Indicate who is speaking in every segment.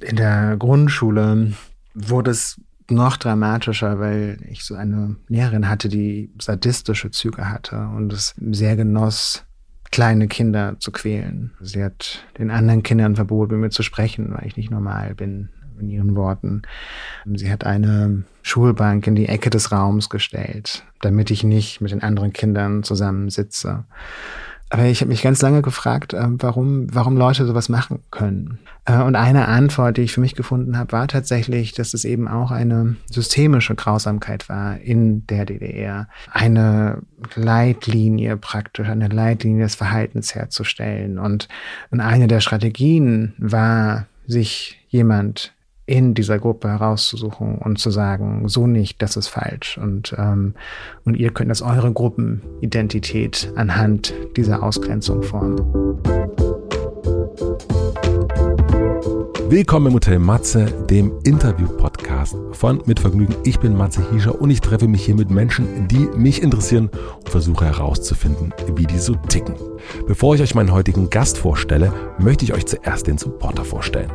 Speaker 1: In der Grundschule wurde es noch dramatischer, weil ich so eine Lehrerin hatte, die sadistische Züge hatte und es sehr genoss, kleine Kinder zu quälen. Sie hat den anderen Kindern verboten, mit mir zu sprechen, weil ich nicht normal bin in ihren Worten. Sie hat eine Schulbank in die Ecke des Raums gestellt, damit ich nicht mit den anderen Kindern zusammensitze. Aber ich habe mich ganz lange gefragt, äh, warum, warum Leute sowas machen können. Äh, und eine Antwort, die ich für mich gefunden habe, war tatsächlich, dass es eben auch eine systemische Grausamkeit war in der DDR. Eine Leitlinie praktisch, eine Leitlinie des Verhaltens herzustellen. Und eine der Strategien war, sich jemand in dieser Gruppe herauszusuchen und zu sagen, so nicht, das ist falsch. Und, ähm, und ihr könnt das eure Gruppenidentität anhand dieser Ausgrenzung formen.
Speaker 2: Willkommen im Hotel Matze, dem Interview-Podcast von Mit Vergnügen. Ich bin Matze Hiescher und ich treffe mich hier mit Menschen, die mich interessieren und versuche herauszufinden, wie die so ticken. Bevor ich euch meinen heutigen Gast vorstelle, möchte ich euch zuerst den Supporter vorstellen.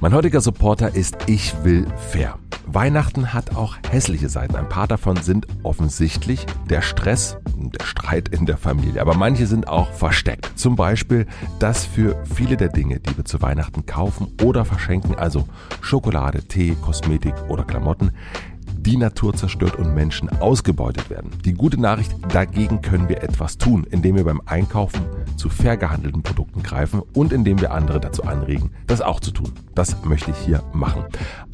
Speaker 2: Mein heutiger Supporter ist Ich will fair. Weihnachten hat auch hässliche Seiten. Ein paar davon sind offensichtlich der Stress, der Streit in der Familie. Aber manche sind auch versteckt. Zum Beispiel, dass für viele der Dinge, die wir zu Weihnachten kaufen oder verschenken, also Schokolade, Tee, Kosmetik oder Klamotten, die Natur zerstört und Menschen ausgebeutet werden. Die gute Nachricht, dagegen können wir etwas tun, indem wir beim Einkaufen zu fair gehandelten Produkten greifen und indem wir andere dazu anregen, das auch zu tun. Das möchte ich hier machen.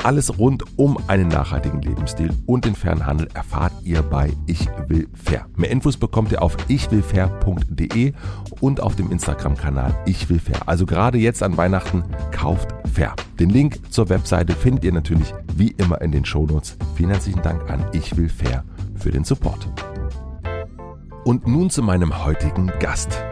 Speaker 2: Alles rund um einen nachhaltigen Lebensstil und den fairen Handel erfahrt ihr bei Ich will fair. Mehr Infos bekommt ihr auf ichwillfair.de und auf dem Instagram-Kanal Ich will fair. Also gerade jetzt an Weihnachten kauft fair. Den Link zur Webseite findet ihr natürlich wie immer in den Shownotes. Vielen herzlichen Dank an Ich will fair für den Support. Und nun zu meinem heutigen Gast.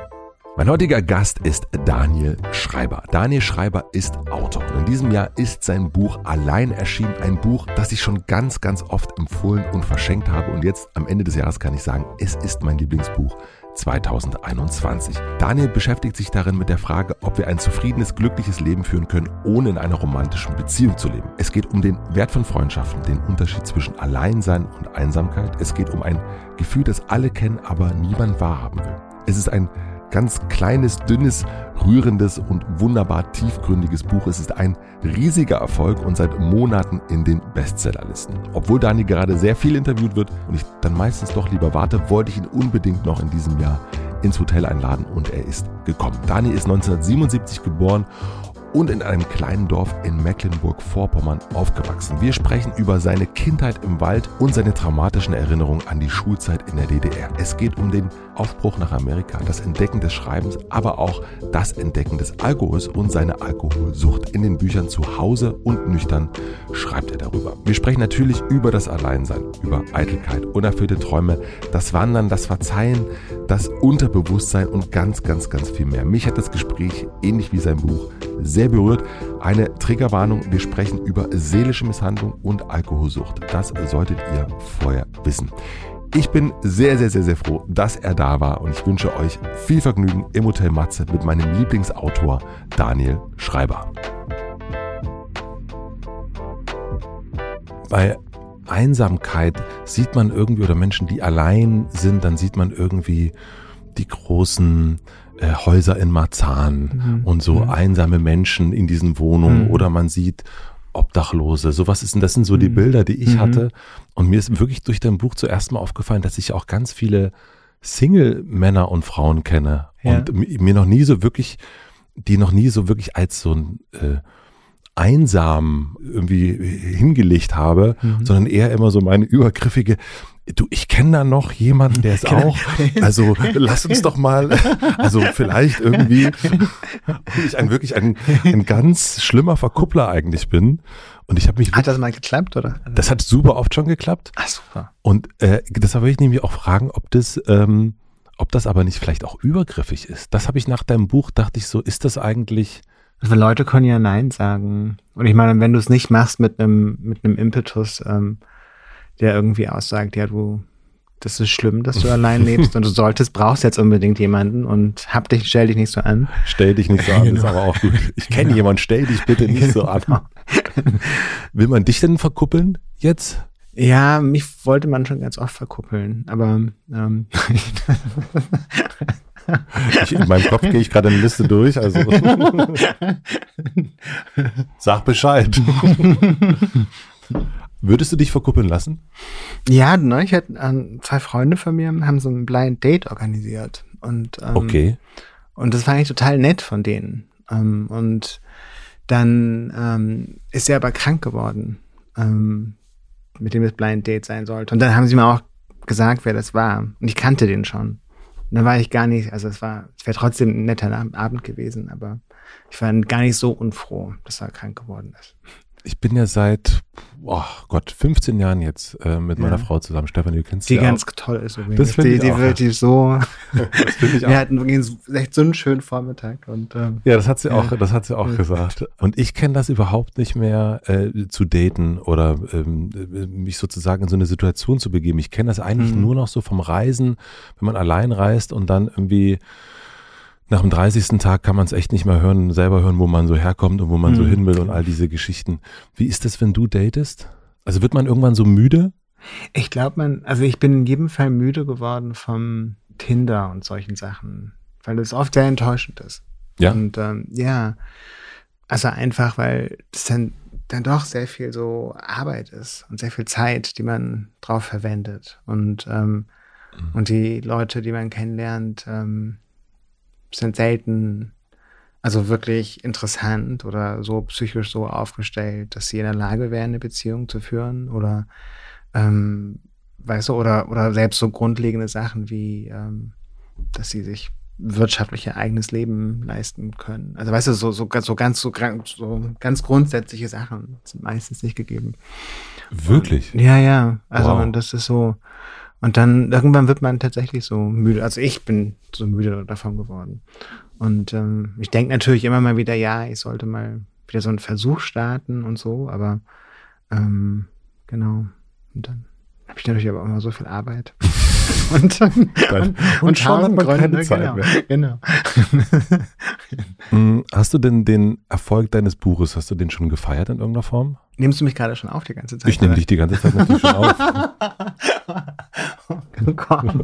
Speaker 2: Mein heutiger Gast ist Daniel Schreiber. Daniel Schreiber ist Autor und in diesem Jahr ist sein Buch Allein erschienen. Ein Buch, das ich schon ganz, ganz oft empfohlen und verschenkt habe und jetzt am Ende des Jahres kann ich sagen, es ist mein Lieblingsbuch 2021. Daniel beschäftigt sich darin mit der Frage, ob wir ein zufriedenes, glückliches Leben führen können, ohne in einer romantischen Beziehung zu leben. Es geht um den Wert von Freundschaften, den Unterschied zwischen Alleinsein und Einsamkeit. Es geht um ein Gefühl, das alle kennen, aber niemand wahrhaben will. Es ist ein ganz kleines, dünnes, rührendes und wunderbar tiefgründiges Buch. Es ist ein riesiger Erfolg und seit Monaten in den Bestsellerlisten. Obwohl Dani gerade sehr viel interviewt wird und ich dann meistens doch lieber warte, wollte ich ihn unbedingt noch in diesem Jahr ins Hotel einladen und er ist gekommen. Dani ist 1977 geboren und in einem kleinen Dorf in Mecklenburg-Vorpommern aufgewachsen. Wir sprechen über seine Kindheit im Wald und seine traumatischen Erinnerungen an die Schulzeit in der DDR. Es geht um den Aufbruch nach Amerika, das Entdecken des Schreibens, aber auch das Entdecken des Alkohols und seine Alkoholsucht. In den Büchern zu Hause und nüchtern schreibt er darüber. Wir sprechen natürlich über das Alleinsein, über Eitelkeit, unerfüllte Träume, das Wandern, das Verzeihen, das Unterbewusstsein und ganz, ganz, ganz viel mehr. Mich hat das Gespräch, ähnlich wie sein Buch, sehr berührt. Eine Triggerwarnung, wir sprechen über seelische Misshandlung und Alkoholsucht. Das solltet ihr vorher wissen. Ich bin sehr, sehr, sehr, sehr froh, dass er da war und ich wünsche euch viel Vergnügen im Hotel Matze mit meinem Lieblingsautor Daniel Schreiber. Bei Einsamkeit sieht man irgendwie oder Menschen, die allein sind, dann sieht man irgendwie die großen äh, Häuser in Marzahn mhm. und so mhm. einsame Menschen in diesen Wohnungen mhm. oder man sieht Obdachlose. Sowas ist, das sind so die mhm. Bilder, die ich mhm. hatte. Und mir ist wirklich durch dein Buch zuerst mal aufgefallen, dass ich auch ganz viele Single-Männer und Frauen kenne ja. und mir noch nie so wirklich, die noch nie so wirklich als so ein äh, einsam irgendwie hingelegt habe, mhm. sondern eher immer so meine übergriffige, du, ich kenne da noch jemanden, der ist auch, also lass uns doch mal, also vielleicht irgendwie, ich ein wirklich ein, ein ganz schlimmer Verkuppler eigentlich bin. Und ich habe mich.
Speaker 1: Hat das mal geklappt, oder?
Speaker 2: Das hat super oft schon geklappt.
Speaker 1: Ach super.
Speaker 2: Und äh, deshalb will ich nämlich auch fragen, ob das, ähm, ob das aber nicht vielleicht auch übergriffig ist. Das habe ich nach deinem Buch, dachte ich so, ist das eigentlich.
Speaker 1: Also Leute können ja Nein sagen. Und ich meine, wenn du es nicht machst mit einem mit einem Impetus, ähm, der irgendwie aussagt, ja, du, das ist schlimm, dass du allein lebst und du solltest, brauchst jetzt unbedingt jemanden und hab dich, stell dich nicht so an.
Speaker 2: Stell dich nicht so an, genau. ist aber auch gut. Ich kenne genau. jemanden, stell dich bitte nicht genau. so an. Genau. Will man dich denn verkuppeln jetzt?
Speaker 1: Ja, mich wollte man schon ganz oft verkuppeln, aber ähm,
Speaker 2: ich, in meinem Kopf gehe ich gerade eine Liste durch, also sag Bescheid. Würdest du dich verkuppeln lassen?
Speaker 1: Ja, ne, ich hatte ähm, zwei Freunde von mir haben so ein Blind Date organisiert und ähm,
Speaker 2: okay.
Speaker 1: und das fand ich total nett von denen. Ähm, und dann ähm, ist er aber krank geworden, ähm, mit dem es Blind Date sein sollte. Und dann haben sie mir auch gesagt, wer das war. Und ich kannte den schon. Und dann war ich gar nicht, also es war, es wäre trotzdem ein netter Abend gewesen, aber ich war gar nicht so unfroh, dass er krank geworden ist
Speaker 2: ich bin ja seit, oh Gott, 15 Jahren jetzt äh, mit meiner Frau zusammen. Stefan, du kennst
Speaker 1: die
Speaker 2: Die
Speaker 1: ganz auch. toll ist
Speaker 2: übrigens. Das
Speaker 1: die,
Speaker 2: die
Speaker 1: auch. wird die so. das finde ich auch. Wir hatten echt so einen schönen Vormittag. Und, ähm,
Speaker 2: ja, das hat sie auch, das hat sie auch gesagt. Und ich kenne das überhaupt nicht mehr äh, zu daten oder ähm, mich sozusagen in so eine Situation zu begeben. Ich kenne das eigentlich mhm. nur noch so vom Reisen, wenn man allein reist und dann irgendwie nach dem 30. Tag kann man es echt nicht mehr hören, selber hören, wo man so herkommt und wo man mhm. so hin will und all diese Geschichten. Wie ist das, wenn du datest? Also wird man irgendwann so müde?
Speaker 1: Ich glaube, man, also ich bin in jedem Fall müde geworden vom Tinder und solchen Sachen, weil es oft sehr enttäuschend ist.
Speaker 2: Ja.
Speaker 1: Und ähm, ja, also einfach, weil es dann, dann doch sehr viel so Arbeit ist und sehr viel Zeit, die man drauf verwendet. Und, ähm, mhm. und die Leute, die man kennenlernt, ähm, sind selten also wirklich interessant oder so psychisch so aufgestellt, dass sie in der Lage wären, eine Beziehung zu führen oder ähm, weißt du, oder, oder selbst so grundlegende Sachen wie, ähm, dass sie sich wirtschaftlich ihr eigenes Leben leisten können. Also weißt du, so, so, so ganz, so, so ganz grundsätzliche Sachen sind meistens nicht gegeben.
Speaker 2: Wirklich?
Speaker 1: Und, ja, ja. Also wow. das ist so, und dann irgendwann wird man tatsächlich so müde. Also ich bin so müde davon geworden. Und ähm, ich denke natürlich immer mal wieder, ja, ich sollte mal wieder so einen Versuch starten und so, aber ähm, genau. Und dann habe ich natürlich aber auch immer so viel Arbeit. und, und, und,
Speaker 2: und schon hat man keine Zeit
Speaker 1: genau,
Speaker 2: mehr.
Speaker 1: Genau.
Speaker 2: Mm, hast du denn den Erfolg deines Buches, hast du den schon gefeiert in irgendeiner Form?
Speaker 1: Nimmst du mich gerade schon auf die ganze Zeit?
Speaker 2: Ich nehme dich die ganze Zeit natürlich schon auf. oh Gott.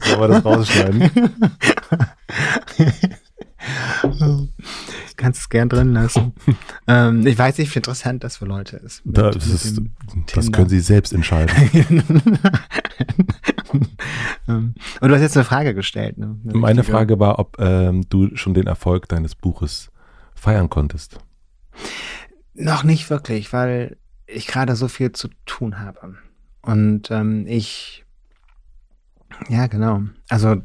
Speaker 2: Sollen wir das rausschneiden?
Speaker 1: kannst es gern drin lassen. ähm, ich weiß nicht, wie interessant das für Leute ist.
Speaker 2: Mit, ist das können Sie selbst entscheiden.
Speaker 1: Ähm, und du hast jetzt eine Frage gestellt. Ne?
Speaker 2: Meine Frage war, ob ähm, du schon den Erfolg deines Buches feiern konntest.
Speaker 1: Noch nicht wirklich, weil ich gerade so viel zu tun habe. Und ähm, ich, ja, genau. Also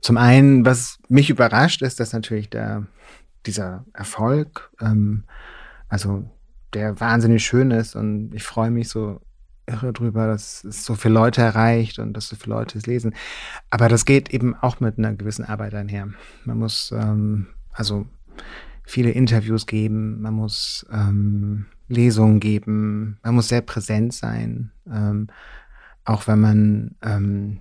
Speaker 1: zum einen, was mich überrascht, ist, dass natürlich der dieser Erfolg, ähm, also der wahnsinnig schön ist und ich freue mich so irre drüber, dass es so viele Leute erreicht und dass so viele Leute es lesen. Aber das geht eben auch mit einer gewissen Arbeit einher. Man muss ähm, also viele Interviews geben, man muss ähm, Lesungen geben, man muss sehr präsent sein, ähm, auch wenn man ähm,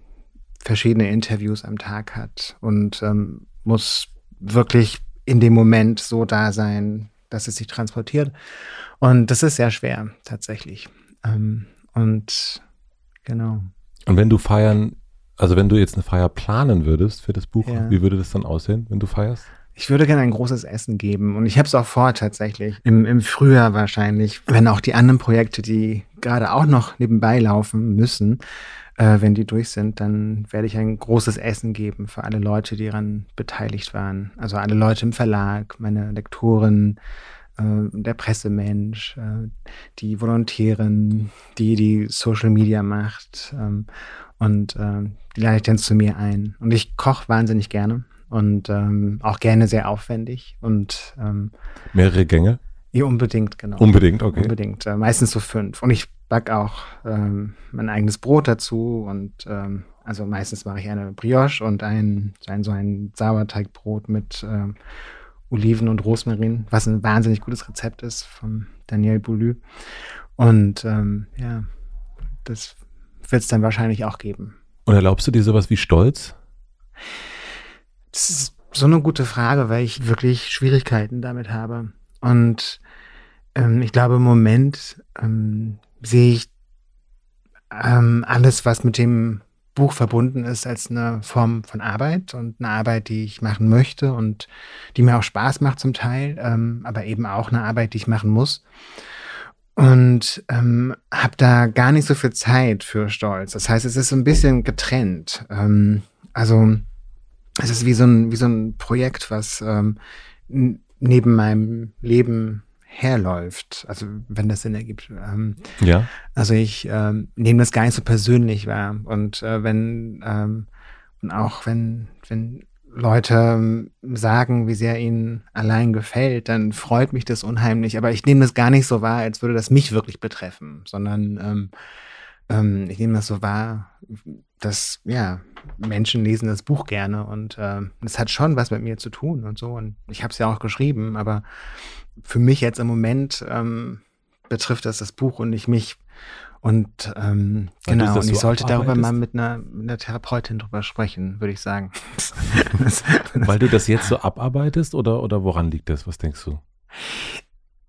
Speaker 1: verschiedene Interviews am Tag hat und ähm, muss wirklich in dem Moment so da sein, dass es sich transportiert. Und das ist sehr schwer, tatsächlich. Ähm, und genau.
Speaker 2: Und wenn du feiern, also wenn du jetzt eine Feier planen würdest für das Buch, ja. wie würde das dann aussehen, wenn du feierst?
Speaker 1: Ich würde gerne ein großes Essen geben und ich habe es auch vor tatsächlich. Im, Im Frühjahr wahrscheinlich, wenn auch die anderen Projekte, die gerade auch noch nebenbei laufen müssen, äh, wenn die durch sind, dann werde ich ein großes Essen geben für alle Leute, die daran beteiligt waren. Also alle Leute im Verlag, meine Lektoren, äh, der Pressemensch, äh, die Volontärin, die die Social Media macht. Ähm, und äh, die lade ich dann zu mir ein. Und ich koche wahnsinnig gerne und ähm, auch gerne sehr aufwendig und ähm,
Speaker 2: mehrere Gänge.
Speaker 1: Ja, unbedingt, genau.
Speaker 2: Unbedingt, okay.
Speaker 1: Unbedingt. Äh, meistens so fünf. Und ich back auch ähm, mein eigenes Brot dazu und ähm, also meistens mache ich eine Brioche und ein, ein so ein Sauerteigbrot mit ähm, Oliven und Rosmarin, was ein wahnsinnig gutes Rezept ist von Daniel Boulou. Und ähm, ja, das wird es dann wahrscheinlich auch geben.
Speaker 2: Und erlaubst du dir sowas wie Stolz?
Speaker 1: Das ist so eine gute Frage, weil ich wirklich Schwierigkeiten damit habe. Und ähm, ich glaube, im Moment ähm, sehe ich ähm, alles, was mit dem Buch verbunden ist, als eine Form von Arbeit und eine Arbeit, die ich machen möchte und die mir auch Spaß macht zum Teil, ähm, aber eben auch eine Arbeit, die ich machen muss. Und ähm, habe da gar nicht so viel Zeit für Stolz. Das heißt, es ist so ein bisschen getrennt. Ähm, also es ist wie so ein, wie so ein Projekt, was ähm, neben meinem Leben herläuft. Also wenn das Sinn ergibt. Ähm,
Speaker 2: ja.
Speaker 1: Also ich ähm, nehme das gar nicht so persönlich wahr. Und äh, wenn ähm, und auch wenn, wenn Leute ähm, sagen, wie sehr ihnen allein gefällt, dann freut mich das unheimlich. Aber ich nehme das gar nicht so wahr, als würde das mich wirklich betreffen, sondern ähm, ähm, ich nehme das so wahr, dass ja Menschen lesen das Buch gerne und äh, das hat schon was mit mir zu tun und so. Und ich habe es ja auch geschrieben, aber für mich jetzt im Moment ähm, betrifft das das Buch und nicht mich. Und ähm, genau, und ich so sollte darüber mal mit einer, mit einer Therapeutin drüber sprechen, würde ich sagen.
Speaker 2: Weil du das jetzt so abarbeitest oder, oder woran liegt das? Was denkst du?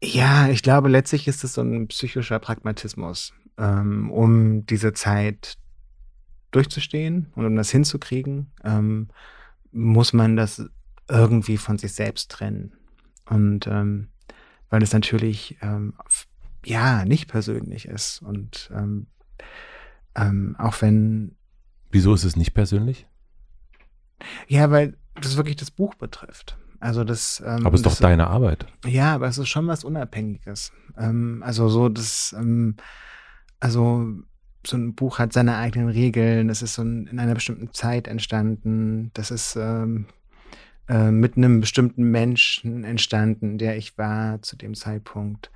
Speaker 1: Ja, ich glaube, letztlich ist es so ein psychischer Pragmatismus, ähm, um diese Zeit durchzustehen und um das hinzukriegen, ähm, muss man das irgendwie von sich selbst trennen. Und ähm, weil es natürlich ähm, ja nicht persönlich ist und ähm, ähm, auch wenn.
Speaker 2: Wieso ist es nicht persönlich?
Speaker 1: Ja, weil das wirklich das Buch betrifft. Also das.
Speaker 2: Ähm, aber es ist das, doch deine Arbeit.
Speaker 1: Ja, aber es ist schon was Unabhängiges. Ähm, also so das, ähm, also so ein Buch hat seine eigenen Regeln. Es ist so ein, in einer bestimmten Zeit entstanden. Das ist ähm, äh, mit einem bestimmten Menschen entstanden, der ich war zu dem Zeitpunkt.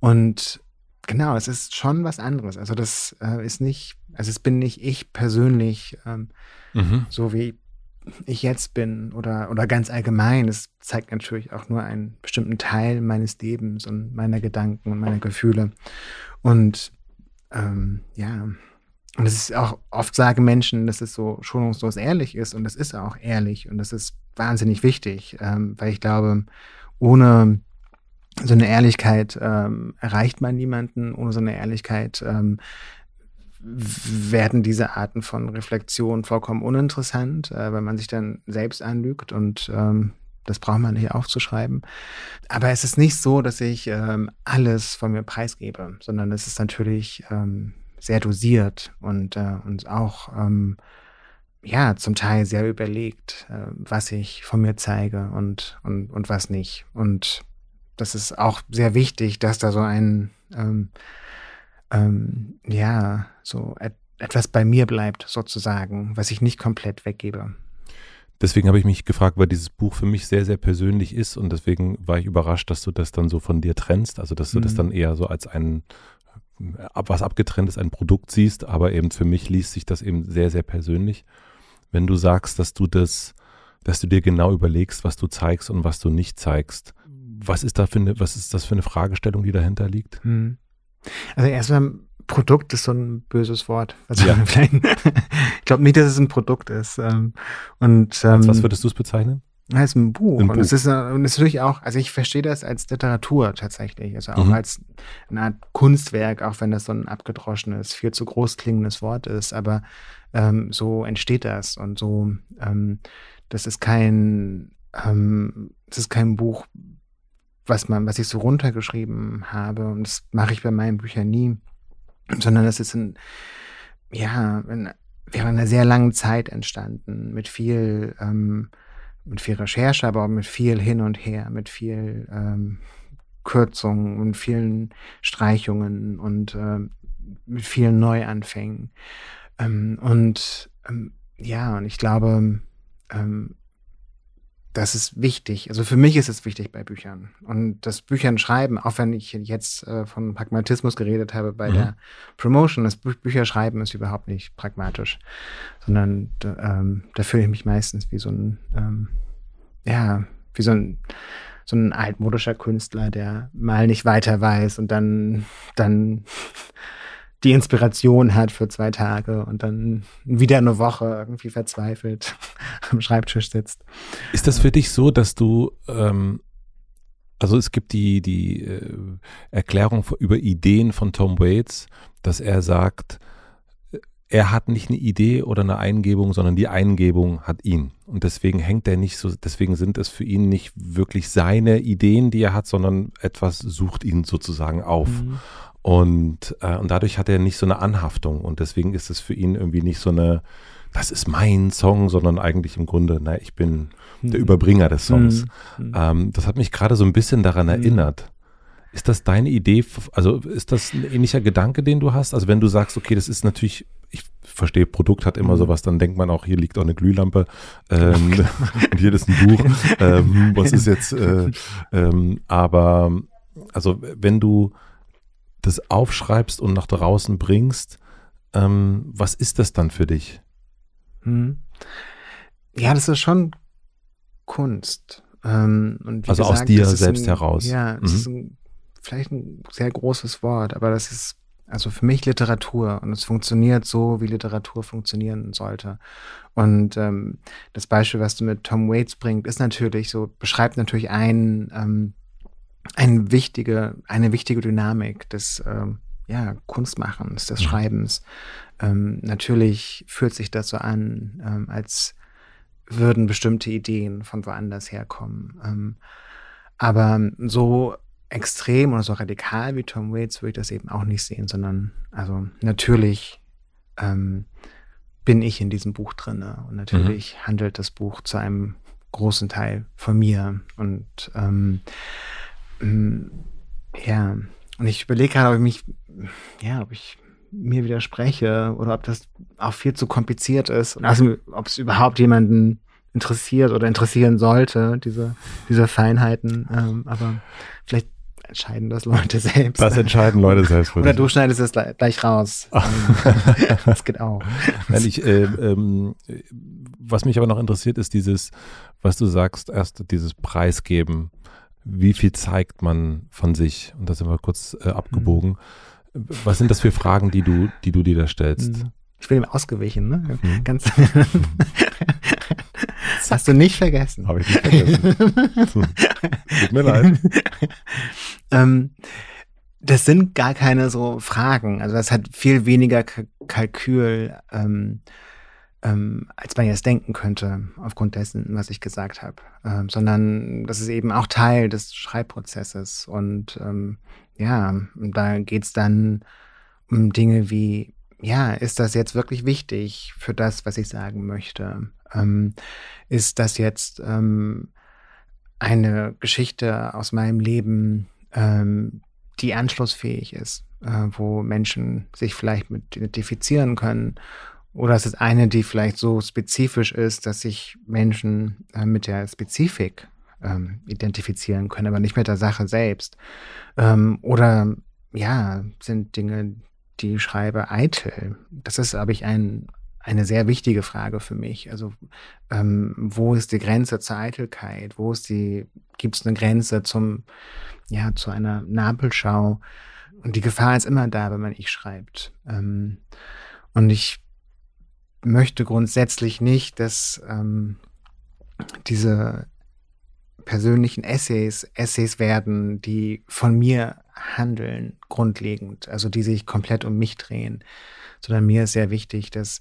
Speaker 1: Und genau, es ist schon was anderes. Also das äh, ist nicht, also es bin nicht ich persönlich, ähm, mhm. so wie ich jetzt bin oder, oder ganz allgemein. Es zeigt natürlich auch nur einen bestimmten Teil meines Lebens und meiner Gedanken und meiner Gefühle. Und ähm, ja, und es ist auch, oft sagen Menschen, dass es so schonungslos ehrlich ist und das ist auch ehrlich und das ist wahnsinnig wichtig, ähm, weil ich glaube, ohne so eine Ehrlichkeit ähm, erreicht man niemanden, ohne so eine Ehrlichkeit ähm, werden diese Arten von Reflexion vollkommen uninteressant, äh, weil man sich dann selbst anlügt und ähm, das braucht man nicht aufzuschreiben. Aber es ist nicht so, dass ich ähm, alles von mir preisgebe, sondern es ist natürlich ähm, sehr dosiert und, äh, und auch ähm, ja zum Teil sehr überlegt, äh, was ich von mir zeige und, und, und was nicht. Und das ist auch sehr wichtig, dass da so ein ähm, ähm, ja so et etwas bei mir bleibt sozusagen, was ich nicht komplett weggebe.
Speaker 2: Deswegen habe ich mich gefragt, weil dieses Buch für mich sehr, sehr persönlich ist und deswegen war ich überrascht, dass du das dann so von dir trennst, also dass du mhm. das dann eher so als ein was abgetrenntes, ein Produkt siehst, aber eben für mich liest sich das eben sehr, sehr persönlich. Wenn du sagst, dass du das, dass du dir genau überlegst, was du zeigst und was du nicht zeigst, was ist da für eine, was ist das für eine Fragestellung, die dahinter liegt? Hm.
Speaker 1: Also erstmal Produkt ist so ein böses Wort. Also ja. ich glaube nicht, dass es ein Produkt ist. Ähm, und,
Speaker 2: ähm, was würdest du es bezeichnen?
Speaker 1: als ein Buch. Ein und Buch. es ist, und es ist natürlich auch, also ich verstehe das als Literatur tatsächlich, also auch mhm. als eine Art Kunstwerk, auch wenn das so ein abgedroschenes, viel zu groß klingendes Wort ist, aber ähm, so entsteht das und so, ähm, das ist kein, ähm, das ist kein Buch, was man, was ich so runtergeschrieben habe und das mache ich bei meinen Büchern nie, sondern das ist ein, ja, in, während einer sehr langen Zeit entstanden, mit viel, ähm, mit viel Recherche, aber auch mit viel hin und her, mit viel ähm, Kürzungen und vielen Streichungen und ähm, mit vielen Neuanfängen. Ähm, und ähm, ja, und ich glaube, ähm, das ist wichtig. Also für mich ist es wichtig bei Büchern. Und das Büchern schreiben, auch wenn ich jetzt äh, von Pragmatismus geredet habe bei mhm. der Promotion, das Bü Bücherschreiben ist überhaupt nicht pragmatisch, sondern ähm, da fühle ich mich meistens wie so ein, ähm, ja, wie so ein, so ein altmodischer Künstler, der mal nicht weiter weiß und dann, dann die Inspiration hat für zwei Tage und dann wieder eine Woche irgendwie verzweifelt am Schreibtisch sitzt.
Speaker 2: Ist das für dich so, dass du, ähm, also es gibt die, die äh, Erklärung über Ideen von Tom Waits, dass er sagt, er hat nicht eine Idee oder eine Eingebung, sondern die Eingebung hat ihn. Und deswegen hängt er nicht so, deswegen sind es für ihn nicht wirklich seine Ideen, die er hat, sondern etwas sucht ihn sozusagen auf. Mhm. Und, äh, und dadurch hat er nicht so eine Anhaftung. Und deswegen ist es für ihn irgendwie nicht so eine, das ist mein Song, sondern eigentlich im Grunde, na, ich bin der mhm. Überbringer des Songs. Mhm. Ähm, das hat mich gerade so ein bisschen daran mhm. erinnert. Ist das deine Idee? Also ist das ein ähnlicher Gedanke, den du hast? Also wenn du sagst, okay, das ist natürlich ich verstehe, Produkt hat immer mhm. sowas, dann denkt man auch, hier liegt auch eine Glühlampe ähm, und hier ist ein Buch. Ähm, was ist jetzt, äh, ähm, aber also wenn du das aufschreibst und nach draußen bringst, ähm, was ist das dann für dich?
Speaker 1: Mhm. Ja, das ist schon Kunst.
Speaker 2: Ähm, also gesagt, aus dir selbst
Speaker 1: ein,
Speaker 2: heraus.
Speaker 1: Ja, das mhm. ist ein, vielleicht ein sehr großes Wort, aber das ist also für mich Literatur und es funktioniert so, wie Literatur funktionieren sollte. Und ähm, das Beispiel, was du mit Tom Waits bringst, ist natürlich so, beschreibt natürlich ein, ähm, eine wichtige, eine wichtige Dynamik des ähm, ja, Kunstmachens, des Schreibens. Ähm, natürlich fühlt sich das so an, ähm, als würden bestimmte Ideen von woanders herkommen. Ähm, aber so extrem oder so radikal wie Tom Waits würde ich das eben auch nicht sehen, sondern also natürlich ähm, bin ich in diesem Buch drinne und natürlich mhm. handelt das Buch zu einem großen Teil von mir und ähm, ja und ich überlege gerade, ob ich mich ja, ob ich mir widerspreche oder ob das auch viel zu kompliziert ist also ob es überhaupt jemanden interessiert oder interessieren sollte, diese, diese Feinheiten. Ähm, aber vielleicht entscheiden das Leute selbst.
Speaker 2: Das entscheiden Leute selbst.
Speaker 1: Oder du schneidest es gleich raus. das geht auch.
Speaker 2: Nein, ich, äh, ähm, was mich aber noch interessiert, ist dieses, was du sagst, erst dieses Preisgeben. Wie viel zeigt man von sich? Und da sind wir kurz äh, abgebogen. Mhm. Was sind das für Fragen, die du, die du dir da stellst? Mhm.
Speaker 1: Ich bin ihm ausgewichen, ne? Mhm. Ganz. Hast du nicht vergessen.
Speaker 2: Habe ich nicht vergessen. Tut mir leid.
Speaker 1: ähm, das sind gar keine so Fragen. Also das hat viel weniger K Kalkül, ähm, ähm, als man jetzt denken könnte, aufgrund dessen, was ich gesagt habe. Ähm, sondern das ist eben auch Teil des Schreibprozesses. Und ähm, ja, da geht's dann um Dinge wie, ja, ist das jetzt wirklich wichtig für das, was ich sagen möchte? Ähm, ist das jetzt ähm, eine Geschichte aus meinem Leben, ähm, die anschlussfähig ist, äh, wo Menschen sich vielleicht mit identifizieren können? Oder ist es eine, die vielleicht so spezifisch ist, dass sich Menschen äh, mit der Spezifik ähm, identifizieren können, aber nicht mit der Sache selbst? Ähm, oder ja, sind Dinge, die ich schreibe, eitel? Das ist, glaube ich, ein, eine sehr wichtige Frage für mich. Also ähm, wo ist die Grenze zur Eitelkeit? Wo ist die, gibt es eine Grenze zum, ja, zu einer Nabelschau? Und die Gefahr ist immer da, wenn man ich schreibt. Ähm, und ich möchte grundsätzlich nicht, dass ähm, diese persönlichen Essays Essays werden, die von mir handeln, grundlegend, also die sich komplett um mich drehen sondern mir ist sehr wichtig, dass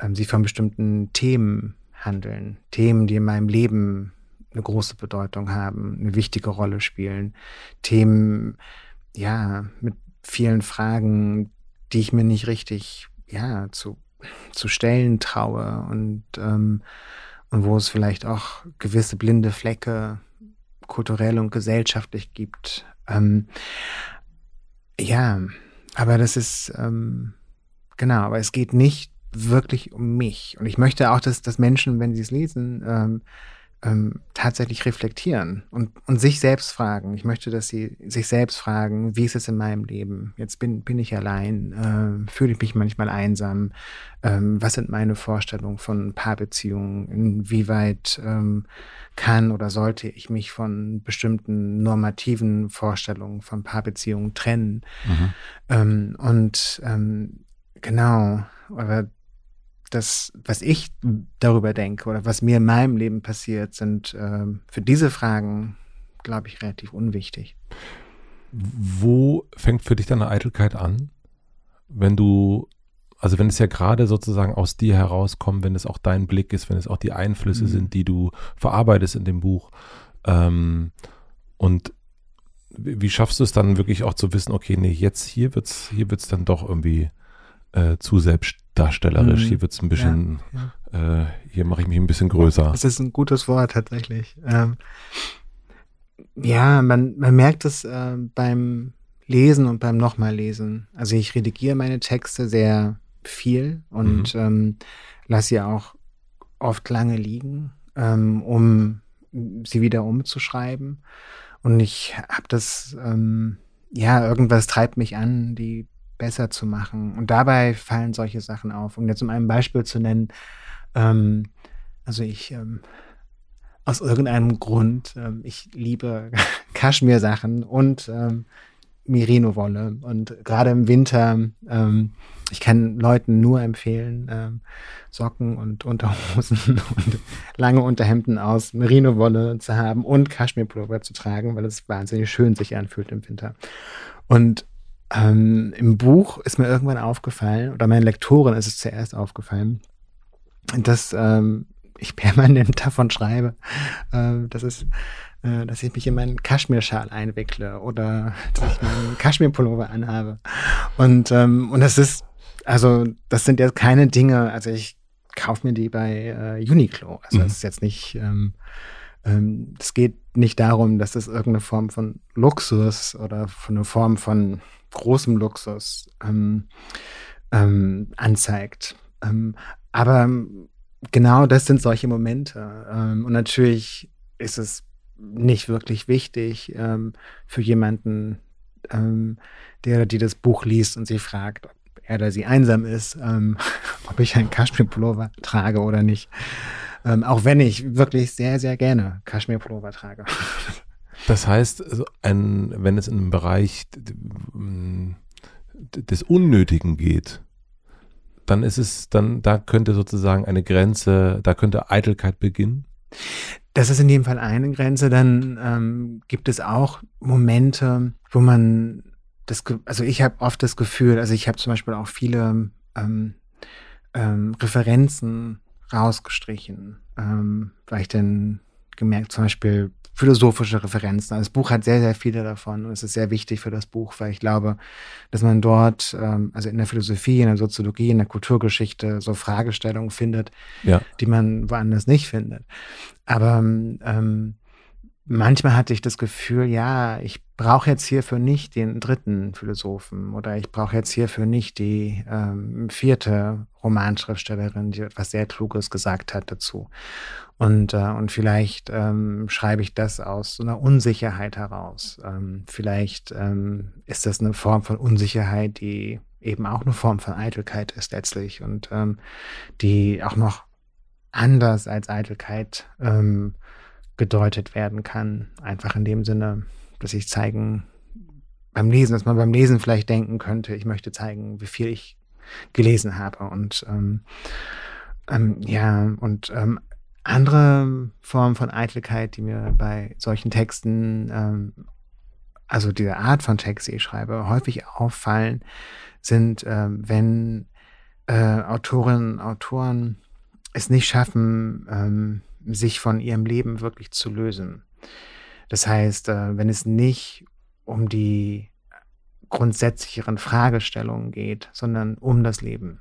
Speaker 1: ähm, sie von bestimmten Themen handeln. Themen, die in meinem Leben eine große Bedeutung haben, eine wichtige Rolle spielen. Themen, ja, mit vielen Fragen, die ich mir nicht richtig, ja, zu, zu stellen traue und, ähm, und wo es vielleicht auch gewisse blinde Flecke kulturell und gesellschaftlich gibt. Ähm, ja, aber das ist, ähm, Genau, aber es geht nicht wirklich um mich. Und ich möchte auch, dass, dass Menschen, wenn sie es lesen, ähm, ähm, tatsächlich reflektieren und, und sich selbst fragen. Ich möchte, dass sie sich selbst fragen, wie ist es in meinem Leben? Jetzt bin, bin ich allein, äh, fühle ich mich manchmal einsam? Ähm, was sind meine Vorstellungen von Paarbeziehungen? Inwieweit ähm, kann oder sollte ich mich von bestimmten normativen Vorstellungen von Paarbeziehungen trennen? Mhm. Ähm, und ähm, genau, aber das, was ich darüber denke oder was mir in meinem Leben passiert, sind äh, für diese Fragen, glaube ich, relativ unwichtig.
Speaker 2: Wo fängt für dich deine Eitelkeit an? Wenn du, also wenn es ja gerade sozusagen aus dir herauskommt, wenn es auch dein Blick ist, wenn es auch die Einflüsse mhm. sind, die du verarbeitest in dem Buch. Ähm, und wie schaffst du es dann wirklich auch zu wissen, okay, nee, jetzt hier wird's, hier wird's dann doch irgendwie äh, zu selbstdarstellerisch. Mhm. Hier wird es ein bisschen, ja, ja. Äh, hier mache ich mich ein bisschen größer.
Speaker 1: Das ist ein gutes Wort tatsächlich. Ähm, ja, man, man merkt es äh, beim Lesen und beim nochmal lesen. Also ich redigiere meine Texte sehr viel und mhm. ähm, lasse sie auch oft lange liegen, ähm, um sie wieder umzuschreiben. Und ich habe das, ähm, ja, irgendwas treibt mich an, die besser zu machen. Und dabei fallen solche Sachen auf. Um jetzt um ein Beispiel zu nennen, ähm, also ich ähm, aus irgendeinem Grund, ähm, ich liebe Kaschmir-Sachen und ähm, Merino-Wolle. Und gerade im Winter, ähm, ich kann Leuten nur empfehlen, ähm, Socken und Unterhosen und lange Unterhemden aus Merino-Wolle zu haben und Kaschmir-Pullover zu tragen, weil es wahnsinnig schön sich anfühlt im Winter. Und ähm, Im Buch ist mir irgendwann aufgefallen, oder meinen Lektoren ist es zuerst aufgefallen, dass ähm, ich permanent davon schreibe, äh, dass, es, äh, dass ich mich in meinen Kaschmirschal einwickle oder dass ich meinen Kaschmirpullover anhabe. Und, ähm, und das ist, also das sind jetzt keine Dinge, also ich kaufe mir die bei äh, Uniqlo. Also mhm. das ist jetzt nicht, ähm, ähm, es geht nicht darum, dass das irgendeine Form von Luxus oder von einer Form von großem Luxus ähm, ähm, anzeigt. Ähm, aber genau das sind solche Momente. Ähm, und natürlich ist es nicht wirklich wichtig ähm, für jemanden, ähm, der oder die das Buch liest und sich fragt, ob er oder sie einsam ist, ob ich einen Kaschmir-Pullover trage oder nicht. Auch wenn ich wirklich sehr, sehr gerne Kaschmir-Pullover trage.
Speaker 2: Das heißt, also ein, wenn es in den Bereich des Unnötigen geht, dann ist es, dann, da könnte sozusagen eine Grenze, da könnte Eitelkeit beginnen.
Speaker 1: Das ist in dem Fall eine Grenze. Dann ähm, gibt es auch Momente, wo man das, also ich habe oft das Gefühl, also ich habe zum Beispiel auch viele ähm, ähm, Referenzen rausgestrichen, ähm, weil ich dann gemerkt, zum Beispiel philosophische Referenzen. Also das Buch hat sehr, sehr viele davon und es ist sehr wichtig für das Buch, weil ich glaube, dass man dort, ähm, also in der Philosophie, in der Soziologie, in der Kulturgeschichte so Fragestellungen findet, ja. die man woanders nicht findet. Aber ähm, manchmal hatte ich das Gefühl, ja, ich brauche jetzt hierfür nicht den dritten Philosophen oder ich brauche jetzt hierfür nicht die ähm, vierte Romanschriftstellerin, die etwas sehr Kluges gesagt hat dazu. Und, äh, und vielleicht ähm, schreibe ich das aus so einer Unsicherheit heraus. Ähm, vielleicht ähm, ist das eine Form von Unsicherheit, die eben auch eine Form von Eitelkeit ist letztlich und ähm, die auch noch anders als Eitelkeit ähm, gedeutet werden kann. Einfach in dem Sinne, dass ich zeigen, beim Lesen, dass man beim Lesen vielleicht denken könnte, ich möchte zeigen, wie viel ich gelesen habe. Und ähm, ähm, ja, und ähm, andere Formen von Eitelkeit, die mir bei solchen Texten, ähm, also diese Art von Text, die ich schreibe, häufig auffallen, sind, ähm, wenn äh, Autorinnen und Autoren es nicht schaffen, ähm, sich von ihrem Leben wirklich zu lösen. Das heißt, äh, wenn es nicht um die grundsätzlicheren Fragestellungen geht, sondern um das Leben.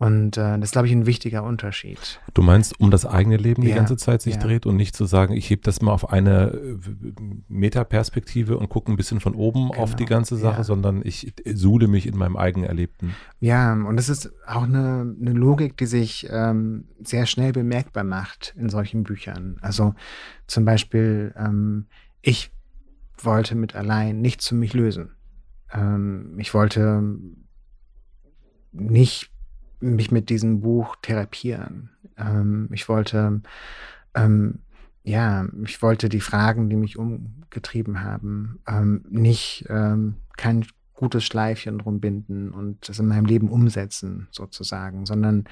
Speaker 1: Und äh, das ist, glaube ich, ein wichtiger Unterschied.
Speaker 2: Du meinst, um das eigene Leben die
Speaker 1: Ja,
Speaker 2: ganze Zeit sich
Speaker 1: ja.
Speaker 2: dreht und nicht zu sagen, ich hebe das mal auf eine äh, Metaperspektive und gucke ein bisschen von oben auf
Speaker 1: Genau,
Speaker 2: die ganze Sache,
Speaker 1: ja.
Speaker 2: sondern ich suhle mich in meinem eigenen Erlebten.
Speaker 1: Ja, und das ist auch eine, eine Logik, die sich ähm, sehr schnell bemerkbar macht in solchen Büchern. Also zum Beispiel, ähm, ich wollte mit allein nichts für mich lösen. Ähm, ich wollte nicht mich mit diesem Buch therapieren. Ähm, ich wollte, ähm, ja, ich wollte die Fragen, die mich umgetrieben haben, ähm, nicht ähm, kein gutes Schleifchen drum binden und das in meinem Leben umsetzen, sozusagen, sondern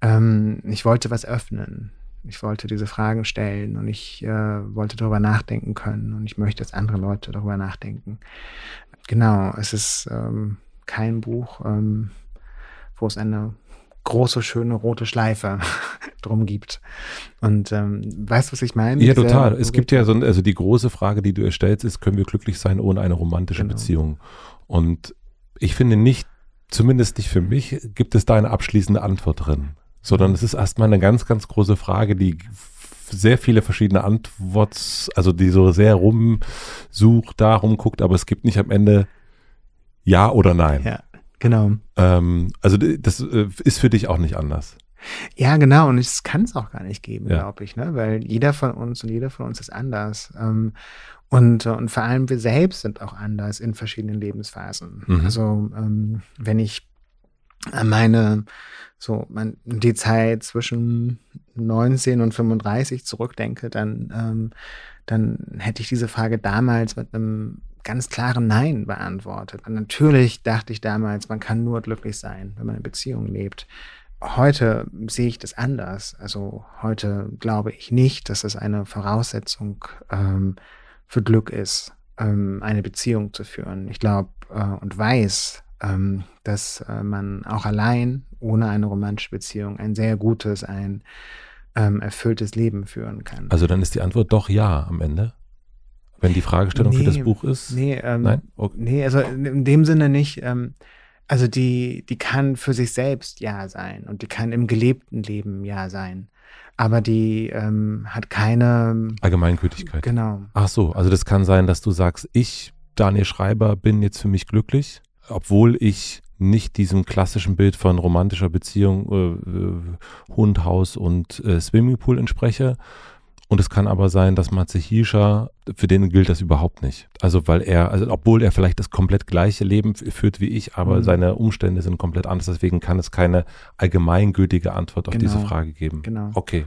Speaker 1: ähm, ich wollte was öffnen. Ich wollte diese Fragen stellen und ich äh, wollte darüber nachdenken können und ich möchte, dass andere Leute darüber nachdenken. Genau, es ist ähm, kein Buch, wo es eine große, schöne rote Schleife drum gibt. Und ähm, weißt du, was ich meine?
Speaker 2: Ja, total. Es gibt ja so, ein- also die große Frage, die du erstellst, ist, können wir glücklich sein ohne eine romantische
Speaker 1: Genau.
Speaker 2: Beziehung? Und ich finde nicht, zumindest nicht für mich, gibt es da eine abschließende Antwort drin, sondern es ist erstmal eine ganz, ganz große Frage, die sehr viele verschiedene Antworts, also die so sehr rumsucht, da rumguckt, aber es gibt nicht am Ende Ja oder Nein.
Speaker 1: Ja, genau.
Speaker 2: Ähm, also das äh, ist für dich auch nicht anders.
Speaker 1: Ja, genau. Und es kann es auch gar nicht geben,
Speaker 2: Ja.
Speaker 1: glaube ich, ne? Weil jeder von uns und jeder von uns ist anders. Ähm, und, äh, und vor allem wir selbst sind auch anders in verschiedenen Lebensphasen.
Speaker 2: Mhm.
Speaker 1: Also ähm, wenn ich an meine, so mein, die Zeit zwischen 19 und 35 zurückdenke, dann, ähm, dann hätte ich diese Frage damals mit einem ganz klaren Nein beantwortet. Und natürlich dachte ich damals, man kann nur glücklich sein, wenn man in Beziehung lebt. Heute sehe ich das anders. Also heute glaube ich nicht, dass es eine Voraussetzung ähm, für Glück ist, ähm, eine Beziehung zu führen. Ich glaube äh, und weiß, ähm, dass äh, man auch allein ohne eine romantische Beziehung ein sehr gutes, ein ähm, erfülltes Leben führen kann.
Speaker 2: Also dann ist die Antwort doch Ja am Ende. Wenn die Fragestellung für das
Speaker 1: Nee,
Speaker 2: Buch ist.
Speaker 1: nee, ähm,
Speaker 2: Nein? Okay.
Speaker 1: Nee, also in in dem Sinne nicht. Ähm, also die, die kann für sich selbst ja sein und die kann im gelebten Leben ja sein. Aber die ähm, hat keine,
Speaker 2: Allgemeingültigkeit.
Speaker 1: genau,
Speaker 2: Ach so, also das kann sein, dass du sagst, ich, Daniel Schreiber, bin jetzt für mich glücklich, obwohl ich nicht diesem klassischen Bild von romantischer Beziehung, äh, äh, Hund, Haus und äh, Swimmingpool entspreche. Und es kann aber sein, dass Matsuhisha, für den gilt das überhaupt nicht. Also weil er, also obwohl er vielleicht das komplett gleiche Leben führt wie ich, aber
Speaker 1: Mhm.
Speaker 2: seine Umstände sind komplett anders. Deswegen kann es keine allgemeingültige Antwort auf diese
Speaker 1: Genau.
Speaker 2: Frage geben.
Speaker 1: genau.
Speaker 2: Okay.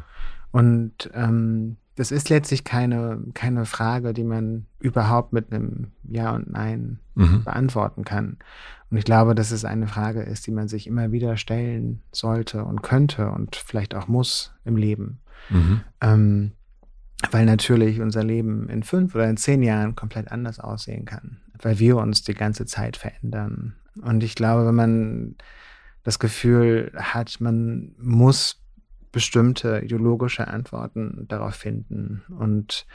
Speaker 1: Und ähm, das ist letztlich keine, keine Frage, die man überhaupt mit einem Ja und Nein
Speaker 2: Mhm.
Speaker 1: beantworten kann. Und ich glaube, dass es eine Frage ist, die man sich immer wieder stellen sollte und könnte und vielleicht auch muss im Leben.
Speaker 2: Mhm.
Speaker 1: Ähm, weil natürlich unser Leben in fünf oder in zehn Jahren komplett anders aussehen kann, weil wir uns die ganze Zeit verändern. Und ich glaube, wenn man das Gefühl hat, man muss bestimmte ideologische Antworten darauf finden und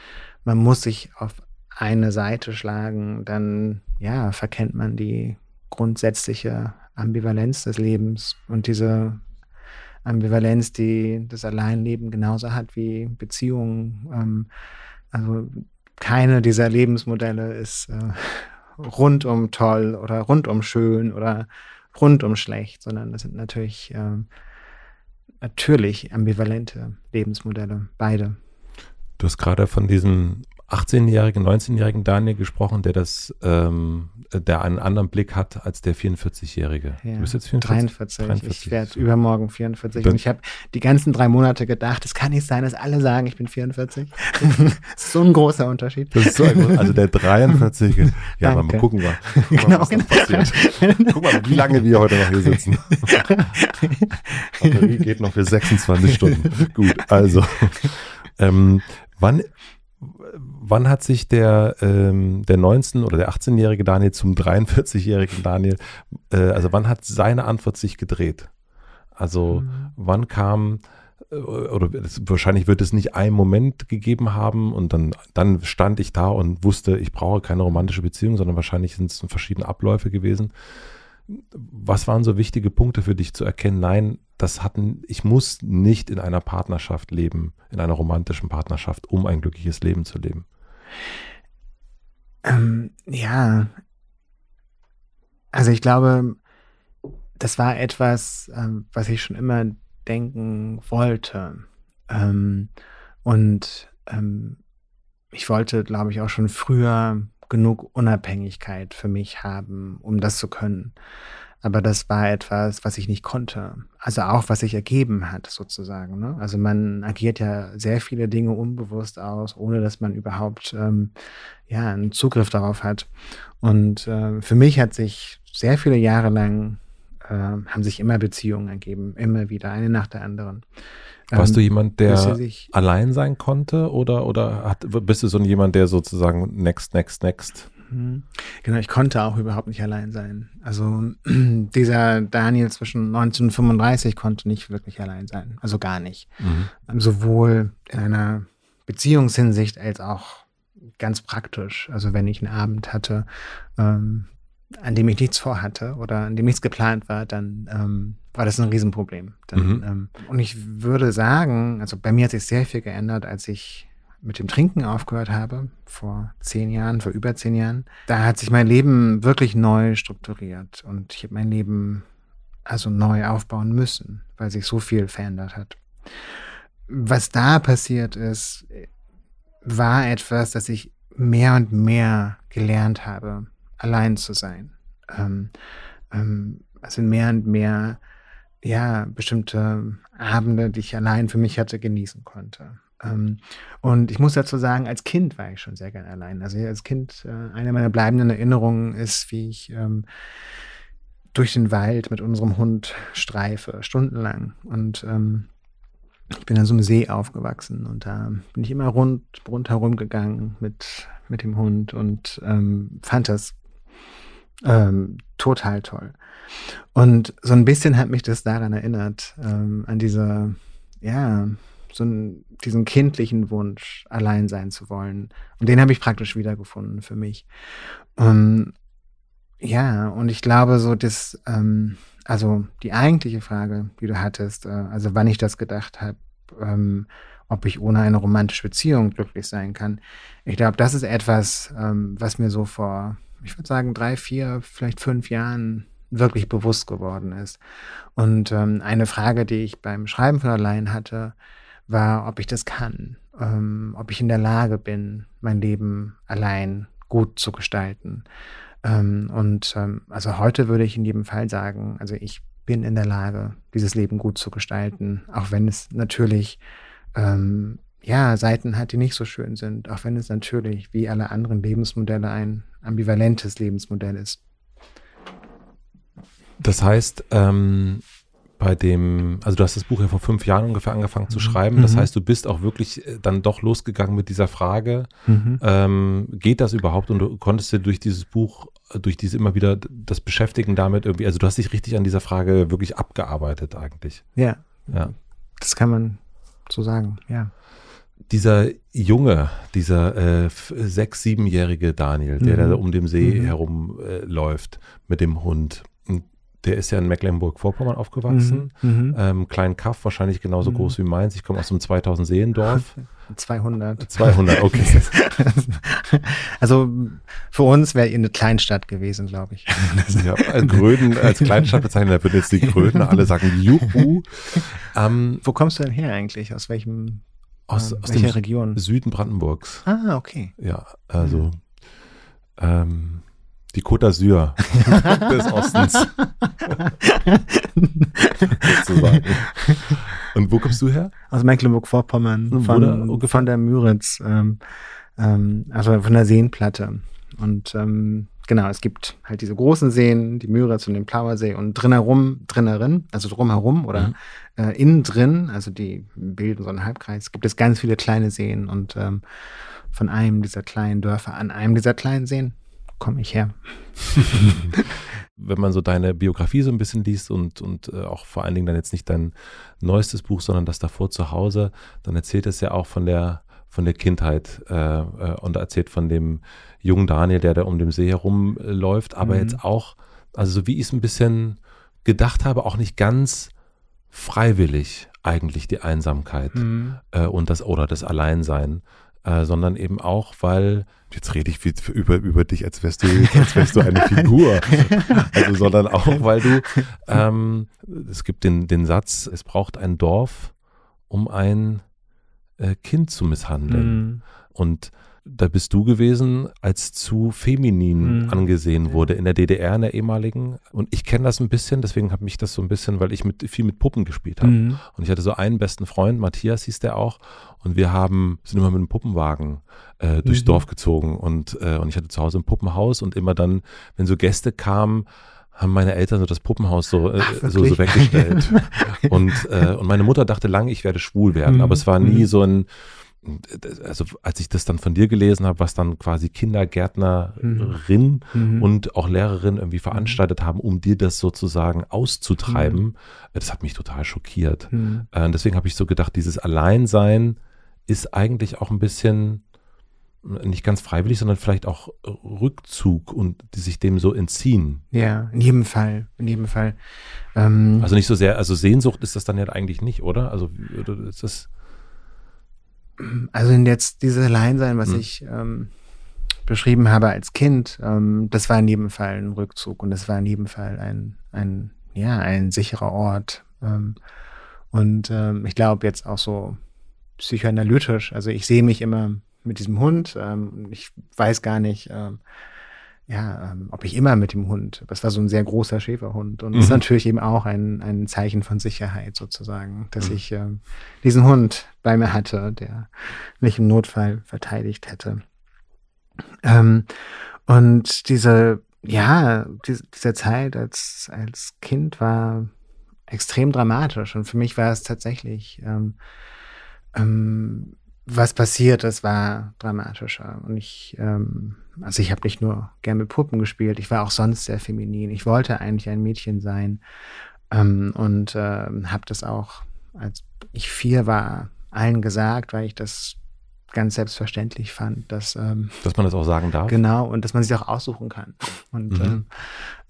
Speaker 1: man muss sich auf eine Seite schlagen, dann ja, verkennt man die grundsätzliche Ambivalenz des Lebens und diese Ambivalenz, die das Alleinleben genauso hat wie Beziehungen. Ähm, also keine dieser Lebensmodelle ist äh, rundum toll oder rundum schön oder rundum schlecht, sondern das sind natürlich ähm, natürlich ambivalente Lebensmodelle, beide.
Speaker 2: Du hast gerade von diesem 18-jährigen, 19-jährigen Daniel gesprochen, der das, ähm, der einen anderen Blick hat als der 44-jährige.
Speaker 1: Ja,
Speaker 2: Du bist jetzt 44?
Speaker 1: 43.
Speaker 2: 43,
Speaker 1: Ich werde
Speaker 2: so.
Speaker 1: übermorgen 44.
Speaker 2: Dann-
Speaker 1: und ich habe die ganzen drei Monate gedacht, es kann nicht sein, dass alle sagen, ich bin 44. das ist so ein großer Unterschied.
Speaker 2: Das ist so ein, also der 43. Ja, aber mal
Speaker 1: Danke.
Speaker 2: gucken wir,
Speaker 1: Genau,
Speaker 2: was
Speaker 1: genau.
Speaker 2: passiert. Guck mal, wie lange wir heute noch hier sitzen. Batterie geht noch für 26 Stunden. Gut, also. Ähm, wann, wann hat sich der, ähm, der 19- oder der 18-jährige Daniel zum 43-jährigen Daniel, äh, also wann hat seine Antwort sich gedreht? Also
Speaker 1: Mhm.
Speaker 2: wann kam, äh, oder es, wahrscheinlich wird es nicht einen Moment gegeben haben und dann, dann stand ich da und wusste, ich brauche keine romantische Beziehung, sondern wahrscheinlich sind es verschiedene Abläufe gewesen. Was waren so wichtige Punkte für dich zu erkennen? Nein, das hatten, ich muss nicht in einer Partnerschaft leben, in einer romantischen Partnerschaft, um ein glückliches Leben zu leben.
Speaker 1: Ähm, ja, also ich glaube, das war etwas, ähm, was ich schon immer denken wollte. Ähm, und ähm, ich wollte, glaube ich, auch schon früher genug Unabhängigkeit für mich haben, um das zu können. Aber das war etwas, was ich nicht konnte. Also auch, was sich ergeben hat, sozusagen. Ne? Also man agiert ja sehr viele Dinge unbewusst aus, ohne dass man überhaupt ähm, ja einen Zugriff darauf hat. Und äh, für mich hat sich sehr viele Jahre lang äh, haben sich immer Beziehungen ergeben, immer wieder, eine nach der anderen.
Speaker 2: Warst ähm, du jemand, der allein sein konnte oder, oder hat, bist du so jemand, der sozusagen next, next, next?
Speaker 1: Mhm. Genau, ich konnte auch überhaupt nicht allein sein. Also dieser Daniel zwischen 1935 konnte nicht wirklich allein sein. Also gar nicht. Mhm. Sowohl in einer Beziehungshinsicht als auch ganz praktisch. Also wenn ich einen Abend hatte, ähm, an dem ich nichts vorhatte oder an dem nichts geplant war, dann ähm, war das ein Riesenproblem. Dann, mhm. ähm, und ich würde sagen, also bei mir hat sich sehr viel geändert, als ich mit dem Trinken aufgehört habe, vor zehn Jahren, vor über zehn Jahren. Da hat sich mein Leben wirklich neu strukturiert und ich habe mein Leben also neu aufbauen müssen, weil sich so viel verändert hat. Was da passiert ist, war etwas, das ich mehr und mehr gelernt habe allein zu sein. Ähm, ähm, also mehr und mehr, ja, bestimmte Abende, die ich allein für mich hatte, genießen konnte. Ähm, und ich muss dazu sagen, als Kind war ich schon sehr gern allein. Also als Kind, äh, eine meiner bleibenden Erinnerungen ist, wie ich ähm, durch den Wald mit unserem Hund streife, stundenlang. Und ähm, ich bin an so einem See aufgewachsen und da bin ich immer rund, rundherum gegangen mit, mit dem Hund und ähm, fand das ähm, total toll. Und so ein bisschen hat mich das daran erinnert, ähm, an diese, ja, so einen, diesen kindlichen Wunsch, allein sein zu wollen. Und den habe ich praktisch wiedergefunden für mich. Ähm, ja, und ich glaube, so das, ähm, also die eigentliche Frage, die du hattest, äh, also wann ich das gedacht habe, ähm, ob ich ohne eine romantische Beziehung glücklich sein kann. Ich glaube, das ist etwas, ähm, was mir so vor ich würde sagen, drei, vier, vielleicht fünf Jahren wirklich bewusst geworden ist. Und ähm, eine Frage, die ich beim Schreiben von allein hatte, war, ob ich das kann, ähm, ob ich in der Lage bin, mein Leben allein gut zu gestalten. Ähm, und ähm, also heute würde ich in jedem Fall sagen, also ich bin in der Lage, dieses Leben gut zu gestalten, auch wenn es natürlich ähm, ja, Seiten hat, die nicht so schön sind, auch wenn es natürlich wie alle anderen Lebensmodelle ein ambivalentes Lebensmodell ist.
Speaker 2: Das heißt, ähm, bei dem, also du hast das Buch ja vor fünf Jahren ungefähr angefangen zu mhm. schreiben. Das mhm. heißt, du bist auch wirklich äh, dann doch losgegangen mit dieser Frage, mhm. ähm, geht das überhaupt? Und du konntest dir durch dieses Buch, durch diese immer wieder das Beschäftigen damit irgendwie, also du hast dich richtig an dieser Frage wirklich abgearbeitet eigentlich.
Speaker 1: Ja. Ja. Das kann man so sagen, ja
Speaker 2: dieser Junge, dieser äh, sechs-, siebenjährige Daniel, der mhm. da um den See mhm. herum äh, mit dem Hund, der ist ja in Mecklenburg-Vorpommern aufgewachsen. Mhm. mhm. Ähm, Klein Kaff, wahrscheinlich genauso mhm. groß wie Mainz. Ich komme aus einem 2000 Seendorf.
Speaker 1: 200.
Speaker 2: 200, okay.
Speaker 1: also für uns wäre ihr eine Kleinstadt gewesen, glaube ich.
Speaker 2: ja, als Gröden als Kleinstadt bezeichnen, da würden jetzt die Gröden alle sagen, juhu.
Speaker 1: Ähm, Wo kommst du denn her eigentlich? Aus welchem
Speaker 2: aus, aus dem Region? Süden Brandenburgs.
Speaker 1: Ah, okay.
Speaker 2: Ja, also mhm. ähm, die Côte d'Azur des Ostens. Sozusagen. Und wo kommst du her?
Speaker 1: Aus Mecklenburg-Vorpommern, von, von der Müritz, ähm, ähm, also von der Seenplatte. Und ähm, genau, es gibt halt diese großen Seen, die Müritz und den Plauersee und drin herum, drin herin, also drumherum oder mhm. äh, innen drin, also die bilden so einen Halbkreis, gibt es ganz viele kleine Seen und ähm, von einem dieser kleinen Dörfer an einem dieser kleinen Seen komme ich her.
Speaker 2: Wenn man so deine Biografie so ein bisschen liest und, und äh, auch vor allen Dingen dann jetzt nicht dein neuestes Buch, sondern das davor zu Hause, dann erzählt es ja auch von der von der Kindheit äh, äh, und erzählt von dem jungen Daniel, der da um den See herumläuft, aber mhm. jetzt auch also so wie ich es ein bisschen gedacht habe, auch nicht ganz freiwillig eigentlich die Einsamkeit mhm. äh, und das oder das Alleinsein, äh, sondern eben auch, weil jetzt rede ich über, über dich, als wärst du, als wärst du eine Figur, also sondern auch, weil du, ähm, es gibt den, den Satz, es braucht ein Dorf, um ein äh, Kind zu misshandeln. Mhm. Und da bist du gewesen, als zu feminin mhm. angesehen wurde in der DDR, in der ehemaligen. Und ich kenne das ein bisschen, deswegen habe mich das so ein bisschen, weil ich mit, viel mit Puppen gespielt habe. Mhm. Und ich hatte so einen besten Freund, Matthias hieß der auch. Und wir haben, sind immer mit einem Puppenwagen äh, durchs mhm. Dorf gezogen. Und, äh, und ich hatte zu Hause ein Puppenhaus und immer dann, wenn so Gäste kamen, haben meine Eltern so das Puppenhaus so, äh, Ach, so, so, weggestellt. und, äh, und meine Mutter dachte lange, ich werde schwul werden. Mhm. Aber es war nie mhm. so ein, also als ich das dann von dir gelesen habe, was dann quasi Kindergärtnerin mhm. und auch Lehrerin irgendwie veranstaltet haben, um dir das sozusagen auszutreiben, mhm. das hat mich total schockiert. Mhm. Äh, deswegen habe ich so gedacht, dieses Alleinsein ist eigentlich auch ein bisschen nicht ganz freiwillig, sondern vielleicht auch Rückzug und die sich dem so entziehen.
Speaker 1: Ja, in jedem Fall, in jedem Fall.
Speaker 2: Ähm, also nicht so sehr, also Sehnsucht ist das dann ja eigentlich nicht, oder? Also ist das
Speaker 1: also jetzt dieses Alleinsein, was mhm. ich ähm, beschrieben habe als Kind, ähm, das war in jedem Fall ein Rückzug und das war in jedem Fall ein, ein ja, ein sicherer Ort. Ähm, und ähm, ich glaube jetzt auch so psychoanalytisch, also ich sehe mich immer mit diesem Hund. Ähm, ich weiß gar nicht, ähm, ja, ähm, ob ich immer mit dem Hund, das war so ein sehr großer Schäferhund und mhm. ist natürlich eben auch ein, ein Zeichen von Sicherheit sozusagen, dass mhm. ich ähm, diesen Hund bei mir hatte, der mich im Notfall verteidigt hätte. Ähm, und diese, ja, diese, diese Zeit als, als Kind war extrem dramatisch und für mich war es tatsächlich ähm, ähm, was passiert ist, war dramatischer. Und ich, ähm, also ich habe nicht nur gerne mit Puppen gespielt, ich war auch sonst sehr feminin. Ich wollte eigentlich ein Mädchen sein ähm, und äh, habe das auch, als ich vier war, allen gesagt, weil ich das ganz selbstverständlich fand, dass ähm,
Speaker 2: dass man das auch sagen darf.
Speaker 1: Genau und dass man sich auch aussuchen kann. Und mhm. ähm,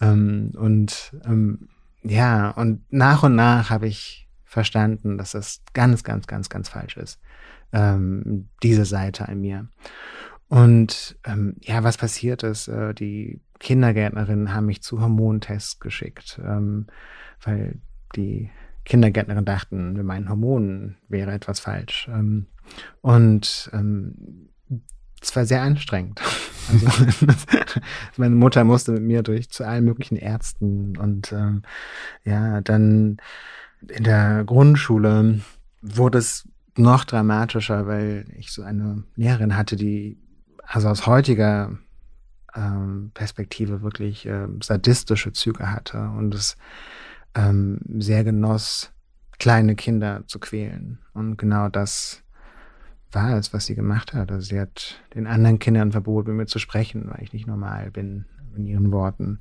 Speaker 1: ähm, und ähm, ja und nach und nach habe ich verstanden, dass das ganz, ganz, ganz, ganz falsch ist ähm, diese Seite an mir. Und ähm, ja, was passiert ist, äh, die Kindergärtnerinnen haben mich zu Hormontests geschickt, ähm, weil die Kindergärtnerin dachten, mit meinen Hormonen wäre etwas falsch. Ähm, und ähm, es war sehr anstrengend. Also, meine Mutter musste mit mir durch zu allen möglichen Ärzten und ähm, ja, dann in der Grundschule wurde es noch dramatischer, weil ich so eine Lehrerin hatte, die also aus heutiger ähm, Perspektive wirklich äh, sadistische Züge hatte und es ähm, sehr genoss, kleine Kinder zu quälen. Und genau das war es, was sie gemacht hat. Also sie hat den anderen Kindern verboten, mit mir zu sprechen, weil ich nicht normal bin in ihren Worten.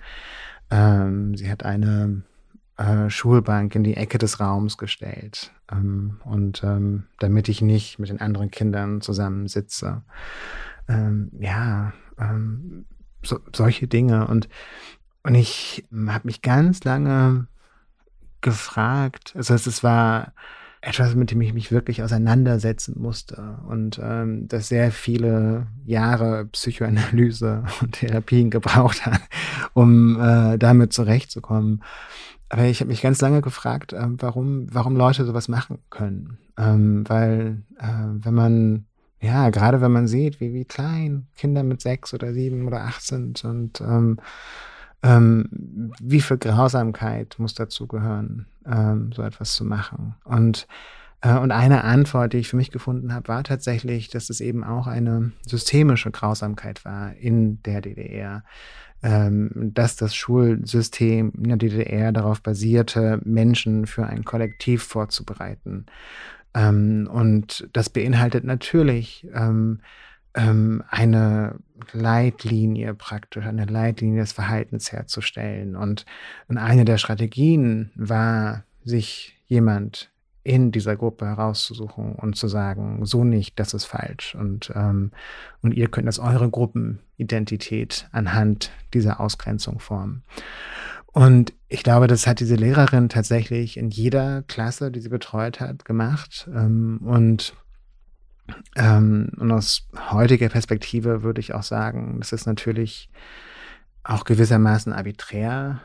Speaker 1: Ähm, sie hat eine äh, Schulbank in die Ecke des Raums gestellt. Ähm, und ähm, damit ich nicht mit den anderen Kindern zusammensitze. Ähm, ja, ähm, so, solche Dinge. Und, und ich habe mich ganz lange gefragt, also es war etwas, mit dem ich mich wirklich auseinandersetzen musste und ähm, das sehr viele Jahre Psychoanalyse und Therapien gebraucht hat, um äh, damit zurechtzukommen. Aber ich habe mich ganz lange gefragt, äh, warum, warum Leute sowas machen können. Ähm, weil äh, wenn man, ja, gerade wenn man sieht, wie, wie klein Kinder mit sechs oder sieben oder acht sind und ähm, ähm, wie viel Grausamkeit muss dazu gehören, ähm, so etwas zu machen. Und äh, und eine Antwort, die ich für mich gefunden habe, war tatsächlich, dass es eben auch eine systemische Grausamkeit war in der DDR ähm, dass das Schulsystem in der DDR darauf basierte, Menschen für ein Kollektiv vorzubereiten. Ähm, und das beinhaltet natürlich ähm, ähm, eine Leitlinie praktisch, eine Leitlinie des Verhaltens herzustellen. Und, und eine der Strategien war, sich jemand in dieser Gruppe herauszusuchen und zu sagen, so nicht, das ist falsch. Und, ähm, und ihr könnt das eure Gruppenidentität anhand dieser Ausgrenzung formen. Und ich glaube, das hat diese Lehrerin tatsächlich in jeder Klasse, die sie betreut hat, gemacht. Ähm, und, ähm, und aus heutiger Perspektive würde ich auch sagen, dass es natürlich auch gewissermaßen arbiträr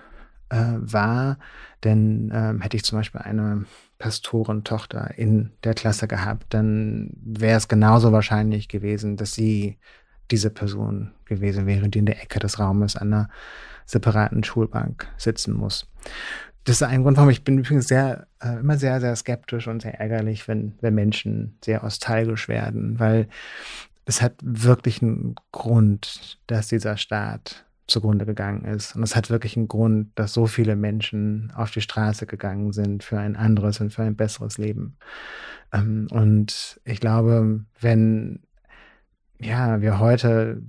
Speaker 1: äh, war. Denn ähm, hätte ich zum Beispiel eine Pastorentochter in der Klasse gehabt, dann wäre es genauso wahrscheinlich gewesen, dass sie diese Person gewesen wäre, die in der Ecke des Raumes an einer separaten Schulbank sitzen muss. Das ist ein Grund, warum ich bin übrigens sehr, äh, immer sehr, sehr skeptisch und sehr ärgerlich, wenn, wenn Menschen sehr nostalgisch werden, weil es hat wirklich einen Grund, dass dieser Staat zugrunde gegangen ist. Und es hat wirklich einen Grund, dass so viele Menschen auf die Straße gegangen sind für ein anderes und für ein besseres Leben. Ähm, und ich glaube, wenn ja, wir heute,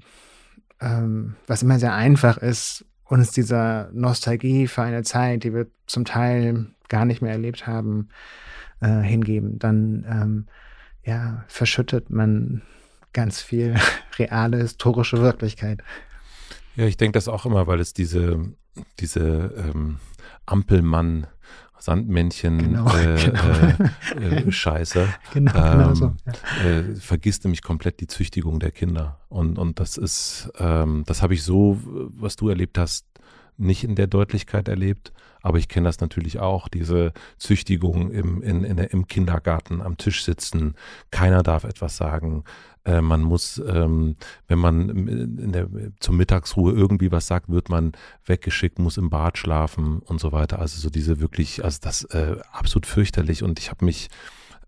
Speaker 1: ähm, was immer sehr einfach ist, uns dieser Nostalgie für eine Zeit, die wir zum Teil gar nicht mehr erlebt haben, äh, hingeben, dann ähm, ja, verschüttet man ganz viel reale historische Wirklichkeit.
Speaker 2: Ja, ich denke das auch immer, weil es diese, diese ähm, Ampelmann Sandmännchen genau, äh, genau. Äh, äh, Scheiße. Genau, genau ähm, so. Ja. Äh, vergisst nämlich komplett die Züchtigung der Kinder. Und, und das ist, ähm, das habe ich so, was du erlebt hast, nicht in der Deutlichkeit erlebt. Aber ich kenne das natürlich auch, diese Züchtigung im, in, in, im Kindergarten am Tisch sitzen, keiner darf etwas sagen, äh, man muss, ähm, wenn man in der, zur Mittagsruhe irgendwie was sagt, wird man weggeschickt, muss im Bad schlafen und so weiter. Also so diese wirklich, also das äh, absolut fürchterlich. Und ich habe mich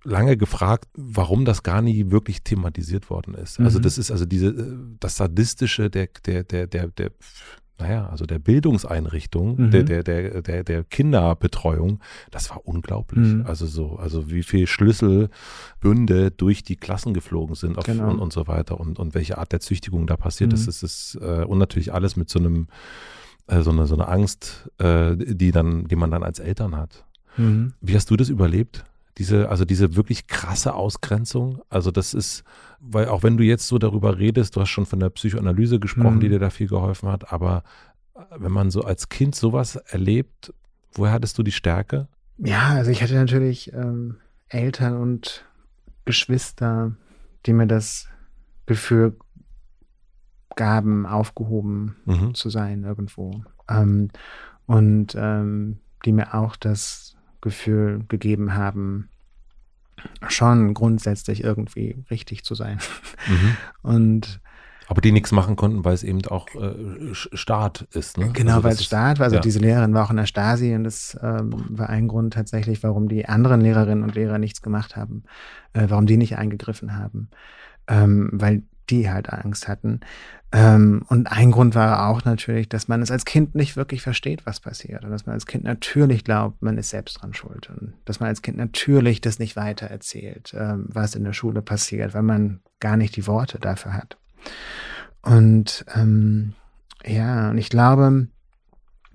Speaker 2: lange gefragt, warum das gar nie wirklich thematisiert worden ist. Also mhm. Also das ist also diese, äh, das Sadistische der, der, der, der, der naja, also der Bildungseinrichtung, mhm. der, der, der, der, der Kinderbetreuung, das war unglaublich. Mhm. Also so, also wie viel Schlüsselbünde durch die Klassen geflogen sind auf, genau. und, und so weiter und, und welche Art der Züchtigung da passiert mhm. ist. Das ist äh, und natürlich alles mit so einem, äh, so, eine, so eine Angst, äh, die dann, die man dann als Eltern hat. Mhm. Wie hast du das überlebt? Diese, also diese wirklich krasse Ausgrenzung. Also das ist, weil auch wenn du jetzt so darüber redest, du hast schon von der Psychoanalyse gesprochen, mhm. die dir da viel geholfen hat, aber äh, wenn man so als Kind sowas erlebt, woher hattest du die Stärke?
Speaker 1: Ja, also ich hatte natürlich ähm, Eltern und Geschwister, die mir das Gefühl gaben, aufgehoben mhm. zu sein irgendwo. Ähm, und ähm, die mir auch das Gefühl gegeben haben, schon grundsätzlich irgendwie richtig zu sein. Mhm. Und
Speaker 2: aber die nichts machen konnten, weil es eben auch äh, Staat ist. Ne?
Speaker 1: Genau, also weil es Staat war. Also ja. diese Lehrerin war auch in der Stasi und das ähm, war ein Grund tatsächlich, warum die anderen Lehrerinnen und Lehrer nichts gemacht haben, äh, warum die nicht eingegriffen haben. Ähm, weil die halt Angst hatten. Ähm, und ein Grund war auch natürlich, dass man es als Kind nicht wirklich versteht, was passiert. Und dass man als Kind natürlich glaubt, man ist selbst dran schuld. Und dass man als Kind natürlich das nicht weiter erzählt, ähm, was in der Schule passiert, weil man gar nicht die Worte dafür hat. Und ähm, ja, und ich glaube,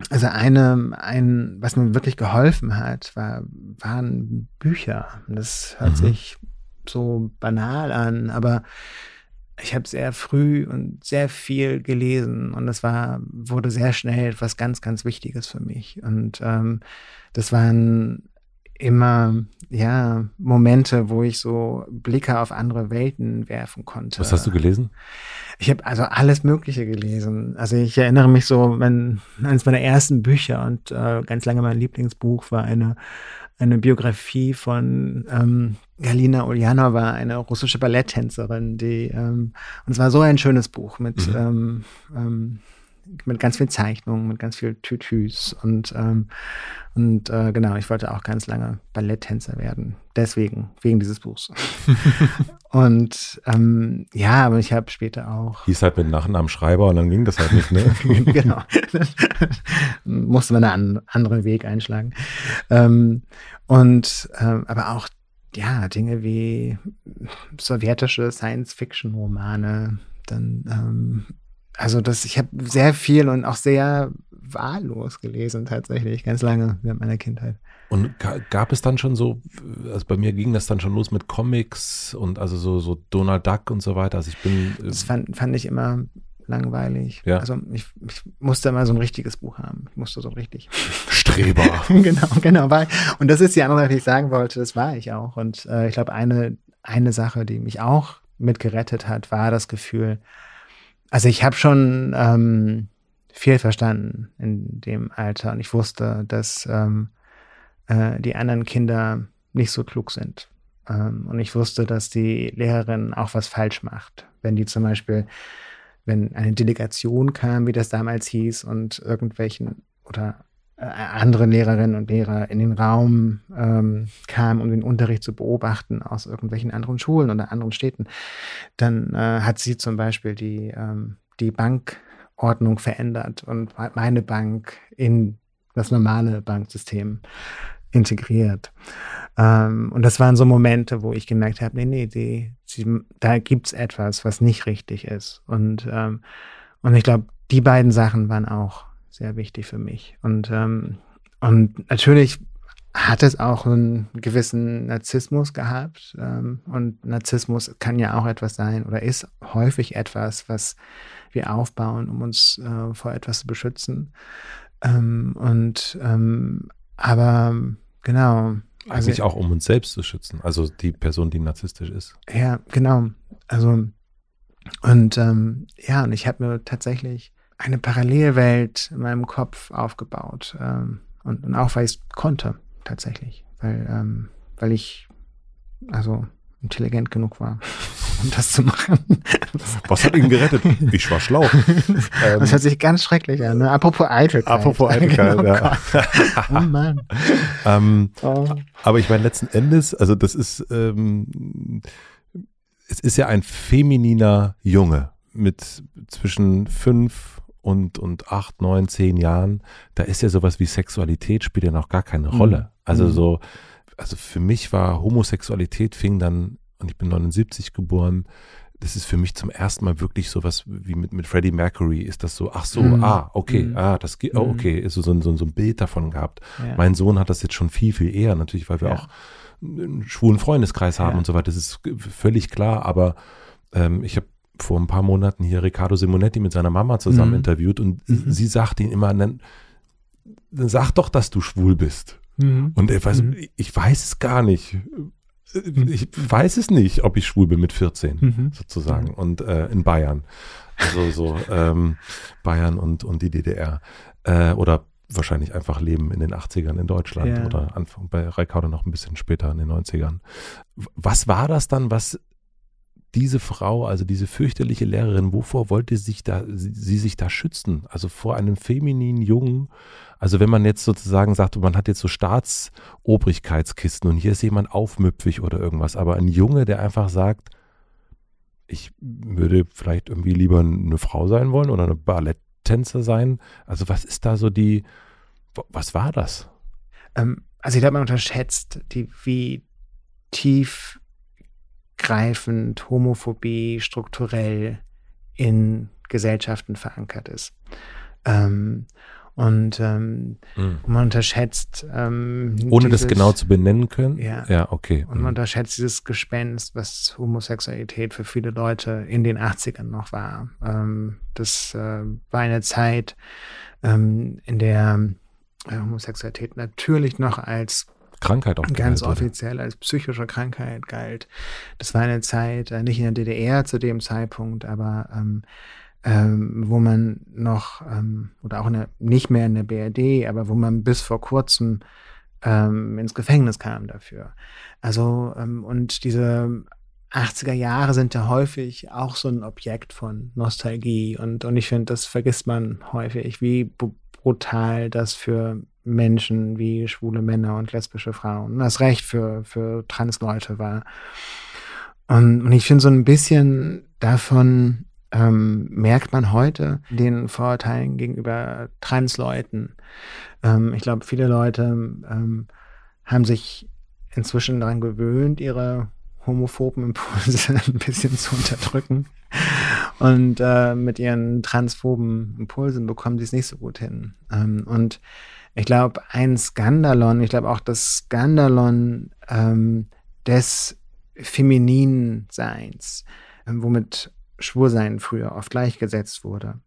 Speaker 1: also eine, ein, was mir wirklich geholfen hat, war, waren Bücher. Das hört mhm. sich so banal an, aber ich habe sehr früh und sehr viel gelesen und das war, wurde sehr schnell etwas ganz, ganz Wichtiges für mich. Und ähm, das waren immer, ja, Momente, wo ich so Blicke auf andere Welten werfen konnte.
Speaker 2: Was hast du gelesen?
Speaker 1: Ich habe also alles Mögliche gelesen. Also ich erinnere mich so, mein, eines meiner ersten Bücher und äh, ganz lange mein Lieblingsbuch war eine eine Biografie von ähm, Galina Ulyanova, eine russische Balletttänzerin, die ähm, und es war so ein schönes Buch mit mhm. ähm, ähm, mit ganz viel Zeichnungen, mit ganz viel Tütüs und ähm, und äh, genau, ich wollte auch ganz lange Balletttänzer werden, deswegen wegen dieses Buchs. und ähm, ja, aber ich habe später auch
Speaker 2: hieß halt mit Nachnamen Schreiber und dann ging das halt nicht, ne? genau,
Speaker 1: musste man einen anderen Weg einschlagen. Ähm, und ähm, aber auch ja, Dinge wie sowjetische Science-Fiction-Romane, dann, ähm, also das, ich habe sehr viel und auch sehr wahllos gelesen tatsächlich, ganz lange während meiner Kindheit.
Speaker 2: Und gab es dann schon so, also bei mir ging das dann schon los mit Comics und also so, so Donald Duck und so weiter. Also ich bin.
Speaker 1: Das fand, fand ich immer langweilig.
Speaker 2: Ja.
Speaker 1: Also ich, ich musste mal so ein richtiges Buch haben. Ich musste so richtig.
Speaker 2: Streber.
Speaker 1: genau, genau. War, und das ist die andere Sache, die ich sagen wollte. Das war ich auch. Und äh, ich glaube, eine, eine Sache, die mich auch mitgerettet hat, war das Gefühl, also ich habe schon ähm, viel verstanden in dem Alter und ich wusste, dass ähm, äh, die anderen Kinder nicht so klug sind. Ähm, und ich wusste, dass die Lehrerin auch was falsch macht. Wenn die zum Beispiel, wenn eine Delegation kam, wie das damals hieß, und irgendwelchen oder andere Lehrerinnen und Lehrer in den Raum ähm, kamen, um den Unterricht zu beobachten aus irgendwelchen anderen Schulen oder anderen Städten, dann äh, hat sie zum Beispiel die, ähm, die Bankordnung verändert und meine Bank in das normale Banksystem integriert. Ähm, und das waren so Momente, wo ich gemerkt habe, nee, nee, die, die, da gibt's etwas, was nicht richtig ist. Und, ähm, und ich glaube, die beiden Sachen waren auch sehr wichtig für mich. Und, ähm, und natürlich hat es auch einen gewissen Narzissmus gehabt. Ähm, und Narzissmus kann ja auch etwas sein oder ist häufig etwas, was wir aufbauen, um uns äh, vor etwas zu beschützen. Ähm, und ähm, aber genau.
Speaker 2: Eigentlich also, auch, um uns selbst zu schützen. Also die Person, die narzisstisch ist.
Speaker 1: Ja, genau. Also und ähm, ja, und ich habe mir tatsächlich eine Parallelwelt in meinem Kopf aufgebaut. Ähm, und, und auch weil ich es konnte, tatsächlich. Weil, ähm, weil ich also intelligent genug war, um das zu machen.
Speaker 2: Was hat ihn gerettet? Ich war schlau.
Speaker 1: das hört sich ganz schrecklich an. Ne? Apropos Eitelkeit.
Speaker 2: Apropos Eitelkeit,
Speaker 1: oh
Speaker 2: ja.
Speaker 1: oh Mann.
Speaker 2: ähm, oh. Aber ich meine, letzten Endes, also das ist, ähm, es ist ja ein femininer Junge mit zwischen fünf und, und acht, neun, zehn Jahren. Da ist ja sowas wie Sexualität spielt ja noch gar keine Rolle. Mhm. Also mhm. so, also für mich war Homosexualität fing dann, und ich bin 79 geboren, das ist für mich zum ersten Mal wirklich sowas wie mit, mit Freddie Mercury. Ist das so, ach so, mm. ah, okay, mm. ah, das geht, oh, mhm. okay, ist so, so, so, so ein Bild davon gehabt. Ja. Mein Sohn hat das jetzt schon viel, viel eher, natürlich, weil wir ja. auch einen schwulen Freundeskreis haben ja. und so weiter. Das ist völlig klar, aber ähm, ich habe vor ein paar Monaten hier Riccardo Simonetti mit seiner Mama zusammen mm. interviewt und mhm. sie sagt ihn immer, dann, dann sag doch, dass du schwul bist. Mhm. Und ich weiß, mhm. ich weiß es gar nicht. Ich weiß es nicht, ob ich schwul bin mit 14, mhm. sozusagen. Und äh, in Bayern. Also so ähm, Bayern und, und die DDR. Äh, oder wahrscheinlich einfach leben in den 80ern in Deutschland ja. oder Anfang bei Reikaude noch ein bisschen später in den 90ern. Was war das dann, was diese Frau, also diese fürchterliche Lehrerin, wovor wollte sich da, sie, sie sich da schützen? Also vor einem femininen Jungen, also wenn man jetzt sozusagen sagt, man hat jetzt so Staatsobrigkeitskisten und hier ist jemand aufmüpfig oder irgendwas, aber ein Junge, der einfach sagt, ich würde vielleicht irgendwie lieber eine Frau sein wollen oder eine Balletttänzer sein. Also was ist da so die, was war das?
Speaker 1: Ähm, also ich glaube, man unterschätzt, die, wie tiefgreifend Homophobie strukturell in Gesellschaften verankert ist. Ähm, und ähm, mhm. man unterschätzt. Ähm,
Speaker 2: Ohne dieses, das genau zu benennen können?
Speaker 1: Ja.
Speaker 2: Ja, okay.
Speaker 1: Und man mhm. unterschätzt dieses Gespenst, was Homosexualität für viele Leute in den 80ern noch war. Ähm, das äh, war eine Zeit, ähm, in der äh, Homosexualität natürlich noch als
Speaker 2: Krankheit auch
Speaker 1: ganz galt, offiziell oder? als psychische Krankheit galt. Das war eine Zeit, äh, nicht in der DDR zu dem Zeitpunkt, aber ähm, ähm, wo man noch, ähm, oder auch in der, nicht mehr in der BRD, aber wo man bis vor kurzem ähm, ins Gefängnis kam dafür. Also, ähm, und diese 80er Jahre sind ja häufig auch so ein Objekt von Nostalgie und, und ich finde, das vergisst man häufig, wie brutal das für Menschen wie schwule Männer und lesbische Frauen, das Recht für, für Transleute war. Und, und ich finde so ein bisschen davon ähm, merkt man heute den Vorurteilen gegenüber Transleuten. Ähm, ich glaube, viele Leute ähm, haben sich inzwischen daran gewöhnt, ihre homophoben Impulse ein bisschen zu unterdrücken. Und äh, mit ihren transphoben Impulsen bekommen sie es nicht so gut hin. Ähm, und ich glaube, ein Skandalon, ich glaube auch das Skandalon ähm, des femininen Seins, äh, womit Schwursein früher oft gleichgesetzt wurde,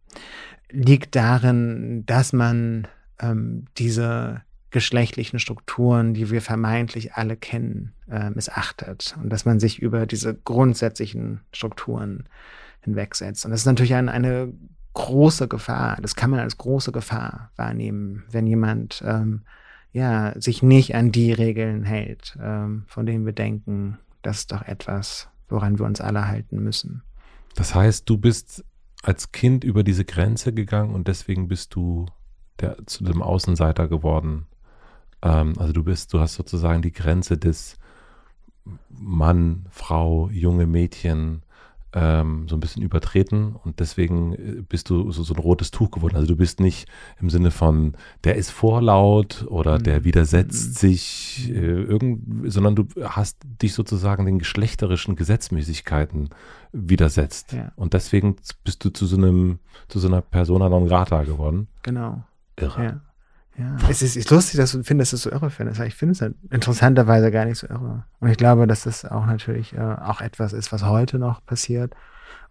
Speaker 1: liegt darin, dass man ähm, diese geschlechtlichen Strukturen, die wir vermeintlich alle kennen, äh, missachtet und dass man sich über diese grundsätzlichen Strukturen hinwegsetzt. Und das ist natürlich ein, eine große Gefahr. Das kann man als große Gefahr wahrnehmen, wenn jemand ähm, ja sich nicht an die Regeln hält, ähm, von denen wir denken, das ist doch etwas, woran wir uns alle halten müssen.
Speaker 2: Das heißt, du bist als Kind über diese Grenze gegangen und deswegen bist du der, zu dem Außenseiter geworden. Ähm, also du bist, du hast sozusagen die Grenze des Mann, Frau, junge Mädchen ähm, so ein bisschen übertreten und deswegen äh, bist du so, so ein rotes Tuch geworden. Also du bist nicht im Sinne von, der ist vorlaut oder der mhm. widersetzt mhm. sich, äh, irgend, sondern du hast dich sozusagen den geschlechterischen Gesetzmäßigkeiten widersetzt. Ja. Und deswegen bist du zu so einem, zu so einer Persona non grata geworden.
Speaker 1: Genau.
Speaker 2: Irre.
Speaker 1: Ja. Ja, es ist, ist lustig, dass du findest, dass du irre findest. Ich finde es halt interessanterweise gar nicht so irre. Und ich glaube, dass das auch natürlich äh, auch etwas ist, was heute noch passiert.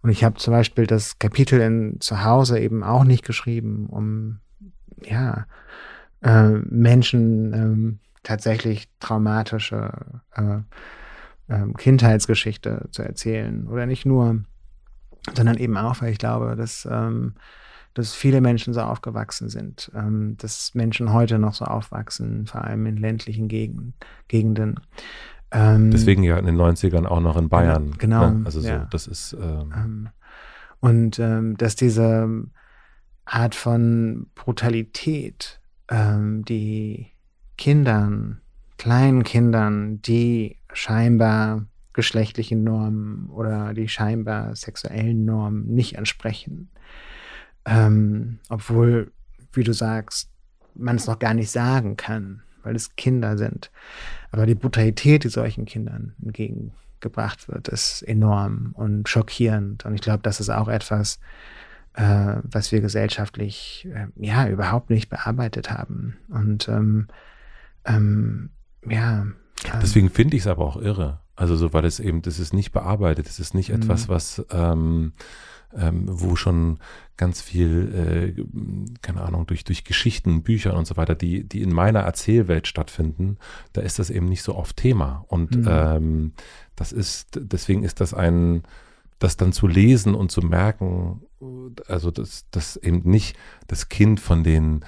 Speaker 1: Und ich habe zum Beispiel das Kapitel in Zuhause eben auch nicht geschrieben, um ja äh, Menschen ähm, tatsächlich traumatische äh, äh, Kindheitsgeschichte zu erzählen. Oder nicht nur, sondern eben auch, weil ich glaube, dass ähm, dass viele Menschen so aufgewachsen sind, ähm, dass Menschen heute noch so aufwachsen, vor allem in ländlichen Gegend, Gegenden.
Speaker 2: Ähm, Deswegen ja in den 90ern auch noch in Bayern.
Speaker 1: Genau.
Speaker 2: Ne? Also so, ja. das ist. Ähm,
Speaker 1: ähm und ähm, dass diese Art von Brutalität, ähm, die Kindern, kleinen Kindern, die scheinbar geschlechtlichen Normen oder die scheinbar sexuellen Normen nicht entsprechen, ähm, obwohl, wie du sagst, man es noch gar nicht sagen kann, weil es Kinder sind. Aber die Brutalität, die solchen Kindern entgegengebracht wird, ist enorm und schockierend. Und ich glaube, das ist auch etwas, äh, was wir gesellschaftlich äh, ja überhaupt nicht bearbeitet haben. Und ähm, ähm, ja. Ähm,
Speaker 2: Deswegen finde ich es aber auch irre. Also so, weil es eben, das ist nicht bearbeitet, das ist nicht etwas, mhm. was ähm, ähm, wo schon ganz viel, äh, keine Ahnung, durch, durch Geschichten, Bücher und so weiter, die, die in meiner Erzählwelt stattfinden, da ist das eben nicht so oft Thema. Und mhm. ähm, das ist, deswegen ist das ein, das dann zu lesen und zu merken, also dass das eben nicht das Kind von den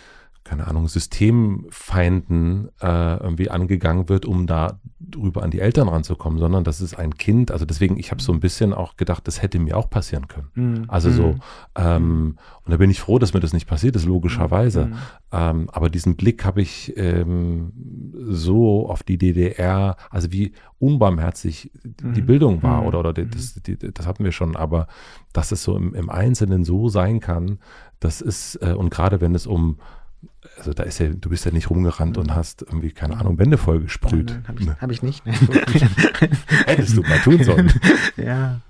Speaker 2: keine Ahnung, Systemfeinden äh, irgendwie angegangen wird, um da drüber an die Eltern ranzukommen, sondern das ist ein Kind. Also deswegen, ich habe so ein bisschen auch gedacht, das hätte mir auch passieren können. Mhm. Also so, mhm. ähm, und da bin ich froh, dass mir das nicht passiert ist, logischerweise. Mhm. Ähm, aber diesen Blick habe ich ähm, so auf die DDR, also wie unbarmherzig mhm. die Bildung war, mhm. oder, oder mhm. das, die, das hatten wir schon, aber dass es so im, im Einzelnen so sein kann, das ist, äh, und gerade wenn es um also da ist ja, du bist ja nicht rumgerannt und hast irgendwie, keine Ahnung, Wände voll gesprüht.
Speaker 1: Habe ich, hab ich, nicht.
Speaker 2: Hättest du mal tun sollen.
Speaker 1: ja.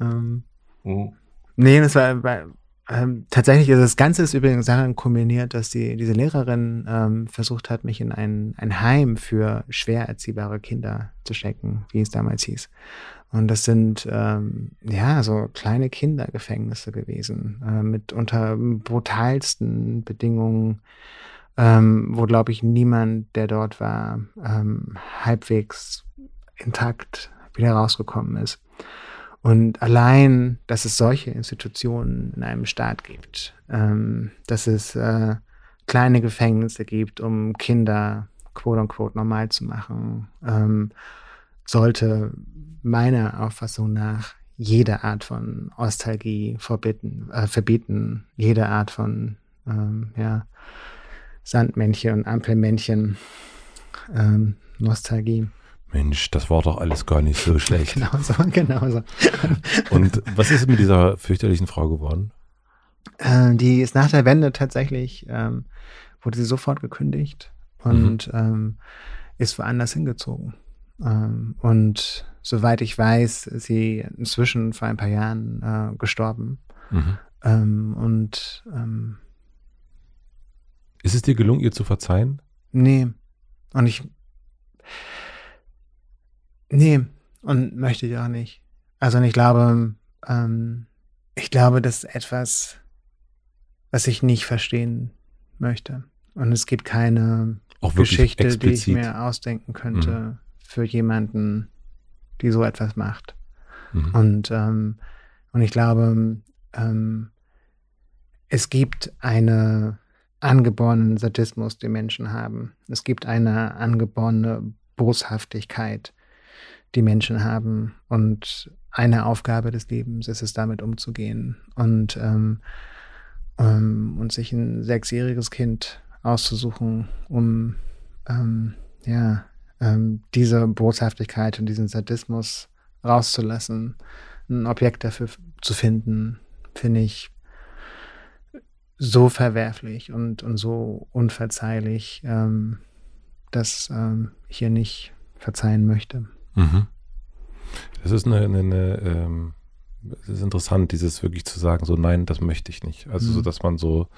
Speaker 1: Ähm, oh. Nee, das war, war ähm, tatsächlich, also das Ganze ist übrigens daran kombiniert, dass die, diese Lehrerin ähm, versucht hat, mich in ein, ein Heim für schwer erziehbare Kinder zu stecken, wie es damals hieß. Und das sind ähm, ja so kleine Kindergefängnisse gewesen, äh, mit unter brutalsten Bedingungen, ähm, wo, glaube ich, niemand, der dort war, ähm, halbwegs intakt wieder rausgekommen ist. Und allein, dass es solche Institutionen in einem Staat gibt, ähm, dass es äh, kleine Gefängnisse gibt, um Kinder quote unquote normal zu machen, ähm, sollte meiner Auffassung nach jede Art von Ostalgie verbieten, äh, verbieten, jede Art von ähm, ja, Sandmännchen und Ampelmännchen, ähm, Nostalgie.
Speaker 2: Mensch, das war doch alles gar nicht so schlecht.
Speaker 1: genau so, genau so.
Speaker 2: Und was ist mit dieser fürchterlichen Frau geworden?
Speaker 1: Äh, die ist nach der Wende tatsächlich, ähm, wurde sie sofort gekündigt und mhm. ähm, ist woanders hingezogen. Ähm, und soweit ich weiß, ist sie inzwischen vor ein paar Jahren äh, gestorben. Mhm. Ähm, und ähm,
Speaker 2: ist es dir gelungen, ihr zu verzeihen?
Speaker 1: Nee. Und ich. Nee, und möchte ich auch nicht. Also ich glaube, ähm, ich glaube, das ist etwas, was ich nicht verstehen möchte. Und es gibt keine Geschichte, explizit. die ich mir ausdenken könnte mhm. Für jemanden, die so etwas macht. Mhm. Und, ähm, und ich glaube, ähm, es gibt einen angeborenen Sadismus, den Menschen haben. Es gibt eine angeborene Boshaftigkeit, die Menschen haben. Und eine Aufgabe des Lebens ist es, damit umzugehen. Und, ähm, ähm, und sich ein sechsjähriges Kind auszusuchen, um ähm, ja, ähm, diese Boshaftigkeit und diesen Sadismus rauszulassen, ein Objekt dafür zu finden, finde ich so verwerflich und, und so unverzeihlich, ähm, dass ähm, ich hier nicht verzeihen möchte. Mhm.
Speaker 2: Das ist eine, eine, eine ähm, es ist interessant, dieses wirklich zu sagen, so nein, das möchte ich nicht. Also mhm. so, dass man so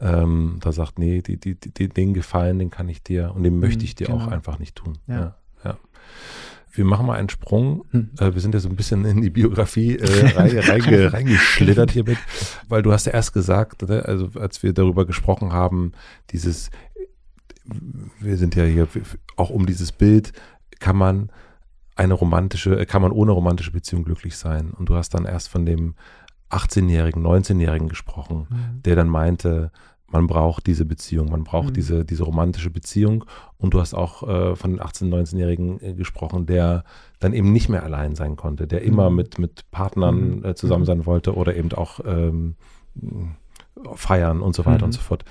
Speaker 2: ähm, da sagt, nee, die, die, die, den Gefallen, den kann ich dir und den mhm, möchte ich dir genau. auch einfach nicht tun. Ja. ja. Wir machen mal einen Sprung. Hm. Äh, wir sind ja so ein bisschen in die Biografie äh, reinge, reingeschlittert hiermit, weil du hast ja erst gesagt, ne, also als wir darüber gesprochen haben, dieses, wir sind ja hier auch um dieses Bild, kann man eine romantische, kann man ohne romantische Beziehung glücklich sein. Und du hast dann erst von dem 18-Jährigen, 19-Jährigen gesprochen, mhm. der dann meinte, man braucht diese Beziehung, man braucht mhm. diese, diese romantische Beziehung. Und du hast auch äh, von den 18-, 19-Jährigen äh, gesprochen, der dann eben nicht mehr allein sein konnte, der mhm. immer mit, mit Partnern mhm. äh, zusammen mhm. sein wollte oder eben auch ähm, feiern und so weiter und mhm. so fort.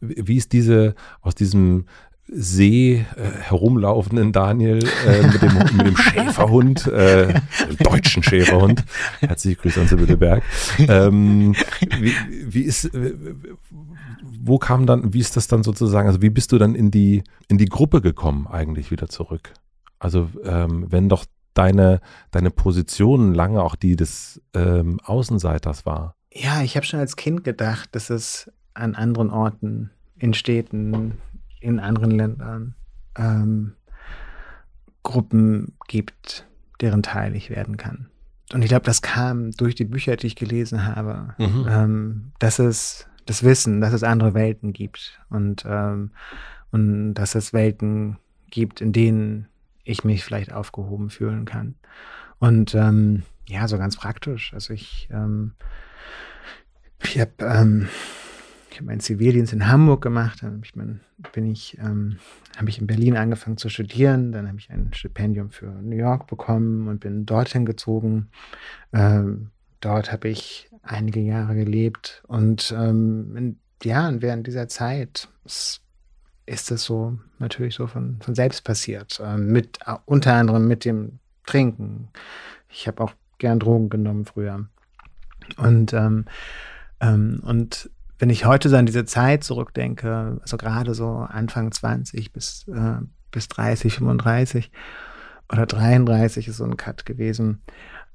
Speaker 2: Wie ist diese, aus diesem See äh, herumlaufenden Daniel äh, mit, dem, mit dem Schäferhund, äh, deutschen Schäferhund. Herzliche Grüße an Sibylle Berg. Ähm, wie, wie ist, wo kam dann, wie ist das dann sozusagen, also wie bist du dann in die, in die Gruppe gekommen eigentlich wieder zurück? Also ähm, wenn doch deine, deine Position lange auch die des ähm, Außenseiters war.
Speaker 1: Ja, ich habe schon als Kind gedacht, dass es an anderen Orten, in Städten, in anderen Ländern ähm, Gruppen gibt, deren Teil ich werden kann. Und ich glaube, das kam durch die Bücher, die ich gelesen habe, mhm. ähm, dass es das Wissen, dass es andere Welten gibt und, ähm, und dass es Welten gibt, in denen ich mich vielleicht aufgehoben fühlen kann. Und ähm, ja, so ganz praktisch. Also ich, ähm, ich habe ähm, ich habe meinen Zivildienst in Hamburg gemacht, dann ich mein, ich, ähm, habe ich in Berlin angefangen zu studieren, dann habe ich ein Stipendium für New York bekommen und bin dorthin gezogen. Ähm, dort habe ich einige Jahre gelebt und ähm, in, ja, und während dieser Zeit ist, ist es so natürlich so von, von selbst passiert, ähm, mit uh, unter anderem mit dem Trinken. Ich habe auch gern Drogen genommen früher und ähm, ähm, und wenn ich heute so an diese Zeit zurückdenke, also gerade so Anfang 20 bis, äh, bis 30, 35 oder 33 ist so ein Cut gewesen,